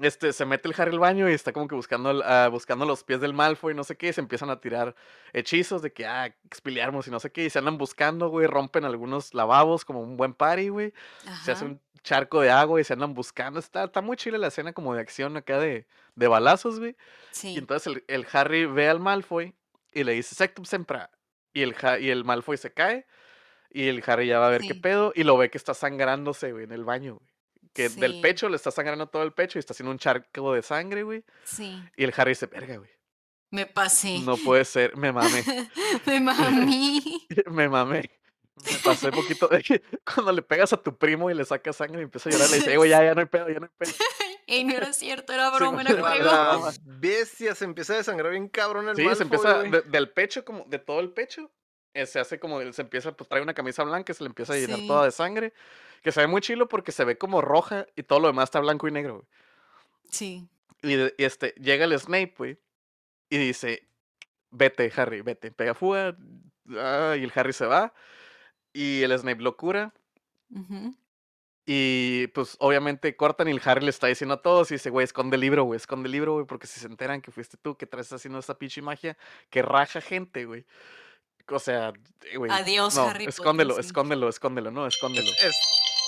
Este, se mete el Harry al baño y está como que buscando, ah, buscando los pies del Malfoy, no sé qué, y se empiezan a tirar hechizos de que, ah, expiliarmos y no sé qué, y se andan buscando, güey, rompen algunos lavabos como un buen party, güey, se hace un charco de agua y se andan buscando, está, está muy chile la escena como de acción acá de, de balazos, güey, y Sí. entonces el, el Harry ve al Malfoy y le dice, Sectum Sempra, y el, y el Malfoy se cae, y el Harry ya va a ver qué pedo, y lo ve que está sangrándose, güey, en el baño, güey. Que del Sí. pecho le está sangrando todo el pecho y está haciendo un charco de sangre, güey. Sí. Y el Harry dice, verga, güey. Me pasé. No puede ser, me mamé, Me mami. me mamé. Me pasé poquito. de que Cuando le pegas a tu primo y le sacas sangre y empieza a llorar, le dice, "Eh, güey, ya, ya no hay pedo, ya no hay pedo. Ey, no era cierto, era Sí, broma, güey, era juego. bestias se empieza a desangrar bien cabrón el Sí, Malfoy, se empieza de- del pecho, como de todo el pecho. eh, se hace como, se empieza, pues trae una camisa blanca, se le empieza a llenar Sí. toda de sangre. Que se ve muy chilo porque se ve como roja y todo lo demás está blanco y negro, güey. Sí. Y, este, llega el Snape, güey, y dice, vete, Harry, vete, pega fuga. ah, y el Harry se va. Y el Snape lo cura. Y pues obviamente cortan y el Harry le está diciendo a todos y dice, güey, esconde el libro, güey, esconde el libro, güey, porque si se enteran que fuiste tú que traes haciendo esta pinche magia, que raja gente, güey. O sea, eh, güey. Adiós, no, Harry escóndelo, escóndelo, escóndelo, no, escóndelo. Es,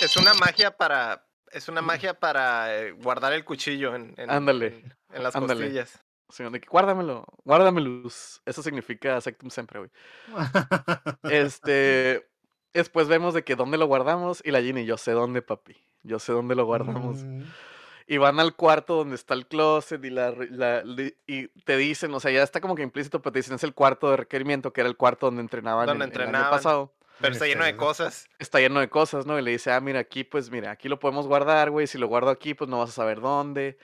es una magia para. Es una magia para eh, guardar el cuchillo en, en, Ándale, en, en las ándale. costillas. Sí, de que guárdamelo, guárdamelo. Eso significa sectum siempre, güey. Este, después vemos de que dónde lo guardamos y la Ginny, yo sé dónde, papi. Yo sé dónde lo guardamos. Mm. y van al cuarto donde está el closet y, la, y te dicen, o sea, ya está como que implícito, pero te dicen es el cuarto de requerimiento, que era el cuarto donde entrenaban Donde el- el, año pasado. Pero está lleno de Este, cosas. Está lleno de cosas, ¿no? Y le dice, ah, mira, aquí, pues, mira, aquí lo podemos guardar, güey. Si lo guardo aquí, pues no vas a saber dónde.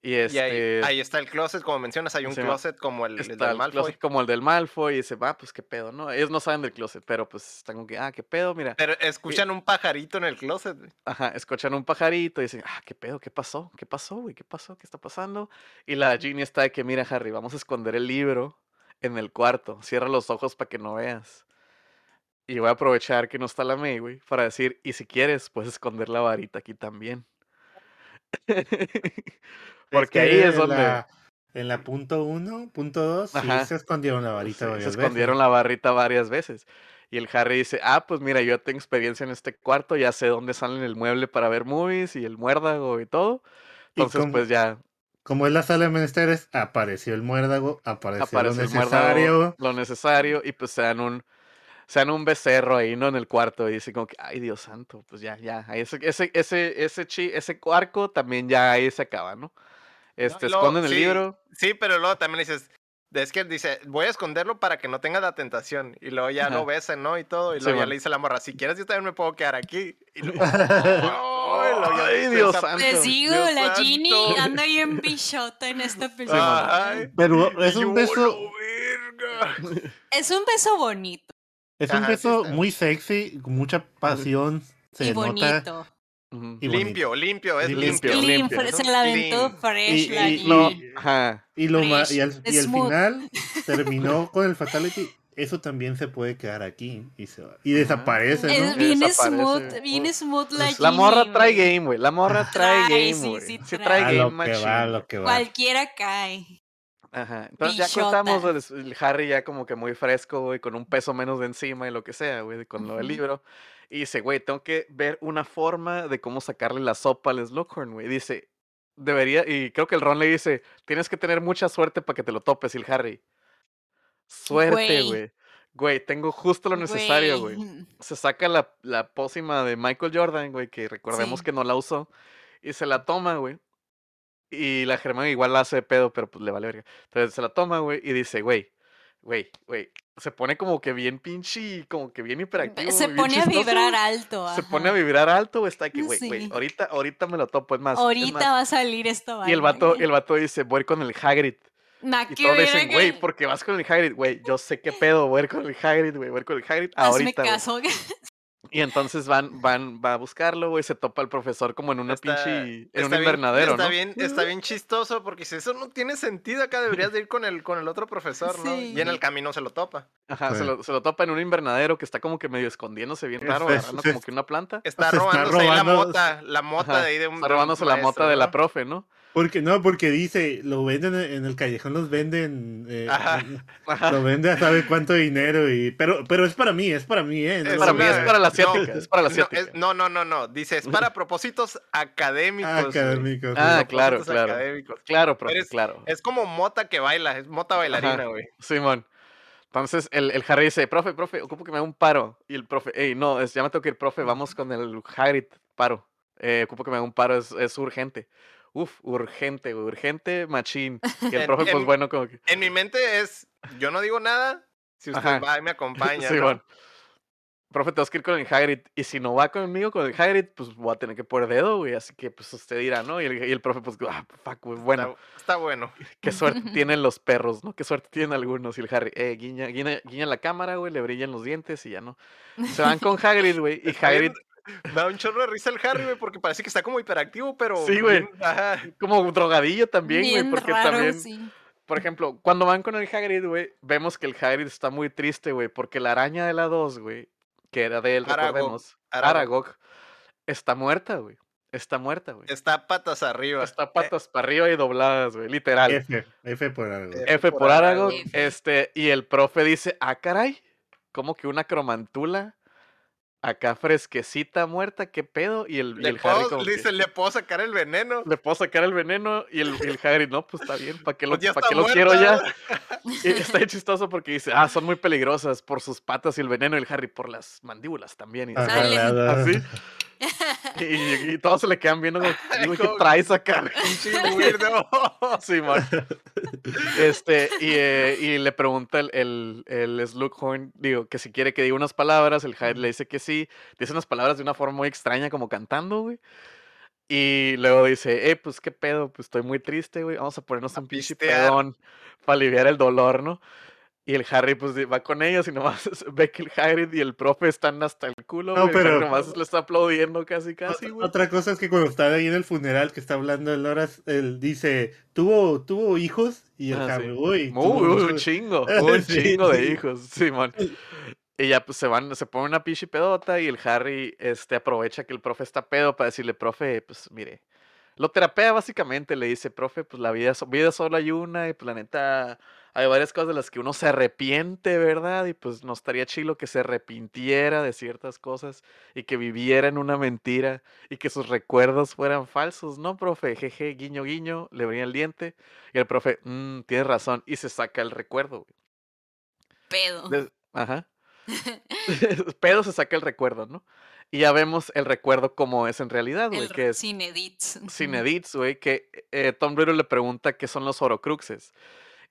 Y Y este... ahí, ahí está el closet, como mencionas, hay un Sí, closet como el, del el Malfoy. closet como el del Malfoy y dice, va, pues qué pedo, ¿no? Ellos no saben del closet, pero pues están como que, ah, qué pedo, mira. Pero escuchan un pajarito en el closet. güey. Ajá, escuchan un pajarito y dicen, ah, qué pedo, qué pasó, qué pasó, güey, qué pasó, qué está pasando. Y la Ginny está de que, mira, Harry, vamos a esconder el libro en el cuarto, cierra los ojos para que no veas. Y voy a aprovechar que no está la May, güey, para decir, y si quieres, puedes esconder la varita aquí también. Porque que ahí es donde la- en la punto uno, punto dos, sí se escondieron la Sí, varita se varias escondieron veces. la barrita varias veces. Y el Harry dice, ah, pues mira, yo tengo experiencia en este cuarto, ya sé dónde salen el mueble para ver movies y el muérdago y todo. Y Entonces, como, pues ya como es la sala de menesteres, apareció el muérdago, apareció lo muérdago, necesario. lo necesario, y pues se dan un, se dan un becerro ahí, ¿no? En el cuarto, y dice como que, ay, Dios santo, pues ya, ya, ese, ese, ese, ese, chi, ese arco también ya ahí se acaba, ¿no? ¿no? Este, luego, esconden el sí, libro, Sí, pero luego también dices, es que dice, voy a esconderlo para que no tenga la tentación. Y luego ya Ajá. lo besan, ¿no? Y todo. Y Sí, luego ya man. le dice la morra, si quieres yo también me puedo quedar aquí. Y luego, ya Ay, dice Dios esa- santo. Les digo, Dios la Ginny anda bien bichota en esta película. Ay, Pero es un beso. Es un beso bonito es un Ajá, sí beso está. muy sexy, mucha pasión. Se y nota. bonito. Ujú. Y bonito. Limpio, limpio, es Limpio, limpio. Limpio. se la aventó fresh Y- la y-. No, y- ajá. Y, lo ma- y, al, Fresh, y al final terminó con el Fatality. Eso también se puede quedar aquí. Y, se va- y desaparece, Es ¿no? bien Desaparece. smooth, bien smooth la La morra Ginny, trae game, güey. La morra trae Trae, game, sí, güey. sí Sí trae. trae A game lo que va, a lo que va. Cualquiera cae. Ajá. Entonces ya contamos el, el Harry ya como que muy fresco, güey, con un peso menos de encima y lo que sea, güey, con lo del libro. Y dice, güey, tengo que ver una forma de cómo sacarle la sopa al Slughorn, güey. Dice, debería, y creo que el Ron le dice, tienes que tener mucha suerte para que te lo topes, y el Harry. Suerte, Güey. güey. Güey, tengo justo lo necesario, güey. Se saca la, la pócima de Michael Jordan, güey, que recordemos Sí. que no la usó. Y se la toma, güey. Y la Germán igual la hace de pedo, pero pues le vale verga. Entonces se la toma, güey, y dice, güey, güey, güey. Se pone como que bien pinche, como que bien hiperactivo. Se bien pone a vibrar alto. Se ajá. pone a vibrar alto, güey. Está aquí, güey, güey. Sí. Ahorita, ahorita me lo topo, es más. es Ahorita más. va a salir esto. Y el vato, el vato dice, voy con el Hagrid. Nah, Y que todos dicen, güey, ¿por qué vas con el Hagrid? Güey, yo sé qué pedo, voy a ir con el Hagrid, güey, voy a ir con el Hagrid Hazme ahorita, güey. caso. Y entonces van, van, va a buscarlo, güey, se topa el profesor como en una Está- pinche, en está un bien- invernadero, está ¿no? Bien, está bien chistoso porque si eso no tiene sentido, acá deberías de ir con el, con el otro profesor, ¿no? Y en el camino se lo topa. Ajá, se lo, se lo topa en un invernadero que está como que medio escondiéndose bien raro, agarrando como que una planta. Está Se está robándose ahí la robando- mota, la mota Ajá, de ahí de un Está de un robándose la mota de la profe, ¿no? Porque no, porque dice, lo venden en en el callejón, los venden, eh, Ajá. Ajá. lo vende a sabe cuánto dinero y, pero, pero es para mí, es para mí, eh. no Es para mí, es para la no, asiática, es para la No, asiática. es- no, no, no, no. Dice, es para propósitos académicos. güey. académicos. Ah, sí. claro, claro. académicos. Claro, profe, Eres- claro. Es como mota que baila, es mota bailarina, Ajá. güey. Simón. Entonces el, el Harry dice, profe, profe, ocupo que me haga un paro. Y el profe, hey, no, es, ya me tengo que ir, profe, vamos con el Hagrid, paro. Eh, ocupo que me haga un paro, es, es urgente. Uf, urgente, urgente, machín. Y el En- profe, pues en- bueno, como que... En mi mente es, yo no digo nada, si usted Ajá. va y me acompaña, ¿no? Simón. Profe, tengo que ir con el Hagrid. Y si no va conmigo con el Hagrid, pues voy a tener que poner dedo, güey. Así que, pues usted dirá, ¿no? Y el, y el profe, pues, ah, fuck, güey, bueno. Está, está bueno. Qué suerte tienen los perros, ¿no? Qué suerte tienen algunos. Y el Harry, eh, guiña, guiña, guiña la cámara, güey, le brillan los dientes y ya no. Se van con Hagrid, güey, y Está Da un chorro de risa el Harry, güey, porque parece que está como hiperactivo, pero. Sí, güey. como drogadillo también, güey, Bien porque raro, también, sí. por ejemplo, cuando van con el Hagrid, güey, vemos que el Hagrid está muy triste, güey, porque la araña de la 2, güey, que era de él, Aragog, recordemos, Aragog. Aragog, está muerta, güey. Está muerta, güey. Está patas arriba. Está patas para arriba y dobladas, güey, literal. F, F por algo. F F por por Aragog, Aragog. este, y el profe dice, ah, caray, como que una cromantula, acá fresquecita, muerta, qué pedo, y el, y Le el Harry puedo, como que, dice, le puedo sacar el veneno. le puedo sacar el veneno, y el, el Hagrid, no, pues está bien, ¿para qué lo, Pues ya pa' está qué lo quiero ya? Y está chistoso porque dice, ah, son muy peligrosas por sus patas y el veneno, y el Harry por las mandíbulas también, y. Ajalada. así. Y, y todos se le quedan viendo como, "Güey, ¿qué traes acá? güey?" Pinche weirdo. Simón. Este, y, eh, y le pregunta el, el, el Slughorn, digo, que si quiere que diga unas palabras, el Hyde le dice que sí, dice unas palabras de una forma muy extraña, como cantando, güey. Y luego dice, eh, pues qué pedo, pues estoy muy triste, güey, vamos a ponernos A un pinche pistear". pedón para aliviar el dolor, ¿no? Y el Harry, pues va con ellos y nomás ve que el Hagrid y el profe están hasta el culo, No, Harry pero- nomás le está aplaudiendo casi, casi, Otra- güey. Otra cosa es que cuando está ahí en el funeral que está hablando el Horas, él dice, ¿tuvo, tuvo hijos? Y el Ah, Harry, sí. uy, Uy, tuvo uy, muchos". un chingo, un Sí, chingo de hijos, Simón. Y ya pues se van, se pone una pinche pedota y el Harry este, aprovecha que el profe está pedo para decirle, profe, pues mire, lo terapea básicamente, le dice, profe, pues la vida, vida solo hay una y pues la neta hay varias cosas de las que uno se arrepiente, ¿verdad? Y pues no estaría chilo que se arrepintiera de ciertas cosas y que viviera en una mentira y que sus recuerdos fueran falsos, ¿no, profe? Jeje, guiño, guiño, le venía el diente y el profe, "Mm, tienes razón, y se saca el recuerdo. güey. Pedo. De- Ajá. Pero se saca el recuerdo, ¿no? Y ya vemos el recuerdo como es en realidad, güey, que es sin edits. sin edits, güey, que eh, Tom Riddle le pregunta qué son los Horocruxes.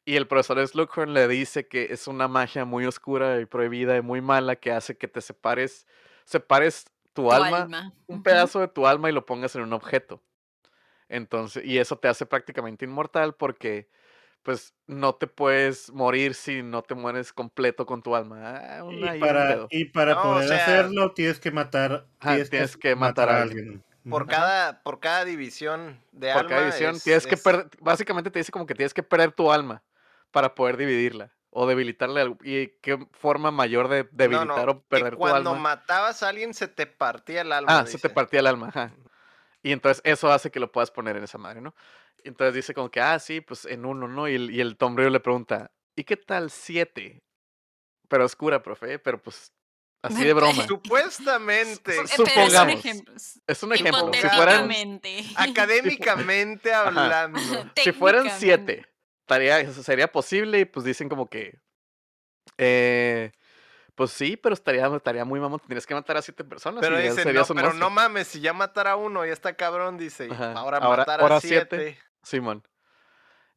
Y el profesor Slughorn le dice que es una magia muy oscura y prohibida y muy mala que hace que te separes, separes tu, Tu alma, alma. un pedazo de tu alma y lo pongas en un objeto. Entonces, y eso te hace prácticamente inmortal porque pues no te puedes morir si no te mueres completo con tu alma. Ah, Y para, y para No, o poder sea- hacerlo tienes que matar, Ajá, tienes que matar a alguien. Por cada, por cada división de Por alma. cada división es- tienes que perder, básicamente te dice como que tienes que perder tu alma para poder dividirla o debilitarla. al- ¿Y qué forma mayor de debilitar no, o perder que tu cuando alma? matabas a alguien se te partía el alma. Ah, se te partía el alma, ajá. Y entonces eso hace que lo puedas poner en esa madre, ¿no? Y entonces dice como que, ah, sí, pues en uno, ¿no? Y el, y el Tom Riddle le pregunta, ¿y qué tal siete? Pero oscura, profe, pero pues así de broma. Supuestamente, Eh, Su- pero es un supongamos. ejemplo. Es un ejemplo. Si fueran, Hipotéticamente. académicamente hablando. si fueran siete, estaría, eso sería posible y pues dicen como que, eh, pues sí, pero estaría, estaría muy mamón, tendrías que matar a siete personas. Pero y dice, no, pero no monstruo". mames, si ya matara a uno, ya está cabrón, dice. Ajá, Ahora, ahora- matar ahora a siete. siete. Simón.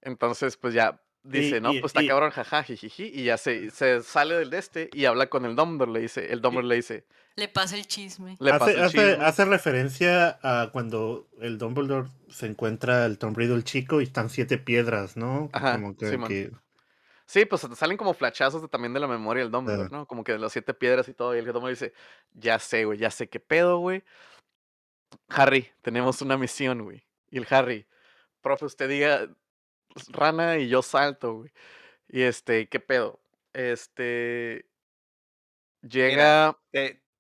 Entonces, pues ya dice, Y- no, y- pues está y- cabrón, jaja, jijiji, y ya se, se sale del de este y habla con el Dumbledore, le dice, el Dumbledore le dice, Le pasa el chisme. le pasa hace, el chisme. hace referencia a cuando el Dumbledore se encuentra el Tom Riddle chico y están siete piedras, ¿no? Ajá, Como que, Sí, pues salen como flachazos de- también de la memoria del Dumbledore, Claro. ¿no? Como que de las siete piedras y todo, y el Dumbledore dice, ya sé, güey, ya sé qué pedo, güey. Harry, tenemos una misión, güey. Y el Harry, profe, usted diga rana y yo salto, güey. Y este, ¿qué pedo? Este... Llega...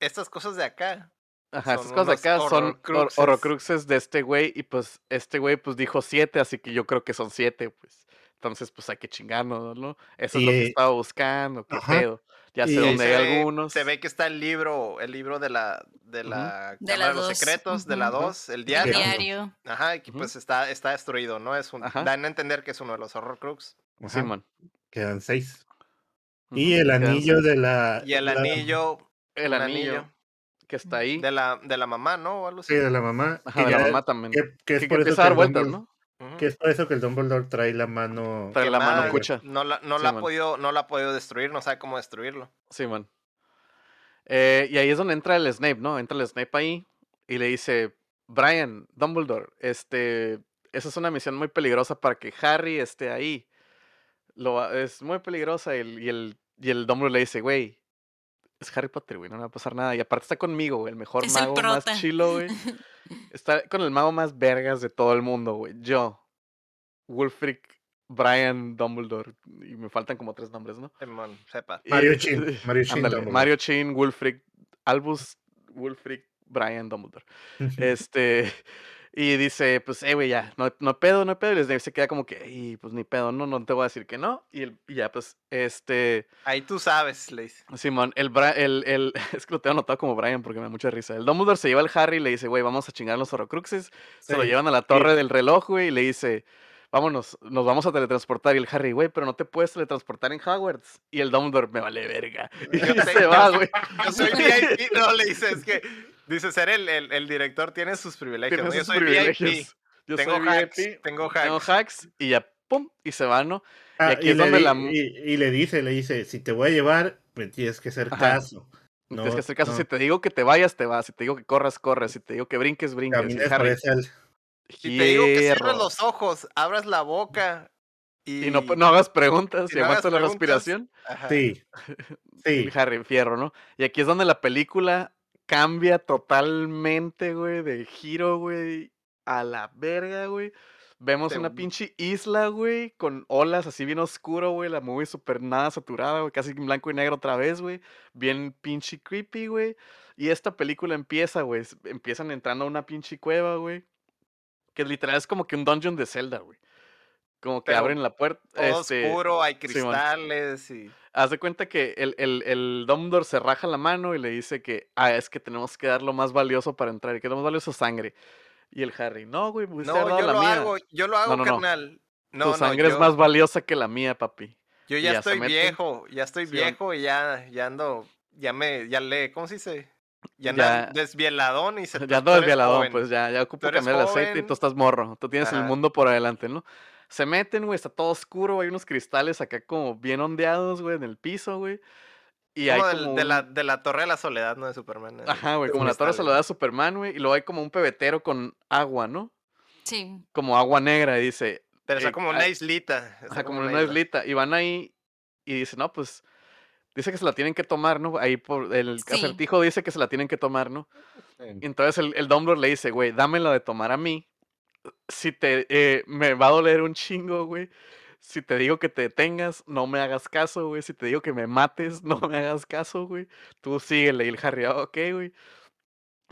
Estas cosas de acá. Ajá, estas cosas de acá son hor- horrocruxes. horrocruxes de este güey y pues este güey pues dijo siete, así que yo creo que son siete, pues. Entonces pues hay que chingarnos, ¿no? Eso es lo que estaba buscando, qué Ajá. pedo. Ya sé Y- dónde se hay ve- algunos. Se ve que está el libro, el libro de la, de la De Cámara la de los dos, secretos, de la ujú. 2, el El diario. diario. Ajá, y que pues está, está destruido, ¿no? Es un, Ajá. dan a entender que es uno de los Horrocrux. ajá, Simón. quedan seis. Y el anillo de la... Y el la- anillo, El anillo, que está ahí. de la, de la mamá, ¿no? O algo así. Sí, de la mamá. Ajá, que de la ya- mamá también. Que, que es que, que por eso empieza a dar vueltas, Dumbledore- ¿no? Ujú. Que es por eso que el Dumbledore trae la mano... Trae la mano Quemada, cucha. No la, no, la ha podido, no la ha podido destruir, no sabe cómo destruirlo. Simón. Eh, y ahí es donde entra el Snape, ¿no? Entra el Snape ahí y le dice, Brian, Dumbledore, este, esa es una misión muy peligrosa para que Harry esté ahí. Lo, es muy peligrosa y el, y el, y el Dumbledore le dice, güey, es Harry Potter, güey, no le va a pasar nada. Y aparte está conmigo, güey, el mejor Es el mago más chilo, güey. Está con el mago más vergas de todo el mundo, güey. Yo, Wulfric, Brian, Dumbledore. Y me faltan como tres nombres, ¿no? Simón, sepa. Y- Mario Chin, Mario Chin Ándale, Dumbledore. Mario Chin, Wulfric, Albus, Wulfric, Brian Dumbledore. Este, y dice, pues, eh, güey, ya, no, no pedo, no pedo. Y les se queda como que, y pues ni pedo, no, no te voy a decir que no. Y, el- y ya, pues, este, Ahí tú sabes, le dice. Simón, el, el, el, es que lo tengo anotado como Brian porque me da mucha risa. El Dumbledore se lleva al Harry y le dice, güey, vamos a chingar los Horrocruxes. Se lo llevan a la torre del reloj, güey, y le dice, vámonos, nos vamos a teletransportar. Y el Harry, güey, pero no te puedes teletransportar en Hogwarts. Y el Dumbledore, me vale verga. Y Yo se va, güey. Yo soy VIP, no le dice, es que Dice ser el, el, el director tiene sus privilegios. Yo soy privilegios. VIP. Yo Tengo soy hacks. VIP, Tengo hacks. tengo hacks y ya, pum, y se va, ¿no? Ah, aquí y, es le donde di- la- y- y le dice, le dice, si te voy a llevar, me tienes que hacer Ajá. caso. No, Tienes que hacer caso. no, Si te digo que te vayas, te vas. Si te digo que corras, corres. Si te digo que brinques, brinques. Y Si te digo que cierres los ojos, abras la boca y, Y no, no hagas preguntas y y aguantas la respiración. Ajá. Sí, sí. Y Harry, fierro, ¿no? Y aquí es donde la película cambia totalmente, güey, de giro, güey, a la verga, güey. Vemos Te- una pinche isla, güey, con olas así bien oscuro, güey. La movie súper nada saturada, güey, casi en blanco y negro otra vez, güey. Bien pinche creepy, güey. Y esta película empieza, güey. Empiezan entrando a una pinche cueva, güey. Que literal es como que un dungeon de Zelda, güey. Como que Pero abren la puerta. Todo este, oscuro, hay cristales y... Haz de cuenta que el, el, el Dumbledore se raja la mano y le dice que, ah, es que tenemos que dar lo más valioso para entrar. Y que lo más valioso es sangre. Y el Harry, no, güey, pues No, yo lo hago, yo lo hago, No, no, no. carnal. No, tu sangre yo, es más valiosa que la mía, papi. yo ya ya estoy viejo, ya estoy Sí, viejo y ya, ya ando, ya me, ya le, ¿cómo se dice? Ya Ya- andas desvieladón y se Ya eres violador, joven. pues ya, ya ocupo cambiar el aceite y tú estás morro. Tú tienes el mundo por adelante, ¿no? Se meten, güey, está todo oscuro, hay unos cristales acá como bien ondeados, güey, en el piso, güey. Y hay Como del- como de, la, de la Torre de la Soledad, ¿no? De Superman. Ajá, güey, como la torre se cristales. lo da a Superman, güey. Y luego hay como un pebetero con agua, ¿no? Sí. Como agua negra, y dice, Pero está eh, como una islita. está Ajá, como en una isla. islita. Y van ahí y dice, no, pues. Dice que se la tienen que tomar, ¿no? Ahí por el Sí. acertijo dice que se la tienen que tomar, ¿no? Y entonces el, el Dumbledore le dice, güey, dámela de tomar a mí. Si te. eh, me va a doler un chingo, güey. Si te digo que te detengas, no me hagas caso, güey. Si te digo que me mates, no me hagas caso, güey. Tú síguele. Y el Harry, "Ah, ok, güey.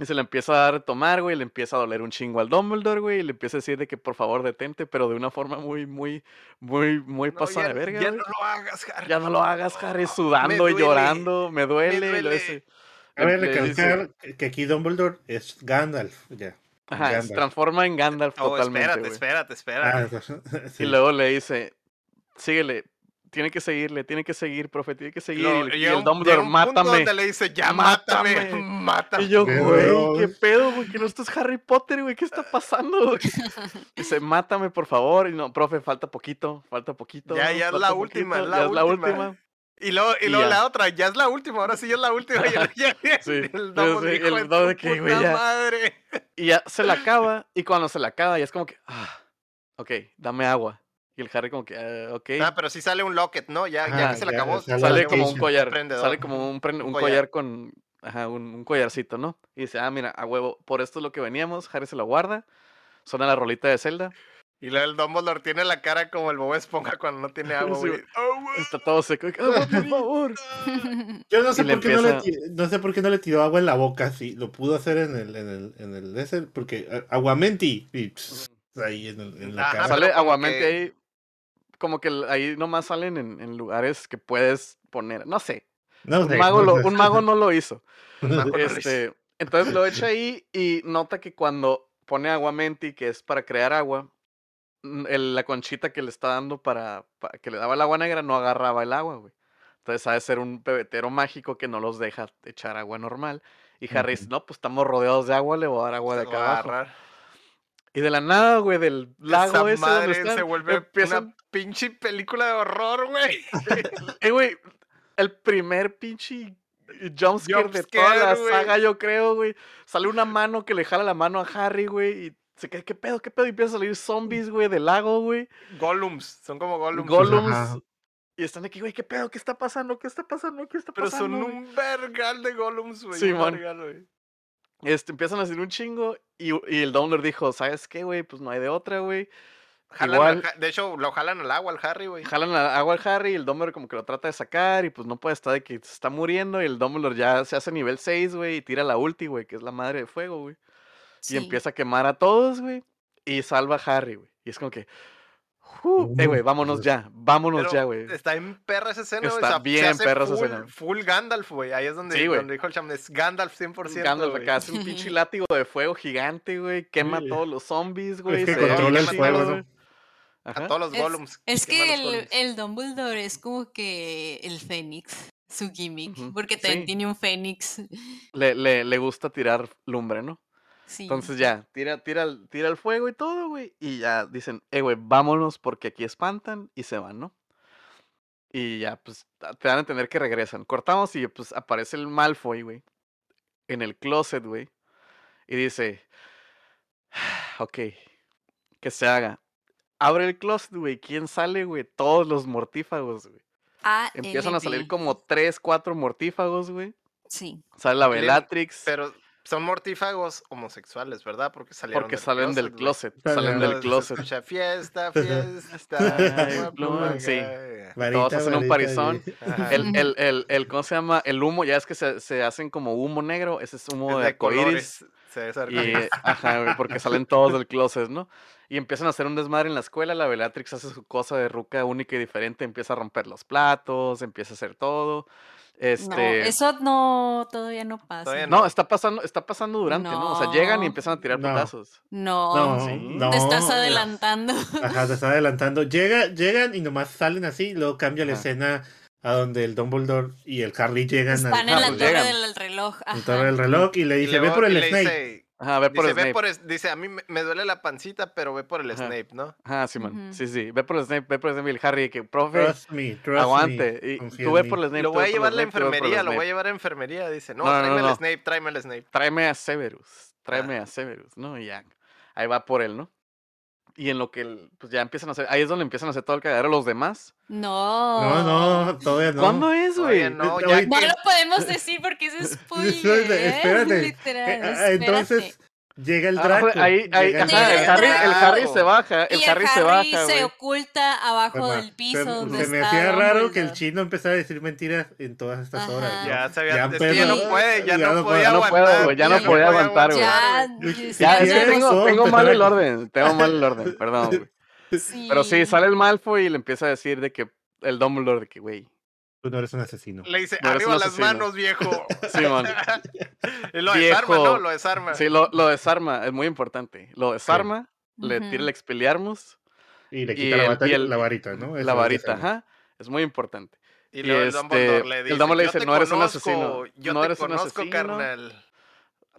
Y se le empieza a dar de tomar, güey. Le empieza a doler un chingo al Dumbledore, güey. Y le empieza a decir de que por favor detente, pero de una forma muy, muy, muy, muy No, pasada ya, de verga, ya güey. no lo hagas, Harry. Ya no lo hagas, Harry, Me sudando y duele, llorando. Me duele. le- le dice- recalcar que- que aquí Dumbledore es Gandalf, ya. Ajá, se transforma en Gandalf Oh, totalmente, espérate, espérate, espérate. Ah, sí. Y luego le dice, síguele, tiene que seguirle, tiene que seguir, profe, tiene que seguir. Lo- y, el Dumbledore, punto mátame. donde le dice, ya mátame, Mátame". mátame. Y yo, güey, qué pedo, güey, que no esto es Harry Potter, güey, ¿qué está pasando? güey?" Dice, mátame, por favor. Y no, profe, falta poquito, falta poquito. Ya, ya es la última, la ya es la última. Y luego, y luego la otra, ya es la última, ahora sí ya es la última. Ya, Sí, el sí, el de que, güey, madre. Y ya se la acaba, y cuando se la acaba, ya es como que, ah, ok, dame agua. Y el Harry como que, "Ah, ok. Ah, pero sí sale un locket, ¿no? Ya, ya que se le ya acabó. sale sale la como un collar, sale como un, collar. collar con, ajá, un, un collarcito, ¿no? Y dice, ah, mira, a huevo, por esto es lo que veníamos, Harry se lo guarda, suena la rolita de Zelda, Y luego el Dumbledore tiene la cara como el Bob Esponja cuando no tiene agua, güey. Oh, güey. está todo seco, agua, por favor. Yo no sé, por qué no, le, empieza- ti- no sé por qué no le tiró agua en la boca, sí, lo pudo hacer en el, en el, en el ese, porque eh, aguamenti, y pss, ahí en, el- en la Ajá, cara. Sale que- ahí, como que ahí nomás salen en, en lugares que puedes poner, no sé, No un sé, mago, no lo- sé. un mago no lo hizo. Mago no lo hizo. Este, entonces lo echa ahí y nota que cuando pone aguamenti, que es para crear agua, el- la conchita que le está dando para, para que le daba el agua negra no agarraba el agua, güey. Entonces ha de ser un pebetero mágico que no los deja echar agua normal. Y Harry dice, no, pues estamos rodeados de agua, le voy a dar agua de acá abajo. Y de la nada, güey, del lago Esa ese madre donde están, se vuelve una pinche película de horror, güey. Eh, güey, el primer pinche jumpscare de toda la saga, yo creo, güey. Sale una mano que le jala la mano a Harry, güey, y se queda, ¿qué pedo, qué pedo? Y empiezan a salir zombies, güey, del lago, güey. Gollums, son como Gollums. Gollums. Ajá. Y están aquí, güey, ¿qué pedo? ¿Qué está pasando? ¿Qué está pasando? ¿Qué está pero pasando? son güey?" un vergal de Gollums, güey. Sí, un man. vergal, güey. Este, empiezan a hacer un chingo, y, y el Dumbledore dijo, ¿sabes qué, güey? Pues no hay de otra, güey. Jalan Igual- al de hecho, lo jalan al agua al Harry, güey. Jalan a- agua al Harry y el Dumbledore como que lo trata de sacar y pues no puede estar de que se está muriendo y el Dumbledore ya se hace nivel 6, güey, y tira la ulti, güey, que es la madre de fuego, güey. Sí. Y empieza a quemar a todos, güey, y salva a Harry, güey. Y es como que, "Uh, eh, güey, vámonos ya, vámonos Pero ya, güey. Está en perra esa escena, güey. Está o sea, se bien perra esa full, escena. Full Gandalf, güey. Ahí es donde, Sí, güey. donde dijo el cham, es Gandalf 100%. Gandalf acá hace un pinche látigo de fuego gigante, güey, quema Sí. a todos los zombies, güey. que se controla el fuego, güey. A todos los Es- Gollums. Es que el, el Dumbledore es como que el Fénix su gimmick, porque también sí. tiene un fénix. Le, le, le gusta tirar lumbre, ¿no? Sí. Entonces ya, tira, tira, el- tira el fuego y todo, güey. Y ya dicen, eh, güey, vámonos porque aquí espantan y se van, ¿no? Y ya, pues, ta- te dan a entender que regresan. Cortamos y pues aparece el Malfoy, güey. En el closet, güey. Y dice, ok, que se haga. Abre el closet, güey. ¿Quién sale, güey? Todos los mortífagos, güey. A Empiezan a salir como tres, cuatro mortífagos, güey. Sí. Sale la Bellatrix. Pero son mortífagos homosexuales, ¿verdad? Porque salieron Porque del salen del closet. Salen Salen del closet. escucha fiesta, fiesta. Ay, guapo, pluma, sí. Varita, hacen un parizón. El, el, el, el, ¿cómo se llama? El humo, ya es que se, se hacen como humo negro. Ese es humo Es de de arcoíris. Se Y, ajá, güey, porque salen todos del closet, ¿no? Y empiezan a hacer un desmadre en la escuela. La Bellatrix hace su cosa de ruca única y diferente. Empieza a romper los platos, empieza a hacer todo. No, Este. eso no, todavía no pasa. Todavía No, está pasando, está pasando durante, ¿no? O sea, llegan y empiezan a tirar No. putazos. No, No, sí. no. te estás adelantando. Ajá, te está adelantando. Llega, llegan y nomás salen así, luego cambia la Ajá. escena a donde el Dumbledore y el Harry llegan Están al, en la pues torre llegan. del reloj. ajá. torre del reloj y le Y dice, ve luego- por y el dice- Ajá, ve por Dice, el ve Snape. por es- dice, a mí me, me duele la pancita, pero ve por el Ajá. Snape, ¿no? Ajá, sí, man. Sí, sí. Ve por el Snape, ve por el Snape y el Harry, que, profe, Trust me, trust aguante. me. Y tú ve mí". por el Snape. Lo voy a llevar a la Snape, enfermería, lo voy a llevar a enfermería. Dice, no, No, no, no, tráeme no. el Snape, tráeme el Snape. Tráeme a Severus. Tráeme Ah. a Severus, ¿no? Y ya. Ahí va por él, ¿no? Y en lo que el- pues ya empiezan a hacer, ahí es donde empiezan a hacer todo el cagadero los demás. No. No, no, todavía no. ¿Cuándo es, güey? no, Eh, ya No que- lo podemos decir porque es spoiler. Espérate, espérate. Literal, Eh, ah, entonces espérate. Llega el Ah, Draco. ahí, ahí, llega el ajá, el Harry, el el Harry se baja, el y Harry, se Harry baja, se oculta abajo del piso se, donde se me hacía raro que el chino empezara a decir mentiras en todas estas Ajá. horas. Ya se había, Ya es que ya no puede, ya, ya no podía puedo, ya no puedo, ya no ya podía aguantar, güey. Ya, Ya, es que tengo, tengo pues, mal el orden, tengo mal el orden, perdón, güey. sí. Pero sí, sale el Malfoy y le empieza a decir de que el Dumbledore de que, güey, Tú no eres un asesino. Le dice, No arriba un las asesino. manos, viejo. Simón. y lo desarma, Viejo. ¿no? Lo desarma. Sí, lo, lo desarma, es muy importante. Lo desarma, le tira el Ujú. Expelliarmus, Y le Y quita la, el- el- la varita, ¿no? Eso la varita, ajá. Es muy importante. Y Y luego el este, Dumbledore le el dice, Dumbledore le "Yo dice, "No eres un asesino, Yo no te eres un conozco, asesino". carnal.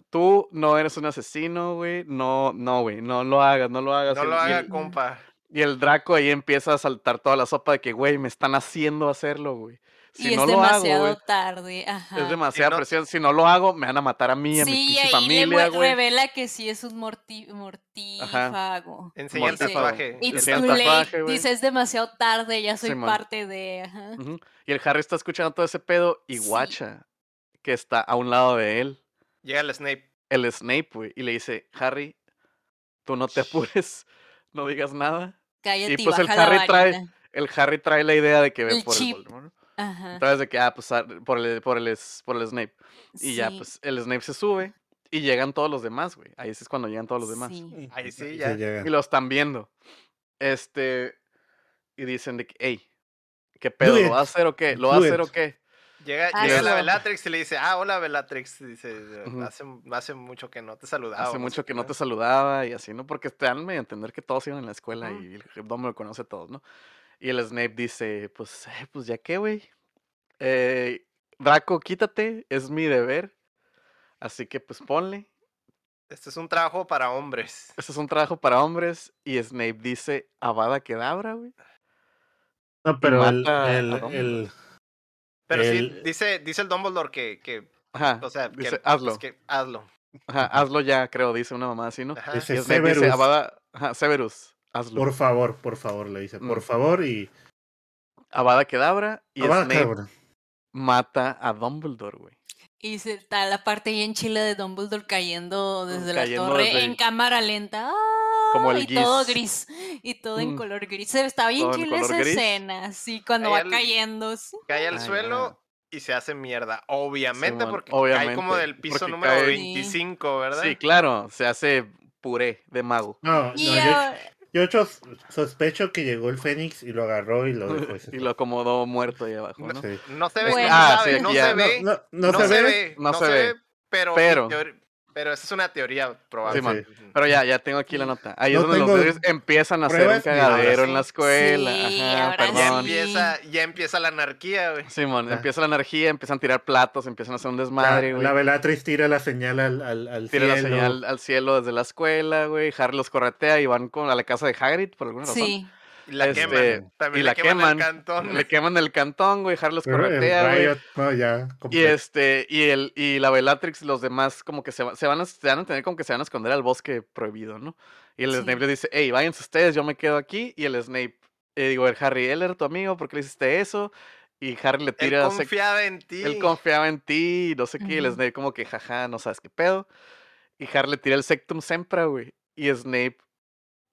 Tú no eres un asesino, güey. No, no, güey. No lo hagas, no lo hagas. No Y el- lo y haga, el- compa. Y el Draco ahí empieza a saltar toda la sopa de que, güey, me están haciendo hacerlo, güey. Si y no es lo hago, demasiado tarde. Ajá. es demasiada no- presión. Si no lo hago, me van a matar a mí, y a mi Sí, pinche ahí familia, güey. revela que sí es un morti mortífago. Enseña el tatuaje. It's Enseña too el late. tatuaje, güey. Dice, es demasiado tarde, ya soy parte de... Ajá. Y el Harry está escuchando todo ese pedo y Sí. guacha que está a un lado de él, Llega el Snape. el Snape, güey, y le dice, Harry, tú no te apures, no digas nada. Cállate y, pues el baja Harry la trae-. El Harry trae la idea de que ve El por chip. el Voldemort. Ajá. Entonces de que, ah, pues ah, por el, por el, es- por el Snape. Y ya, Sí, pues el Snape se sube y llegan todos los demás, güey. Ahí sí es cuando llegan todos los demás. sí. Ahí sí, Y ya. Y lo están viendo. Este. Y dicen de que, hey, ¿qué pedo? Do ¿Lo va a hacer o qué? ¿Lo va a hacer o qué? Llega, Ah, llega sí. la Bellatrix y le dice, ah, hola Bellatrix. Dice, Ujú. hace, hace mucho que no te saludaba. Hace mucho que no te saludaba y así, ¿no? Porque te dan medio a entender que todos iban en la escuela Ujú. y el Dumbledore conoce a todos, ¿no? Y el Snape dice, pues, eh, pues ya qué, güey. Eh, Draco, quítate, es mi deber. Así que pues ponle. Este es un trabajo para hombres. Este es un trabajo para hombres. Y Snape dice, Avada Kedavra, güey. No, pero el, el, Pero sí, dice, dice el Dumbledore que, que Ajá, o sea, dice, que, hazlo. pues, que hazlo. Ajá, hazlo ya, creo, dice una mamá así, ¿no? Ajá. Dice, dice, Severus. Avada, ajá, Severus, hazlo. por favor, por favor, le dice, por Mm. favor y Avada Kedavra y Avada Snape Kedavra. mata a Dumbledore, güey. Y se está la parte ahí en Chile de Dumbledore cayendo desde Cayendo la torre desde- en cámara lenta. Como el y todo gris. Y todo en Mm. color gris. Se- Está bien chile esa gris. escena. Sí, cuando va el- cayendo. sí. Cae al suelo y se hace mierda. Obviamente, porque cae como del piso porque número cae- 25, ¿verdad? Sí, claro, se hace puré de mago. No, Y no, yo, yo sos- sospecho que llegó el Fénix y lo agarró y lo dejó. ese y lo acomodó muerto ahí abajo, No, ¿no? Sí. no se ve, Bueno. no Ah, sí, no se ve. No, se, ve. no se ve, pero, Pero esa es una teoría probable. Sí. Pero ya, ya tengo aquí la nota. Ahí No es donde los bebés empiezan a hacer un cagadero sí. en la escuela. Sí, Ajá, ahora Ya perdón. sí. empieza, ya empieza la anarquía, güey. Simón, Ah. empieza la energía, empiezan a tirar platos, empiezan a hacer un La, desmadre, güey. la Velatriz tira la señal al, al, al Tira la cielo. señal al cielo desde la escuela, güey. Harry los corretea y van con, a la casa de Hagrid por alguna razón. Sí. Y la Este, queman. También y le la queman, queman. el cantón. Le queman el cantón, güey. Harry los Pero el corretea, güey. Riot, no, ya. Y este, y el, y la Bellatrix, los demás, como que se, va- se van a, se van a tener como que se van a esconder al bosque prohibido, ¿no? Y el Sí. Snape le dice, hey, váyanse ustedes, yo me quedo aquí. Y el Snape, eh, digo, el Harry, él era tu amigo, ¿por qué le hiciste eso? Y Harry le Él tira, sec- confiaba en ti. él confiaba en ti, y no sé qué. Y el. Snape como que, jaja, no sabes qué pedo. Y Harry le tira el Sectum Sempra, güey. Y Snape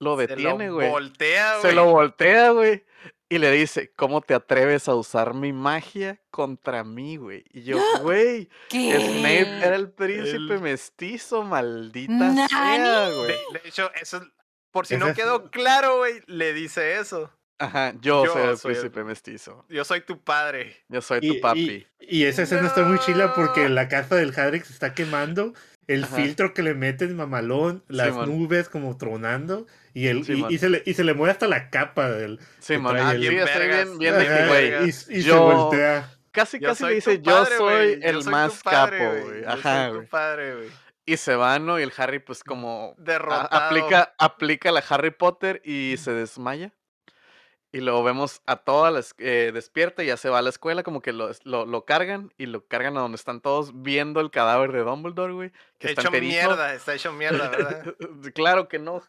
lo Se detiene, lo güey. voltea, güey. Se lo voltea, güey. Y le dice, ¿cómo te atreves a usar mi magia contra mí, güey? Y yo, güey, ¿Qué? Snape era el príncipe El- mestizo, maldita sea, ¿Nani? güey. De, de hecho, eso es- por si no quedó claro, güey, le dice eso. Ajá, yo, Yo soy el soy el- príncipe mestizo. Yo soy tu padre. Yo soy Y, tu papi. y- y esa escena está muy chila porque la casa del Hadrick se está quemando, el Ajá. filtro que le meten mamalón, las nubes como tronando y el y- se le y se le mueve hasta la capa del Sí, man, el- estoy bien, bien Ajá, güey. y, se voltea. Casi, casi le dice, yo soy güey, yo el soy más padre, capo, güey, yo Ajá, soy güey. tu padre, güey. Y se va, ¿no? Y el Harry, pues, como a- Derrotado. aplica, aplica la Harry Potter y se desmaya. Y luego vemos a todas las eh, despierta y ya se va a la escuela, como que lo, lo, lo cargan y lo cargan a donde están todos viendo el cadáver de Dumbledore, güey. Que está Hecho enterito. mierda, está hecho mierda, ¿verdad? claro que no.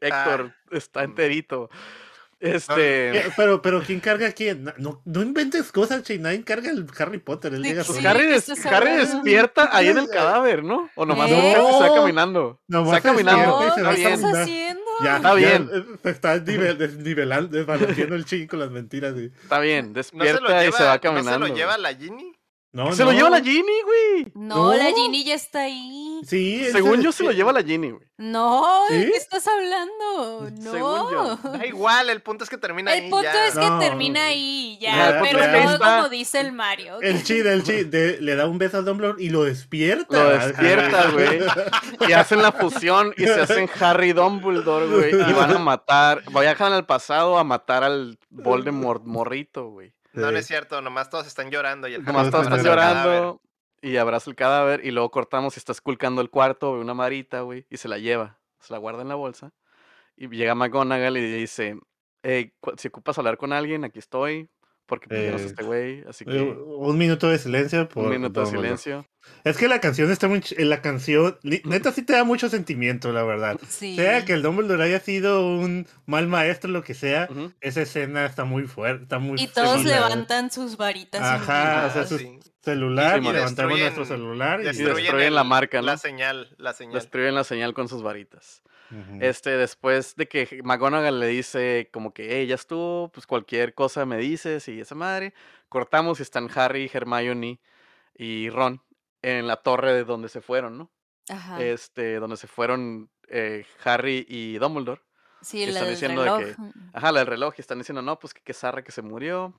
Héctor está enterito. Este. Pero, pero ¿quién carga a quién? No- No, no inventes cosas, Che, nadie carga el Harry Potter. Él Sí, llega a su- Pues Sí, Harry, despierta ahí en el cadáver, ¿no? O nomás ¿Qué? despierta y se va No. caminando. Se va caminando. No, se está va ¿qué bien. estás caminar. haciendo? Ya, Está ya, bien. eh, se está nivel, desnivelando, desbalanceando el chico con las mentiras. y- Está bien, ¿No se despierta lo y se va ¿no caminando. se lo lleva la Ginny? No, se lo lleva la Ginny, güey. No, la. Ginny ya está ahí. Sí, Según yo se lo lleva la Ginny, güey. No, ¿de ¿Sí? qué estás hablando? No. Según yo. Da igual, el punto es que termina ahí El punto ya. es que No. termina ahí, Ya, el pero no como dice el Mario. El chi, el chi, de- le da un beso a Dumbledore y lo despierta. Lo despierta, güey. Y hacen la fusión y se hacen Harry y Dumbledore, güey. Y van a matar, viajan al pasado a matar al Voldemort morrito, güey. No, no es cierto, nomás todos están llorando y el Nomás todos están llorando y abraza el cadáver y luego cortamos y está esculcando el cuarto, ve una marita, güey, y se la lleva, se la guarda en la bolsa. Y llega McGonagall y dice, hey, si ocupas hablar con alguien, aquí estoy, porque pues, ya no es Eh, este güey, así Eh, que Un minuto de silencio por un minuto de silencio. Es que la canción está muy... eh, La canción, neta sí te da mucho sentimiento, la verdad. Sí. Sea que el Dumbledore haya sido un mal maestro, lo que sea, esa escena está muy fuerte, está muy Y todos levantan sus varitas. Ajá, o sea, su sí. celular, Y y levantamos destruyen- nuestro celular y... Y destruyen el- la marca, ¿no? La señal, la señal. Destruyen la señal con sus varitas. Este, después de que McGonagall le dice como que, hey, ya estuvo, pues cualquier cosa me dices y esa madre. Cortamos y están Harry, Hermione y Ron en la torre de donde se fueron, ¿no? Ajá. Este, donde se fueron eh, Harry y Dumbledore. sí, están la del diciendo de reloj. que- Ajá, la del reloj. Y están diciendo, no, pues que, que zarra que se murió.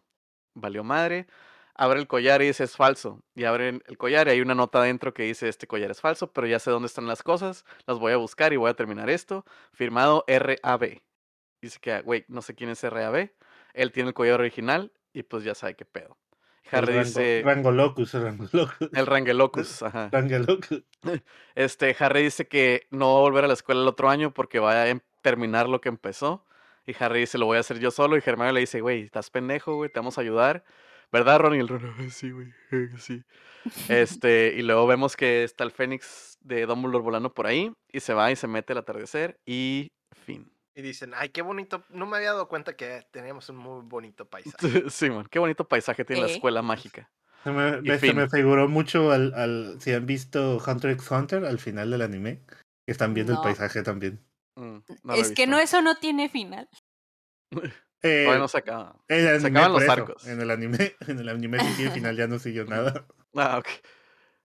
Valió madre. Abre el collar y dice, es falso. Y abren el collar y hay una nota adentro que dice, este collar es falso, pero ya sé dónde están las cosas. Las voy a buscar y voy a terminar esto. Firmado RAB. Dice que, güey, no sé quién es RAB. Él tiene el collar original y pues ya sabe qué pedo. El Harry rango, dice, Rangolocus, el Rangolocus. el Rangelocus, ajá. Rangolocus. Este, Harry dice que no va a volver a la escuela el otro año porque va a em- terminar lo que empezó. Y Harry dice, lo voy a hacer yo solo. Y Hermione le dice, güey, estás pendejo, güey, te vamos a ayudar. ¿Verdad, Ron? Y el Ron, "Ah, sí, güey, sí. Este, y luego vemos que está el Fénix de Dumbledore volando por ahí. Y se va y se mete el atardecer. Y fin. Y dicen, ay, qué bonito. No me había dado cuenta que teníamos un muy bonito paisaje. Sí, man, qué bonito paisaje tiene la escuela mágica. Se me, Y me- se me figuró mucho al, al... Si han visto Hunter x Hunter al final del anime, que están viendo No. el paisaje también. Mm, no es que no, eso no tiene final. Eh, Todavía no se acaba. en el se acaban los eso, arcos. En el anime, en el anime sí al final ya no siguió nada. Ah, ok.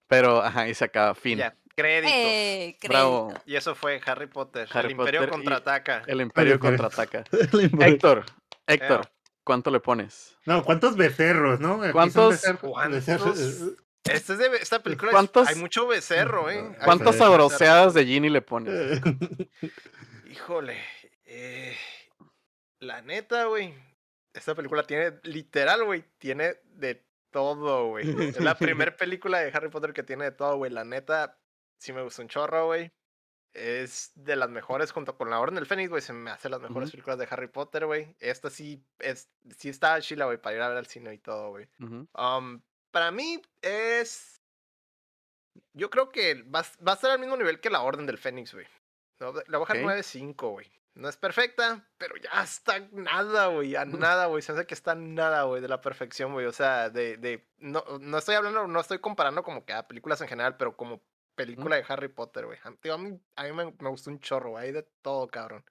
Pero, ajá, y se acaba. Fin. Ya, créditos. Eh, Bravo. crédito. Y eso fue Harry Potter. Harry el Imperio Potter contraataca. El Imperio Imperio. contraataca. no, Héctor, Héctor, ¿cuánto le pones? ¿cuántos becerros, no? Aquí ¿Cuántos? becerros- ¿Cuántos? becerros, Esta, es de- esta película es- ¿Cuántos- hay mucho becerro, ¿eh? Hay ¿Cuántas sabroseadas de Ginny le pones? Híjole. eh, la neta, güey. Esta película tiene, literal, güey, tiene de todo, güey. Es la primera película de Harry Potter que tiene de todo, güey. La neta, sí me gustó un chorro, güey. Es de las mejores junto con La Orden del Fénix, güey. Se me hace las mejores películas de Harry Potter, güey. Esta sí, es, sí está chila, güey, para ir a ver al cine y todo, güey. Um, para mí es. Yo creo que va, a- va a estar al mismo nivel que la Orden del Fénix, güey. Le voy a Ok. 9.5, güey. No es perfecta, pero ya está nada, güey. A nada, güey. Se hace que está nada, güey, de la perfección, güey. O sea, de. de no, no estoy hablando, no estoy comparando como que a películas en general, pero como película de Harry Potter, güey. A, mí, a mí me, me gustó un chorro, güey. Hay de todo, cabrón.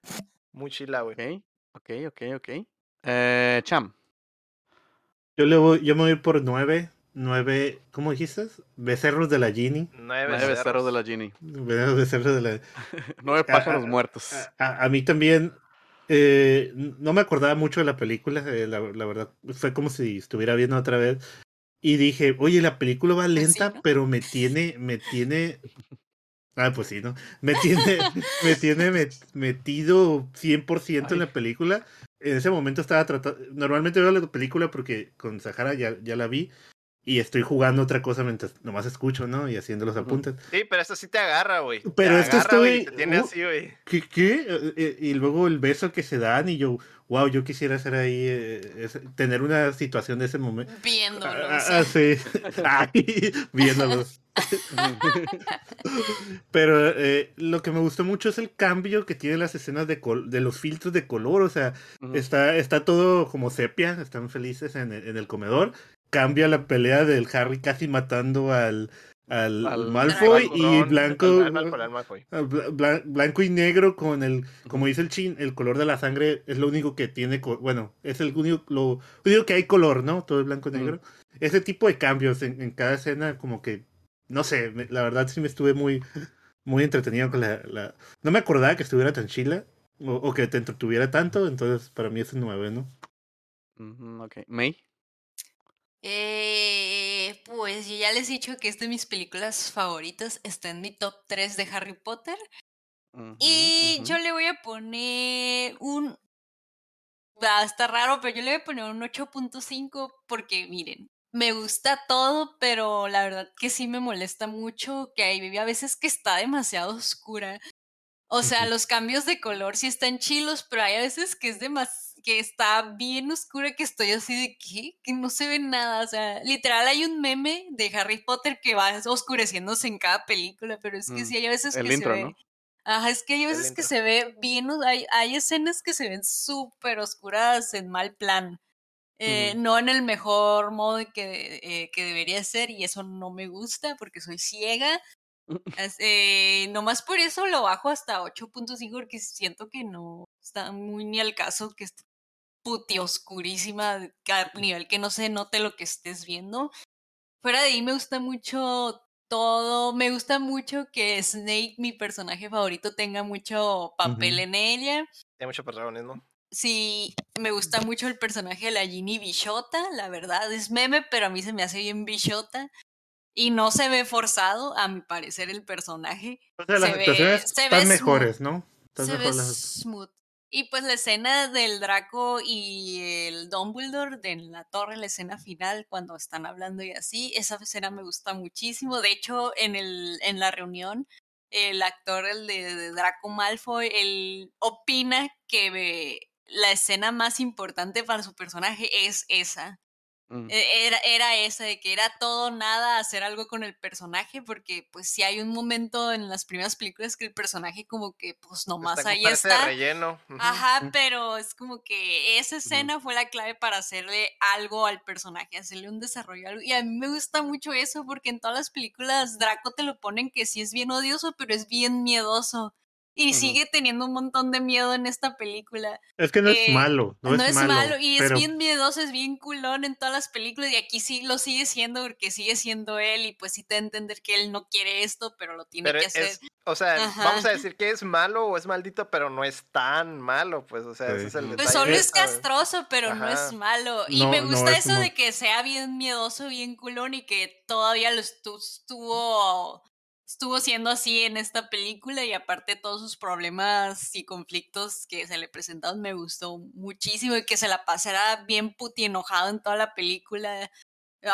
Muy chila, güey. Ok, ok, ok, ok. Eh, Cham. Yo, le voy, yo me voy a ir por nueve. Nueve, ¿cómo dijiste? Becerros de la Ginny. Nueve, Nueve cerros. cerros de la Ginny. Becerros de la... Nueve Ah, pájaros ah, muertos. A, a- a mí también eh, no me acordaba mucho de la película, eh, la, la verdad fue como si estuviera viendo otra vez y dije, oye, la película va lenta, ¿no? pero me tiene, me tiene, ah, pues sí, ¿no? Me tiene, me tiene met- metido 100% en la Ay. película. En ese momento estaba tratando, normalmente veo la película porque con Sahara ya, ya la vi y estoy jugando otra cosa mientras nomás escucho, ¿no? Y haciendo los apuntes. Sí, pero esto sí te agarra, güey. Pero es que agarra, estoy- Te tiene uh, así, güey. ¿Qué? qué? Eh, eh, Y luego el beso que se dan y yo, wow, yo quisiera hacer ahí, eh, tener una situación de ese momento. Viéndolo. Ah, ah, sí, Ay, viéndolos. Pero eh, lo que me gustó mucho es el cambio que tienen las escenas de, col- de los filtros de color. O sea, está, está todo como sepia, están felices en el, en el comedor. Cambia la pelea del Harry casi matando al, al, Al- Malfoy Al y blanco. al- Malfoy. Ah, bla- bla- blanco y negro con el, como dice el chin, el color de la sangre es lo único que tiene, bueno, es el único, lo único que hay color, ¿no? Todo es blanco y negro. Ese tipo de cambios en, en cada escena, como que, no sé, me- la verdad sí me estuve muy, muy entretenido con la, la- no me acordaba que estuviera tan chila o, o que te entretuviera tanto, entonces para mí es un nueve, ¿no? Ujú, ok. May. Eh, pues yo ya les he dicho que es de mis películas favoritas. Está en mi top 3 de Harry Potter. Y yo le voy a poner un. Va a estar raro, pero yo le voy a poner un 8.5 porque miren, me gusta todo, pero la verdad que sí me molesta mucho que hay a veces que está demasiado oscura. O sea, los cambios de color sí están chilos, pero hay a veces que es demas que está bien oscura que estoy así de ¿qué? que no se ve nada. O sea, literal hay un meme de Harry Potter que va oscureciéndose en cada película, pero es que Mm, sí hay veces el que intro, se ve. ¿no? Ajá, es que hay veces que se ve bien, hay, hay escenas que se ven súper oscuras en mal plan. eh. No en el mejor modo que, eh, que debería ser, y eso no me gusta porque soy ciega. As- eh, nomás por eso lo bajo hasta 8.5 porque siento que no está muy ni al caso que esté puti oscurísima a nivel que no se note lo que estés viendo. Fuera de ahí me gusta mucho todo, me gusta mucho que Snake, mi personaje favorito, tenga mucho papel en ella. Tiene mucho protagonismo. Sí, me gusta mucho el personaje de la Ginny Bichota, la verdad, es meme, pero a mí se me hace bien Bichota. Y no se ve forzado, a mi parecer, el personaje. O sea, las Se ve- actuaciones se ve están smooth. mejores, ¿no? Están Se ve mejor las- smooth. Y pues la escena del Draco y el Dumbledore de la torre, la escena final, cuando están hablando y así, esa escena me gusta muchísimo. De hecho, en, el, en la reunión, el actor, el de, Draco Malfoy, él opina que la escena más importante para su personaje es esa. Mm, E- Era, era esa, de que era todo nada hacer algo con el personaje, porque pues si hay un momento en las primeras películas que el personaje como que pues nomás Está, ahí de está. relleno. Ajá, pero es como que esa escena fue la clave para hacerle algo al personaje, hacerle un desarrollo. algo. Y a mí me gusta mucho eso, porque en todas las películas Draco te lo ponen que sí es bien odioso, pero es bien miedoso. Y sigue teniendo un montón de miedo en esta película. Es que no es Eh, malo, no, No, es, es malo. malo, y pero es bien miedoso, es bien culón en todas las películas y aquí sí lo sigue siendo porque sigue siendo él y pues sí te da a entender que él no quiere esto, pero lo tiene Pero que es, hacer. o sea, Ajá. vamos a decir que es malo o es maldito, pero no es tan malo, pues, o sea, ese es el Pues Pues detalle. solo es castroso, pero no es malo. Y No, me no gusta es eso de que sea bien miedoso, bien culón y que todavía lo estu- estuvo estuvo siendo así en esta película y aparte todos sus problemas y conflictos que se le presentaron me gustó muchísimo y que se la pasara bien puti enojado en toda la película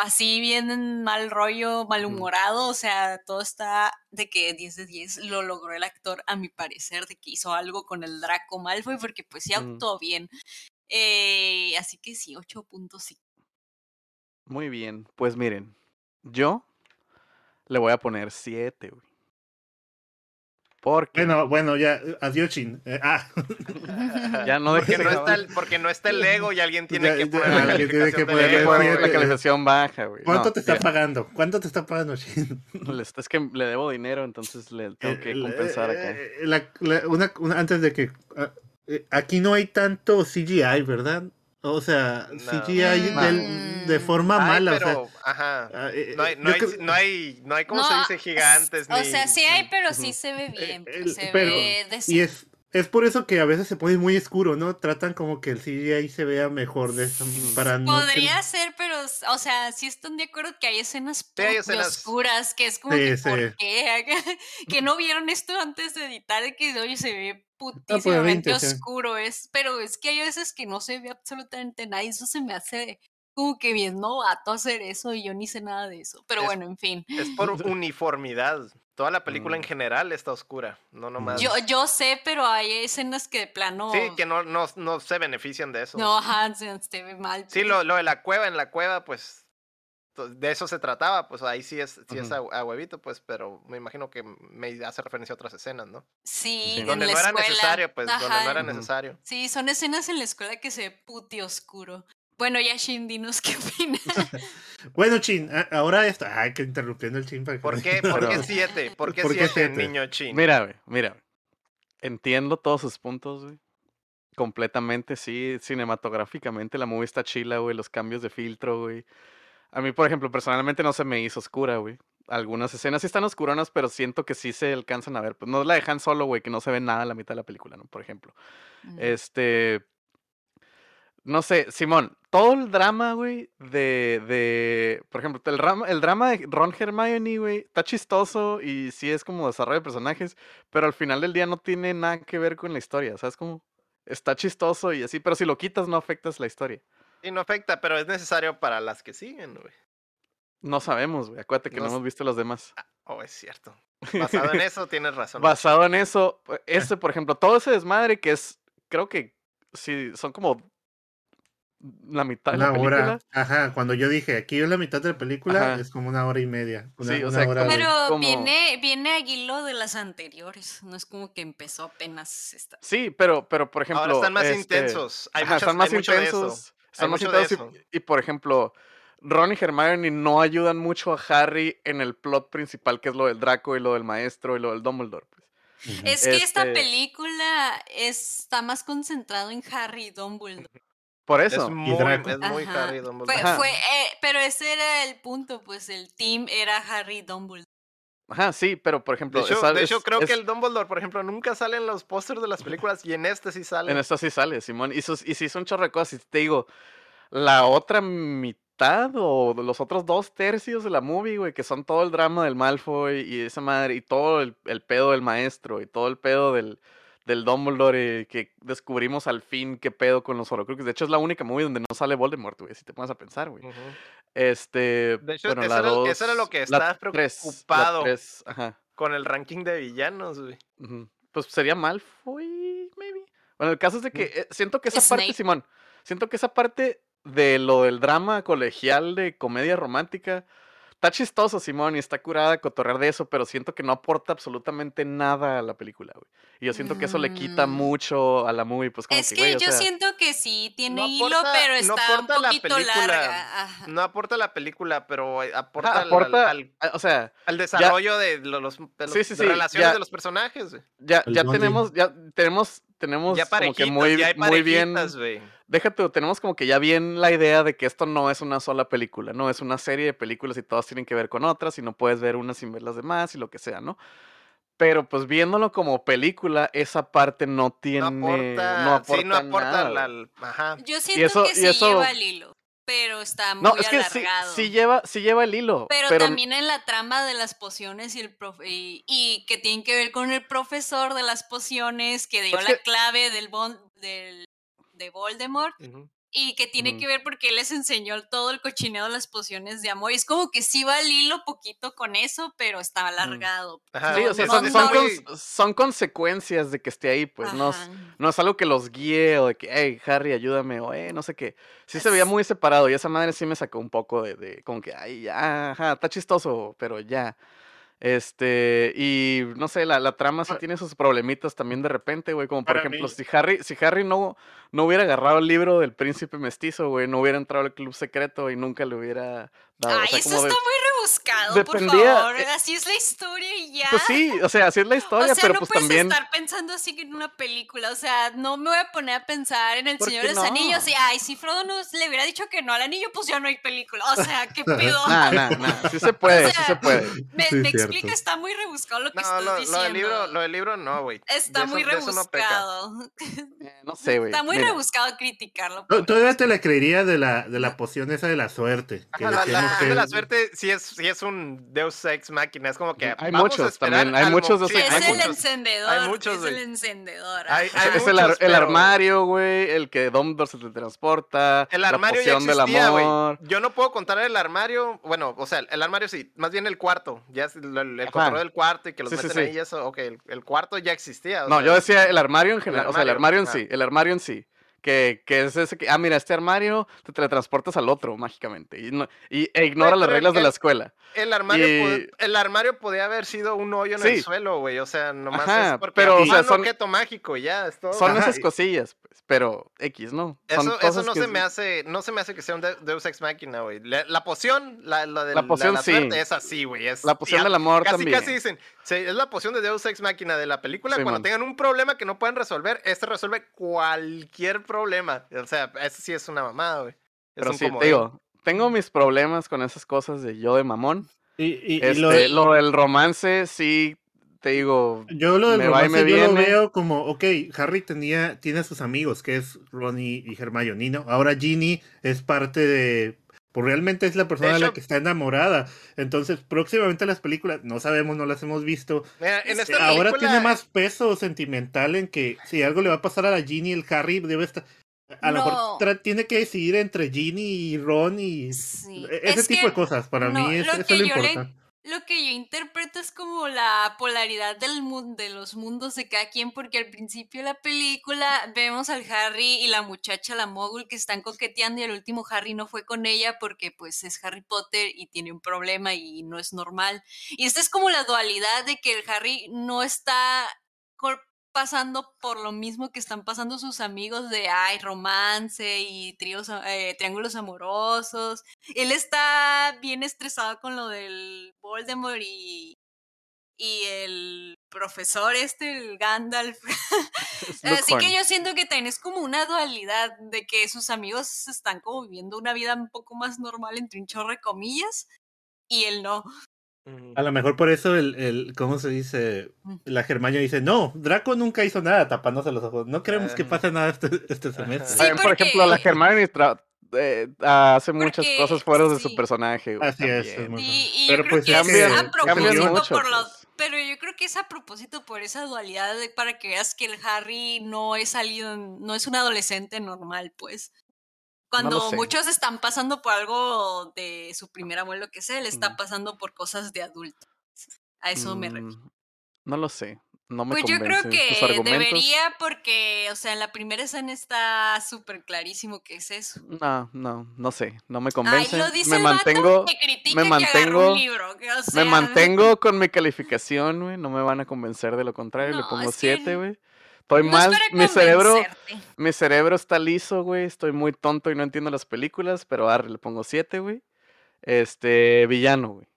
así bien mal rollo, malhumorado, o sea, todo está de que 10 de 10 lo logró el actor, a mi parecer, de que hizo algo con el Draco Malfoy, porque pues sí Mm. actuó bien. Eh, así que sí, 8.5. Muy bien. Pues miren, yo le voy a poner 7, güey. Porque Bueno, bueno, ya, eh, adiós, Chin. Eh, ah, ya no Porque dejes no, de está el, porque no está el ego y alguien tiene Ya- que ya, poner la tiene que ego, calificación baja, güey. ¿Cuánto No, te está pagando? ¿Cuánto te está pagando, Chin? le- Es que le debo dinero, entonces le tengo que compensar acá. eh, la- la- una- una- antes de que. ah, eh, aquí no hay tanto CGI, ¿verdad? O sea, No. CGI No. del- de forma Ay, mala. pero, o sea, ajá. No hay, no hay, creo- no hay, no hay, ¿cómo No, se dice? Gigantes, O ni... sea, sí hay, pero sí se ve bien. Eh, el- se pero- ve y es, es por eso que a veces se pone muy oscuro, ¿no? Tratan como que el CGI se vea mejor de esa- para no Podría ser, pero, o sea, sí están de acuerdo que hay escenas Sí, hay puti escenas- oscuras, que es como Sí, que, sí. ¿por qué? que no vieron esto antes de editar, de que, oye, se ve pues, putísimamente 20, sí. oscuro, es, pero es que hay veces que no se ve absolutamente nada, y eso se me hace como que bien novato hacer eso, y yo ni sé nada de eso, pero Es- bueno, en fin. Es por uniformidad. Toda la película en Mm. general está oscura, no nomás. Yo, yo sé, pero hay escenas que de plano... Sí, que no, no, no se benefician de eso. No, ajá, se, ve mal. Sí, pues. lo, lo de la cueva, en la cueva, pues de eso se trataba, pues ahí sí es, sí es a, huevito, pues, pero me imagino que me hace referencia a otras escenas, ¿no? Sí, Sí. en Donde la no era escuela. necesario, pues, donde no era necesario. Sí, son escenas en la escuela que se ve puti oscuro. Bueno, ya Shin, dinos qué opinas. Bueno, Chin, ahora esto. Ay, que interrumpiendo el Chin para que. ¿Por qué, por qué siete? ¿Por qué ¿Por qué siete, siete? niño chin? Mira, güey, mira. Entiendo todos sus puntos, güey. Completamente, sí. Cinematográficamente la movie está chila, güey. Los cambios de filtro, güey. A mí, por ejemplo, personalmente no se me hizo oscura, güey. Algunas escenas sí están oscuronas, pero siento que sí se alcanzan a ver. Pues no la dejan solo, güey, que no se ve nada en la mitad de la película, ¿no? Por ejemplo. Mm. Este. No sé, Simón, todo el drama, güey, de, de. Por ejemplo, el, drama- el drama de Ron Hermione, güey, está chistoso y sí es como desarrollo de personajes, pero al final del día no tiene nada que ver con la historia, ¿sabes? Como está chistoso y así, pero si lo quitas no afectas la historia. Sí, no afecta, pero es necesario para las que siguen, güey. No sabemos, güey, acuérdate que no, hemos visto los demás. Oh, es cierto. Basado en eso, tienes razón. Basado en eso, ese, por ejemplo, todo ese desmadre que es, creo que sí, son como la mitad de la Una película. hora. Ajá, cuando yo dije aquí es la mitad de la película, Ajá. es como una hora y media. Una, Sí, o sea, hora de- Pero como- viene, viene a hilo de las anteriores. No es como que empezó apenas esta. Sí, pero, pero por ejemplo. Ahora están más este, intensos. Hay, Ajá, muchas- están más hay mucho de eso. intensos. Están más. Y, y, por ejemplo, Ron y Hermione no ayudan mucho a Harry en el plot principal, que es lo del Draco y lo del maestro y lo del Dumbledore. Pues. Es que esta Este- película está más concentrado en Harry y Dumbledore. Por Es eso. muy, Draco. es muy. Harry Dumbledore. Fue, eh, pero ese era el punto, pues el team era Harry y Dumbledore. Ajá, sí, pero por ejemplo. De hecho, esa- de hecho es- creo es- que el Dumbledore, por ejemplo, nunca sale en los pósters de las películas y en este sí sale. En esta sí sale, Simón. Y, sus- y sí son. Y te digo, la otra mitad o los otros dos tercios de la movie, güey, que son todo el drama del Malfoy y esa madre, y todo el, el pedo del maestro y todo el pedo del, del Dumbledore, eh, que descubrimos al fin qué pedo con los Horcruxes. De hecho, es la única movie donde no sale Voldemort, güey, si te pones a pensar, güey. Este. De hecho, bueno, eso la era- dos, eso era lo que la estaba tres, la preocupado. tres, ajá. Con el ranking de villanos, güey. Pues sería Malfoy, maybe. Bueno, el caso es de que eh, siento que esa Snape. parte, Simón, siento que esa parte de lo del drama colegial de comedia romántica está chistoso, Simón, y está curada cotorrear de eso, pero siento que no aporta absolutamente nada a la película, güey. Y yo siento que eso le quita Mm. mucho a la movie, pues como Es que, que güey, o yo sea, siento que sí tiene No hilo, aporta- pero no está un la poquito película. larga. Ajá. No aporta la película, pero aporta, al- aporta, al, ah, o sea, al desarrollo de lo- los, de los- Sí, sí, de sí, relaciones ya. de los personajes. güey. ya, ya tenemos, ya tenemos, tenemos Ya como que muy, ya hay muy bien, güey. déjate, tenemos como que ya bien la idea de que esto no es una sola película, no es una serie de películas y todas tienen que ver con otras y no puedes ver unas sin ver las demás y lo que sea, ¿no? Pero pues viéndolo como película, esa parte no No tiene, aporta, no aporta sí, no aporta nada, la- ajá. Yo siento eso- que y sí eso- lleva el hilo, pero está muy No, es que sí, alargado. sí lleva, sí lleva el hilo, Pero, pero, también en la trama de las pociones y el profe- y, y que tienen que ver con el profesor de las pociones que dio la que- clave del, bon- del de Voldemort Ujú. Y que tiene que ver porque él les enseñó todo el cochineo de las pociones de amor. Y es como que sí va el hilo poquito con eso, pero está alargado. Ajá, sí, o sea, no- son, son, consecuencias de que esté ahí, pues, no, no es algo que los guíe o de que, hey, Harry, ayúdame, o eh, no sé qué. Sí se veía muy separado y esa madre sí me sacó un poco de, de como que, ay, ya, ajá, está chistoso, pero ya. Este, y no sé, la, la trama sí tiene sus problemitas también de repente, güey. Como por Para ejemplo, mí- si Harry, si Harry no, no hubiera agarrado el libro del príncipe mestizo, güey, no hubiera entrado al club secreto y nunca le hubiera dado. Ay, o sea, eso como de- está muy rebuscado, dependía, por favor. eh, Así es la historia y ya. Pues sí, o sea, así es la historia, o sea, pero no pues puedes también. estar pensando así en una película. O sea, no me voy a poner a pensar en El ¿Por Señor de los Anillos no? y, ay, si Frodo nos le hubiera dicho que no al anillo, pues ya no hay película. O sea, qué pedo. Nah, nah, nah, sí se puede, sí sea, se puede. Me, Sí, explica, está muy rebuscado lo que No, estás lo, lo diciendo. del libro, lo del libro no, güey. Está De muy no rebuscado. Eh, no sé, güey. Está muy mira. rebuscado criticarlo. Todavía te la creería de la, de la poción esa de la suerte. Que Ajá, la, la de la suerte sí es, sí es un Deus Ex máquina. Es como que. Hay muchos también, hay muchos de sí, esos- Es el muchos. encendedor. hay muchos, es el encendedor. Hay- Es el, muchos, el armario, güey, el que Dumbledore se teletransporta, El la armario ya poción del existía, güey. amor. Yo no puedo contar el armario. Bueno, o sea, el armario sí. Más bien el cuarto. Ya es el, el control del cuarto y que los Sí, meten sí. ahí. y Eso, ok, el, el cuarto ya existía. No, sea, yo decía el armario en general, o sea, el armario, armario en ajá. sí, el armario en sí. Que, que es ese que, ah, mira, este armario te teletransportas al otro mágicamente y, no- y- e ignora Güey, las reglas de la escuela. El armario, Y- pod- el armario podía haber sido un hoyo en el suelo, güey. O sea, nomás Ajá, es porque pero, o sea, son- objeto mágico ya, es todo. Son Ajá, esas y- cosillas, pues, pero X, ¿no? Son Eso, eso no se es- me hace, no se me hace que sea un de- Deus Ex Máquina, güey. La, la poción, la, la de La poción, la, sí. es así, güey. es- La poción del amor Casi, también. casi dicen, sí, es la poción de Deus Ex Máquina de la película. Sí, Cuando man. tengan un problema que no pueden resolver, este resuelve cualquier problema. O sea, eso sí es una mamada, güey. Es Pero un sí, te digo, tengo mis problemas con esas cosas de yo de mamón. Y, y- y Este, lo, lo... del romance, sí, te digo, yo lo del me va y romance me yo lo veo como, ok, Harry tenía, tiene a sus amigos, que es Ronnie y Hermione, ¿no? Ahora Ginny es parte de... Pues realmente es la persona de la que está enamorada. Entonces, próximamente las películas, no sabemos, no las hemos visto. Mira, en esta Ahora película- tiene más peso sentimental en que si algo le va a pasar a la Ginny, el Harry debe estar... A lo mejor tra- tiene que decidir entre Ginny y Ron y Sí. e- ese Es tipo que de cosas. Para no, mí es, lo eso que es lo yo le- importante. Lo que yo interpreto es como la polaridad del mu- de los mundos de cada quien, porque al principio de la película vemos al Harry y la muchacha, la mogul, que están coqueteando y al último Harry no fue con ella porque pues es Harry Potter y tiene un problema y no es normal. Y esta es como la dualidad de que el Harry no está pasando por lo mismo que están pasando sus amigos de ay romance y tríos eh, triángulos amorosos él está bien estresado con lo del Voldemort y, y el profesor este, el Gandalf. Así que yo siento que también es como una dualidad de que sus amigos están como viviendo una vida un poco más normal, entre un chorro de comillas, y él no. A lo mejor por eso el, el ¿cómo se dice? Mm. La Germaña dice, no, Draco nunca hizo nada tapándose los ojos. No queremos que Ajá. pase nada este, este semestre. Sí, También, por ejemplo, la tra- eh, hace muchas Porque- cosas fuera de su personaje. güey, Así es, también. es muy- Y, y Pero yo pues es a cambian propósito mucho, por lo- pues. Pero yo creo que es a propósito por esa dualidad de- para que veas que el Harry no es salido, en- no es un adolescente normal, pues. Cuando muchos están pasando por algo de su primer abuelo que sea, él está pasando por cosas de adulto. A eso me refiero. Mm, No lo sé. No me Pues yo creo que debería porque, o sea, en la primera escena está súper clarísimo que es eso. No, no, no sé. No me Ay, convence. lo dice me el mantengo. que me que mantengo- un libro. que, o Me mantengo con mi calificación, güey. No me van a convencer de lo contrario. Le pongo es 7, güey. Estoy no mal. Mi cerebro, mi cerebro está liso, güey. Estoy muy tonto y no entiendo las películas, pero arre, le pongo 7, güey. Este, villano, güey.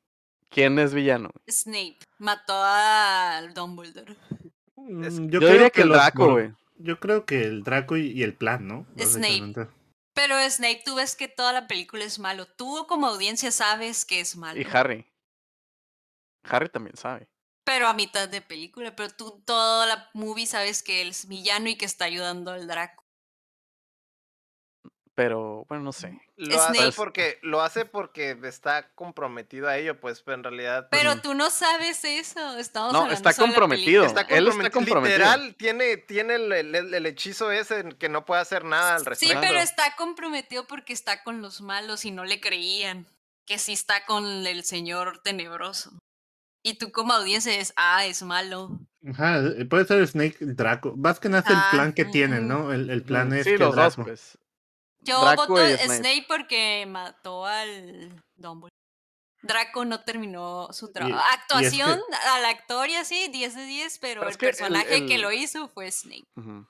¿Quién es villano? güey? Snape mató al Dumbledore. Es- Mm, Yo, diría que el Draco, güey. Yo creo que el Draco y, y el plan, ¿no? Snape. Pero Snape, tú ves que toda la película es malo. Tú como audiencia sabes que es malo. Y Harry. Harry también sabe. Pero a mitad de película. Pero tú toda la movie sabes que él es villano y que está ayudando al Draco. Pero, bueno, no sé. Lo hace porque lo hace porque está comprometido a ello, pues, pero en realidad pues, Pero tú no sabes eso. Estamos No, hablando está solo de la comprometido. está él está comprometido. comprometido. Literal, tiene, tiene el, el- el hechizo ese en que no puede hacer nada al Sí, respecto. pero está comprometido porque está con los malos y no le creían. Que sí está con el señor tenebroso. Y tú como audiencia es, ah, es malo. Ajá, eh, puede ser Snake y Draco. Más que nada es Ah, el plan que tienen. ¿no? El, el plan Mm, es sí, que los dos, Draco- pues. Yo Draco voto y Snape. Snape. porque mató al Dumbledore. Draco no terminó su trabajo. y es que- Actuación al actor y así, 10 de 10, pero Pero el es que el- personaje que lo hizo fue Snape. Ujú.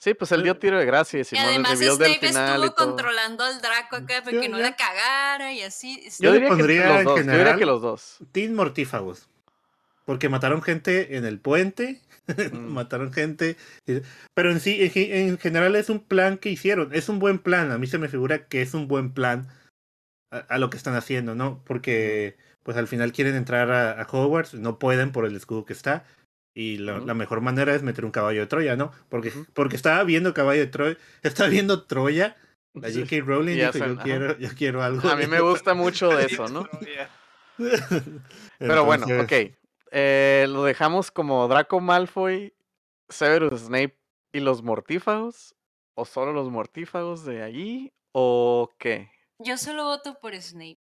Sí, pues él dio tiro de gracia y Y Simón el además reveal del Snape final y estuvo todo. controlando al Draco acá para Yo- que no la cagara y así. Yo, Yo le diría pondría que los en dos. Yo diría general- que los dos. Team mortífagos. Porque mataron gente en el puente, Mm. mataron gente. Pero en sí, en, ge- en general es un plan que hicieron. Es un buen plan. A mí se me figura que es un buen plan a, a lo que están haciendo, ¿no? Porque pues al final quieren entrar a, a Hogwarts, no pueden por el escudo que está. Y la, mejor manera es meter un caballo de Troya, ¿no? Porque, porque estaba viendo caballo de Troya, estaba viendo Troya, la. J.K. Rowling Y dijo, hacen- yo ajá. quiero, yo quiero algo. A mí me eso". gusta mucho de eso, ¿no? Pero bueno, ok. Eh, lo dejamos como Draco Malfoy, Severus Snape y los mortífagos. ¿O solo los mortífagos de allí? ¿O qué? Yo solo voto por Snape.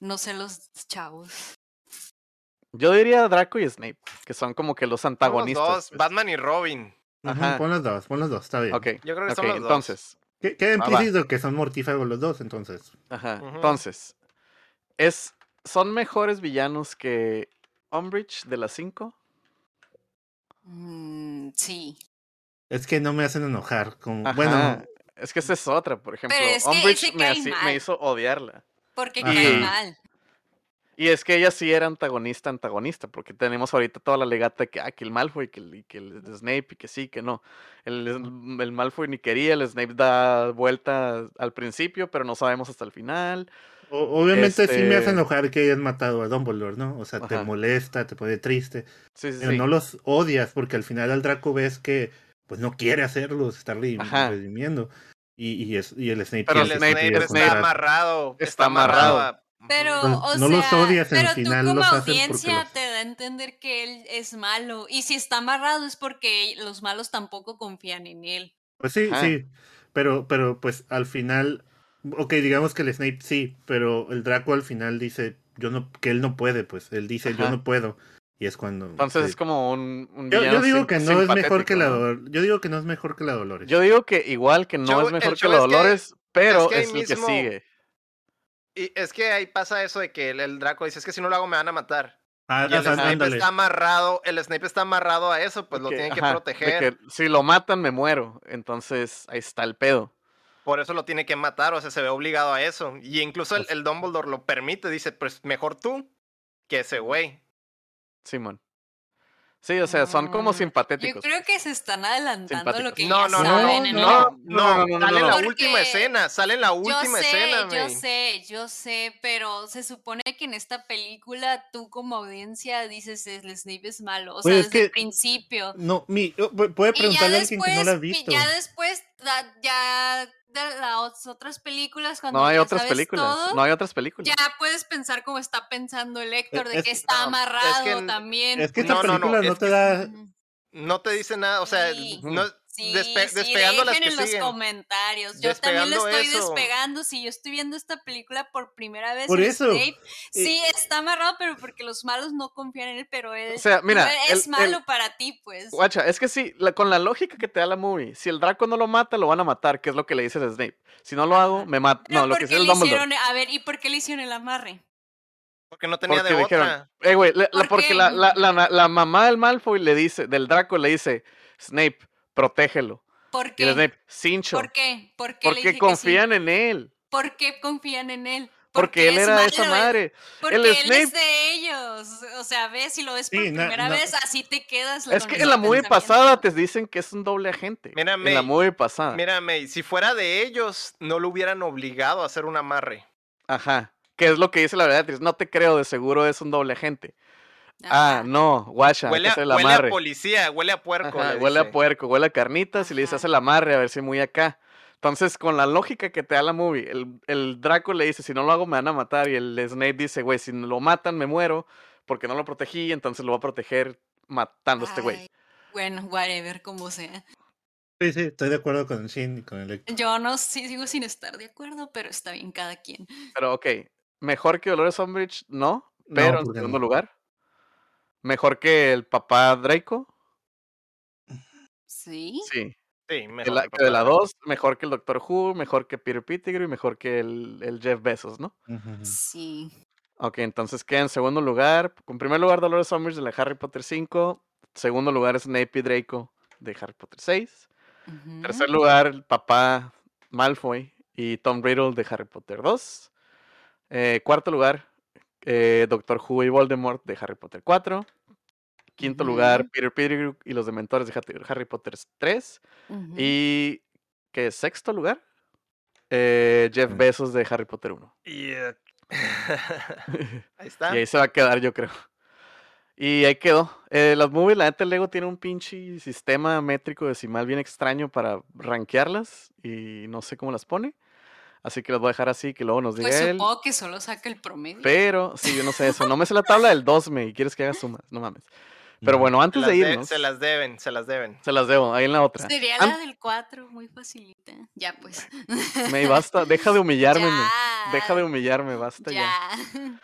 No sé los chavos. Yo diría Draco y Snape, que son como que los Son los antagonistas. dos, pues. Batman y Robin. Ajá. pon los dos, pon los dos, está bien. Ok, Yo creo que ok, son los dos. entonces. Que- Queda implícito que son mortífagos los dos, entonces. Ajá. Entonces, es, ¿son mejores villanos que Umbridge de las 5? Mm, sí. Es que no me hacen enojar. Como, Ajá. bueno, es que esa es otra, por ejemplo. es que Umbridge ese me, me hizo odiarla. Porque cae mal. Y es que ella sí era antagonista, antagonista, porque tenemos ahorita toda la legata de que, ah, que el Malfoy, que el, y que el Snape, y que sí, que no. El, el Malfoy ni quería, el Snape da vuelta al principio, pero no sabemos hasta el final. o- obviamente sí me hace Este- enojar que hayan matado a Dumbledore, ¿no? O sea, te molesta, te pone triste. Sí, sí, Pero sí. no los odias porque al final al Draco ves que pues no quiere hacerlo, se está redimiendo. Y, y, es, y el Snape Pero el Snape- está amarrado. Está amarrado. Pero, Pues, o no sea, los odias, en pero final tú como los audiencia los- te da a entender que él es malo. Y si está amarrado es porque los malos tampoco confían en él. Pues sí, sí. Pero, pero pues al final, ok, digamos que el Snape sí, pero el Draco al final dice yo no, que él no puede, pues. Él dice yo no puedo. Y es cuando. Entonces sí. es como un, un yo, digo que no es mejor que la simpatético, ¿no? Dol- Yo digo que no es mejor que la Dolores. Yo digo que igual que no es mejor el que la es que- Dolores, pero que es, el que sigue. Y es que ahí pasa eso de que el, el Draco dice, es que si no lo hago me van a matar. Ah, Y el ajá, Snape ándale. está amarrado, el Snape está amarrado a eso, pues lo tienen que ajá, proteger. que si lo matan me muero. Entonces ahí está el pedo. Por eso lo tiene que matar, o sea, se ve obligado a eso. Y incluso el, Pues el Dumbledore lo permite, dice, pues mejor tú que ese güey. Simón. Sí, o sea, son como Mm, Yo simpatéticos. creo que se están adelantando a lo que No, ya no, no, saben no, en no, el- no, no, no, no, sale la Porque última escena, sale en la Yo última sé, escena, yo sé, yo sé, pero se supone que en esta película tú como audiencia dices el Snape es malo, o sea, Pues es desde el que- principio. No, puede preguntarle a alguien que no la ha visto. ya después, da- ya de las otras películas, cuando No hay ya otras sabes películas. todo, No hay otras películas. ya puedes pensar como está pensando el Héctor, de es- que está no, es amarrado que- también. Es que esta No, no, no, película no, es te que- da. No te dice nada, o sea, Sí. no, Sí, despe- sí, despegando las dejen que en los comentarios. Yo también Despegando estoy eso. despegando. Si yo estoy viendo esta película por primera vez, Por eso. Snape, sí, está amarrado, pero porque los malos no confían en él, pero él O sea, mira, no es el- malo el- para ti, pues. Guacha, es que sí, la- con la lógica que te da la movie, si el Draco no lo mata, lo van a matar, que es lo que le dices a Snape. Si no lo hago, me mata. No, lo ¿por que le hicieron, a ver, ¿y por qué le hicieron el amarre? Porque no tenía Porque de dijeron, otra. eh, güey, ¿Por porque la, la, la, la mamá del Malfoy le dice, del Draco le dice, Snape, protégelo. ¿Por Y qué? Snape, cincho. ¿Por qué? ¿Por qué le Porque sí? confían en él. ¿Por qué confían en él? Porque él era esa malo, él- madre. Porque El él Snape- es de ellos. O sea, ves, si lo ves por Sí, primera vez, así te quedas. Es que en la movie pasada te dicen que es un doble agente. Mira, en la movie pasada. Mira, May, si fuera de ellos, no lo hubieran obligado a hacer un amarre. Ajá. Que es lo que dice la verdad. No te creo, de seguro es un doble agente. Ah, no, guacha, Huele, a, el huele a policía, huele a puerco. Ajá, huele a puerco, huele a carnitas y le dice, haz el amarre a ver si muy acá. Entonces, con la lógica que te da la movie, el, el Draco le dice, si no lo hago me van a matar. Y el Snape dice, güey, si lo matan me muero porque no lo protegí, entonces lo voy a proteger matando a este güey. Bueno, whatever, como sea. Sí, sí, estoy de acuerdo con el Shin y con el. Yo no sí, sigo sin estar de acuerdo, pero está bien cada quien. Pero ok, mejor que Dolores Umbridge, no, pero en ¿por qué segundo no? lugar. Mejor que el papá Draco, ¿Sí? sí. Sí, De mejor la, que que de la papá. 2, mejor que el Doctor Who, mejor que Peter Pettigrew y mejor que el, el Jeff Bezos, ¿no? Sí. Ok, entonces queda en segundo lugar. En primer lugar, Dolores Umbridge de la Harry Potter 5. Segundo lugar, Snape y Draco de Harry Potter 6. Ujú. Tercer lugar, el papá Malfoy y Tom Riddle de Harry Potter 2. Eh, cuarto lugar, eh, Doctor Who y Voldemort de Harry Potter 4. Quinto lugar. Peter Pettigrew y los Dementores de Harry- Potter 3. Ujú. Y, ¿qué es? Sexto lugar, eh, Jeff. Bezos de Harry Potter 1. Y, eh, ahí está. Y ahí se va a quedar, yo creo. Y ahí quedó. Eh, las movies, la neta, el Lego tiene un pinche sistema métrico decimal bien extraño para rankearlas. Y no sé cómo las pone. Así que las voy a dejar así, que luego nos diga Pues él. supongo que solo saca el promedio. Pero, sí, yo no sé eso. No me sé la tabla del 2, me. Y quieres que haga sumas. No mames. Pero bueno, antes de de- irnos. se las deben, se las deben. Se las debo, ahí en la otra. Sería An- la del 4, muy facilita. Ya, pues. Me basta, deja de humillarme, me. Ya, Deja de humillarme, basta ya. ya.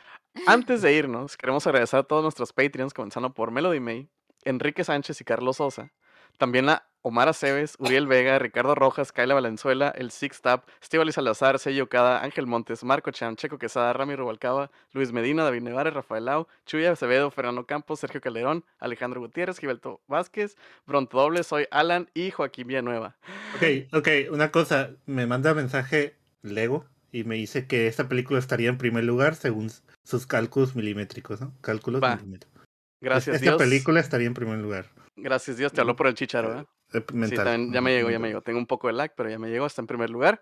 Antes de irnos, queremos agradecer a todos nuestros Patreons, comenzando por Melody May, Enrique Sánchez y Carlos Sosa. También a Omar Aceves, Uriel Vega, Ricardo Rojas, Kaila Valenzuela, El Six Tap, Estíbal Salazar, Sello Cada, Ángel Montes, Marco Chan, Checo Quesada, Ramiro Rubalcaba, Luis Medina, David Nevares, Rafael Lau, Chuya Acevedo, Fernando Campos, Sergio Calderón, Alejandro Gutiérrez, Gilberto Vázquez, Bronto Doble, soy Alan y Joaquín Villanueva. Ok, ok, una cosa, me manda mensaje Lego y me dice que esta película estaría en primer lugar según sus cálculos milimétricos, ¿no? Cálculos Va. milimétricos. Gracias Esta Dios. película estaría en primer lugar. Gracis Dios, te habló por el chicharo, ¿eh? Eh, Sí, mental. también ya me llegó, ya me llegó. Tengo un poco de lag, pero ya me llegó, está en primer lugar.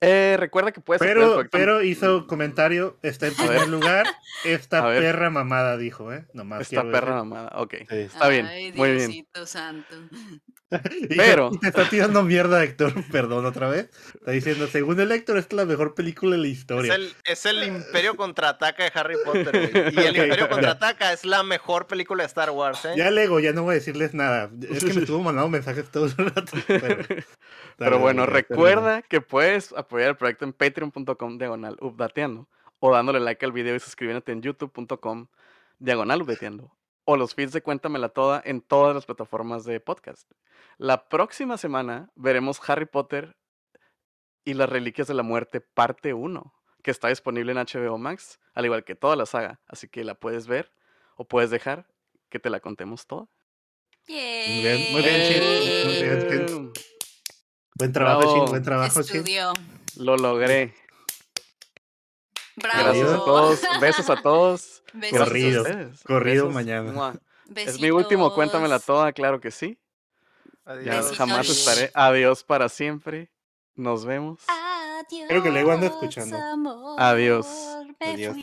Eh, recuerda que puedes Pero, pero hizo comentario, está en primer lugar, esta perra mamada dijo, ¿eh? Nomás Esta perra decir. mamada, ok. Sí. Está bien, Ay, muy bien. Diosito santo. Y- Pero- y te está tirando mierda, Héctor, perdón otra vez. Está diciendo, según el Héctor, esta es la mejor película de la Es historia. el, es el Imperio Contraataca de Harry Potter, güey. Y el Ok, Imperio. Contraataca es la mejor película de Star Wars, ¿eh? Ya Lego, ya no voy a decirles nada. Es que me estuvo mandando mensajes todo el rato. Pero, Pero bueno, recuerda que puedes apoyar el proyecto en patreon.com diagonal updateando o dándole like al video y suscribiéndote en youtube.com diagonal updateando o los feeds de Cuéntamela Toda en todas las plataformas de podcast. La próxima semana veremos Harry Potter y las Reliquias de la Muerte parte 1, que está disponible en HBO Max, al igual que toda la saga, así que la puedes ver o puedes dejar que te la contemos toda. Muy bien, muy bien, Chin. Muy bien, Chin. Buen trabajo, Bravo. Chin, buen trabajo, Chin. Estudió. Lo logré. Bravo. Gracias a todos. Besos a todos. A Corrido, Besos. mañana. Es mi último, cuéntamela toda, claro que sí. Ya Adiós. jamás Besitos. estaré. Adiós para siempre. Nos vemos. Adiós. Creo que Lego anda escuchando. amor, Adiós. Adiós.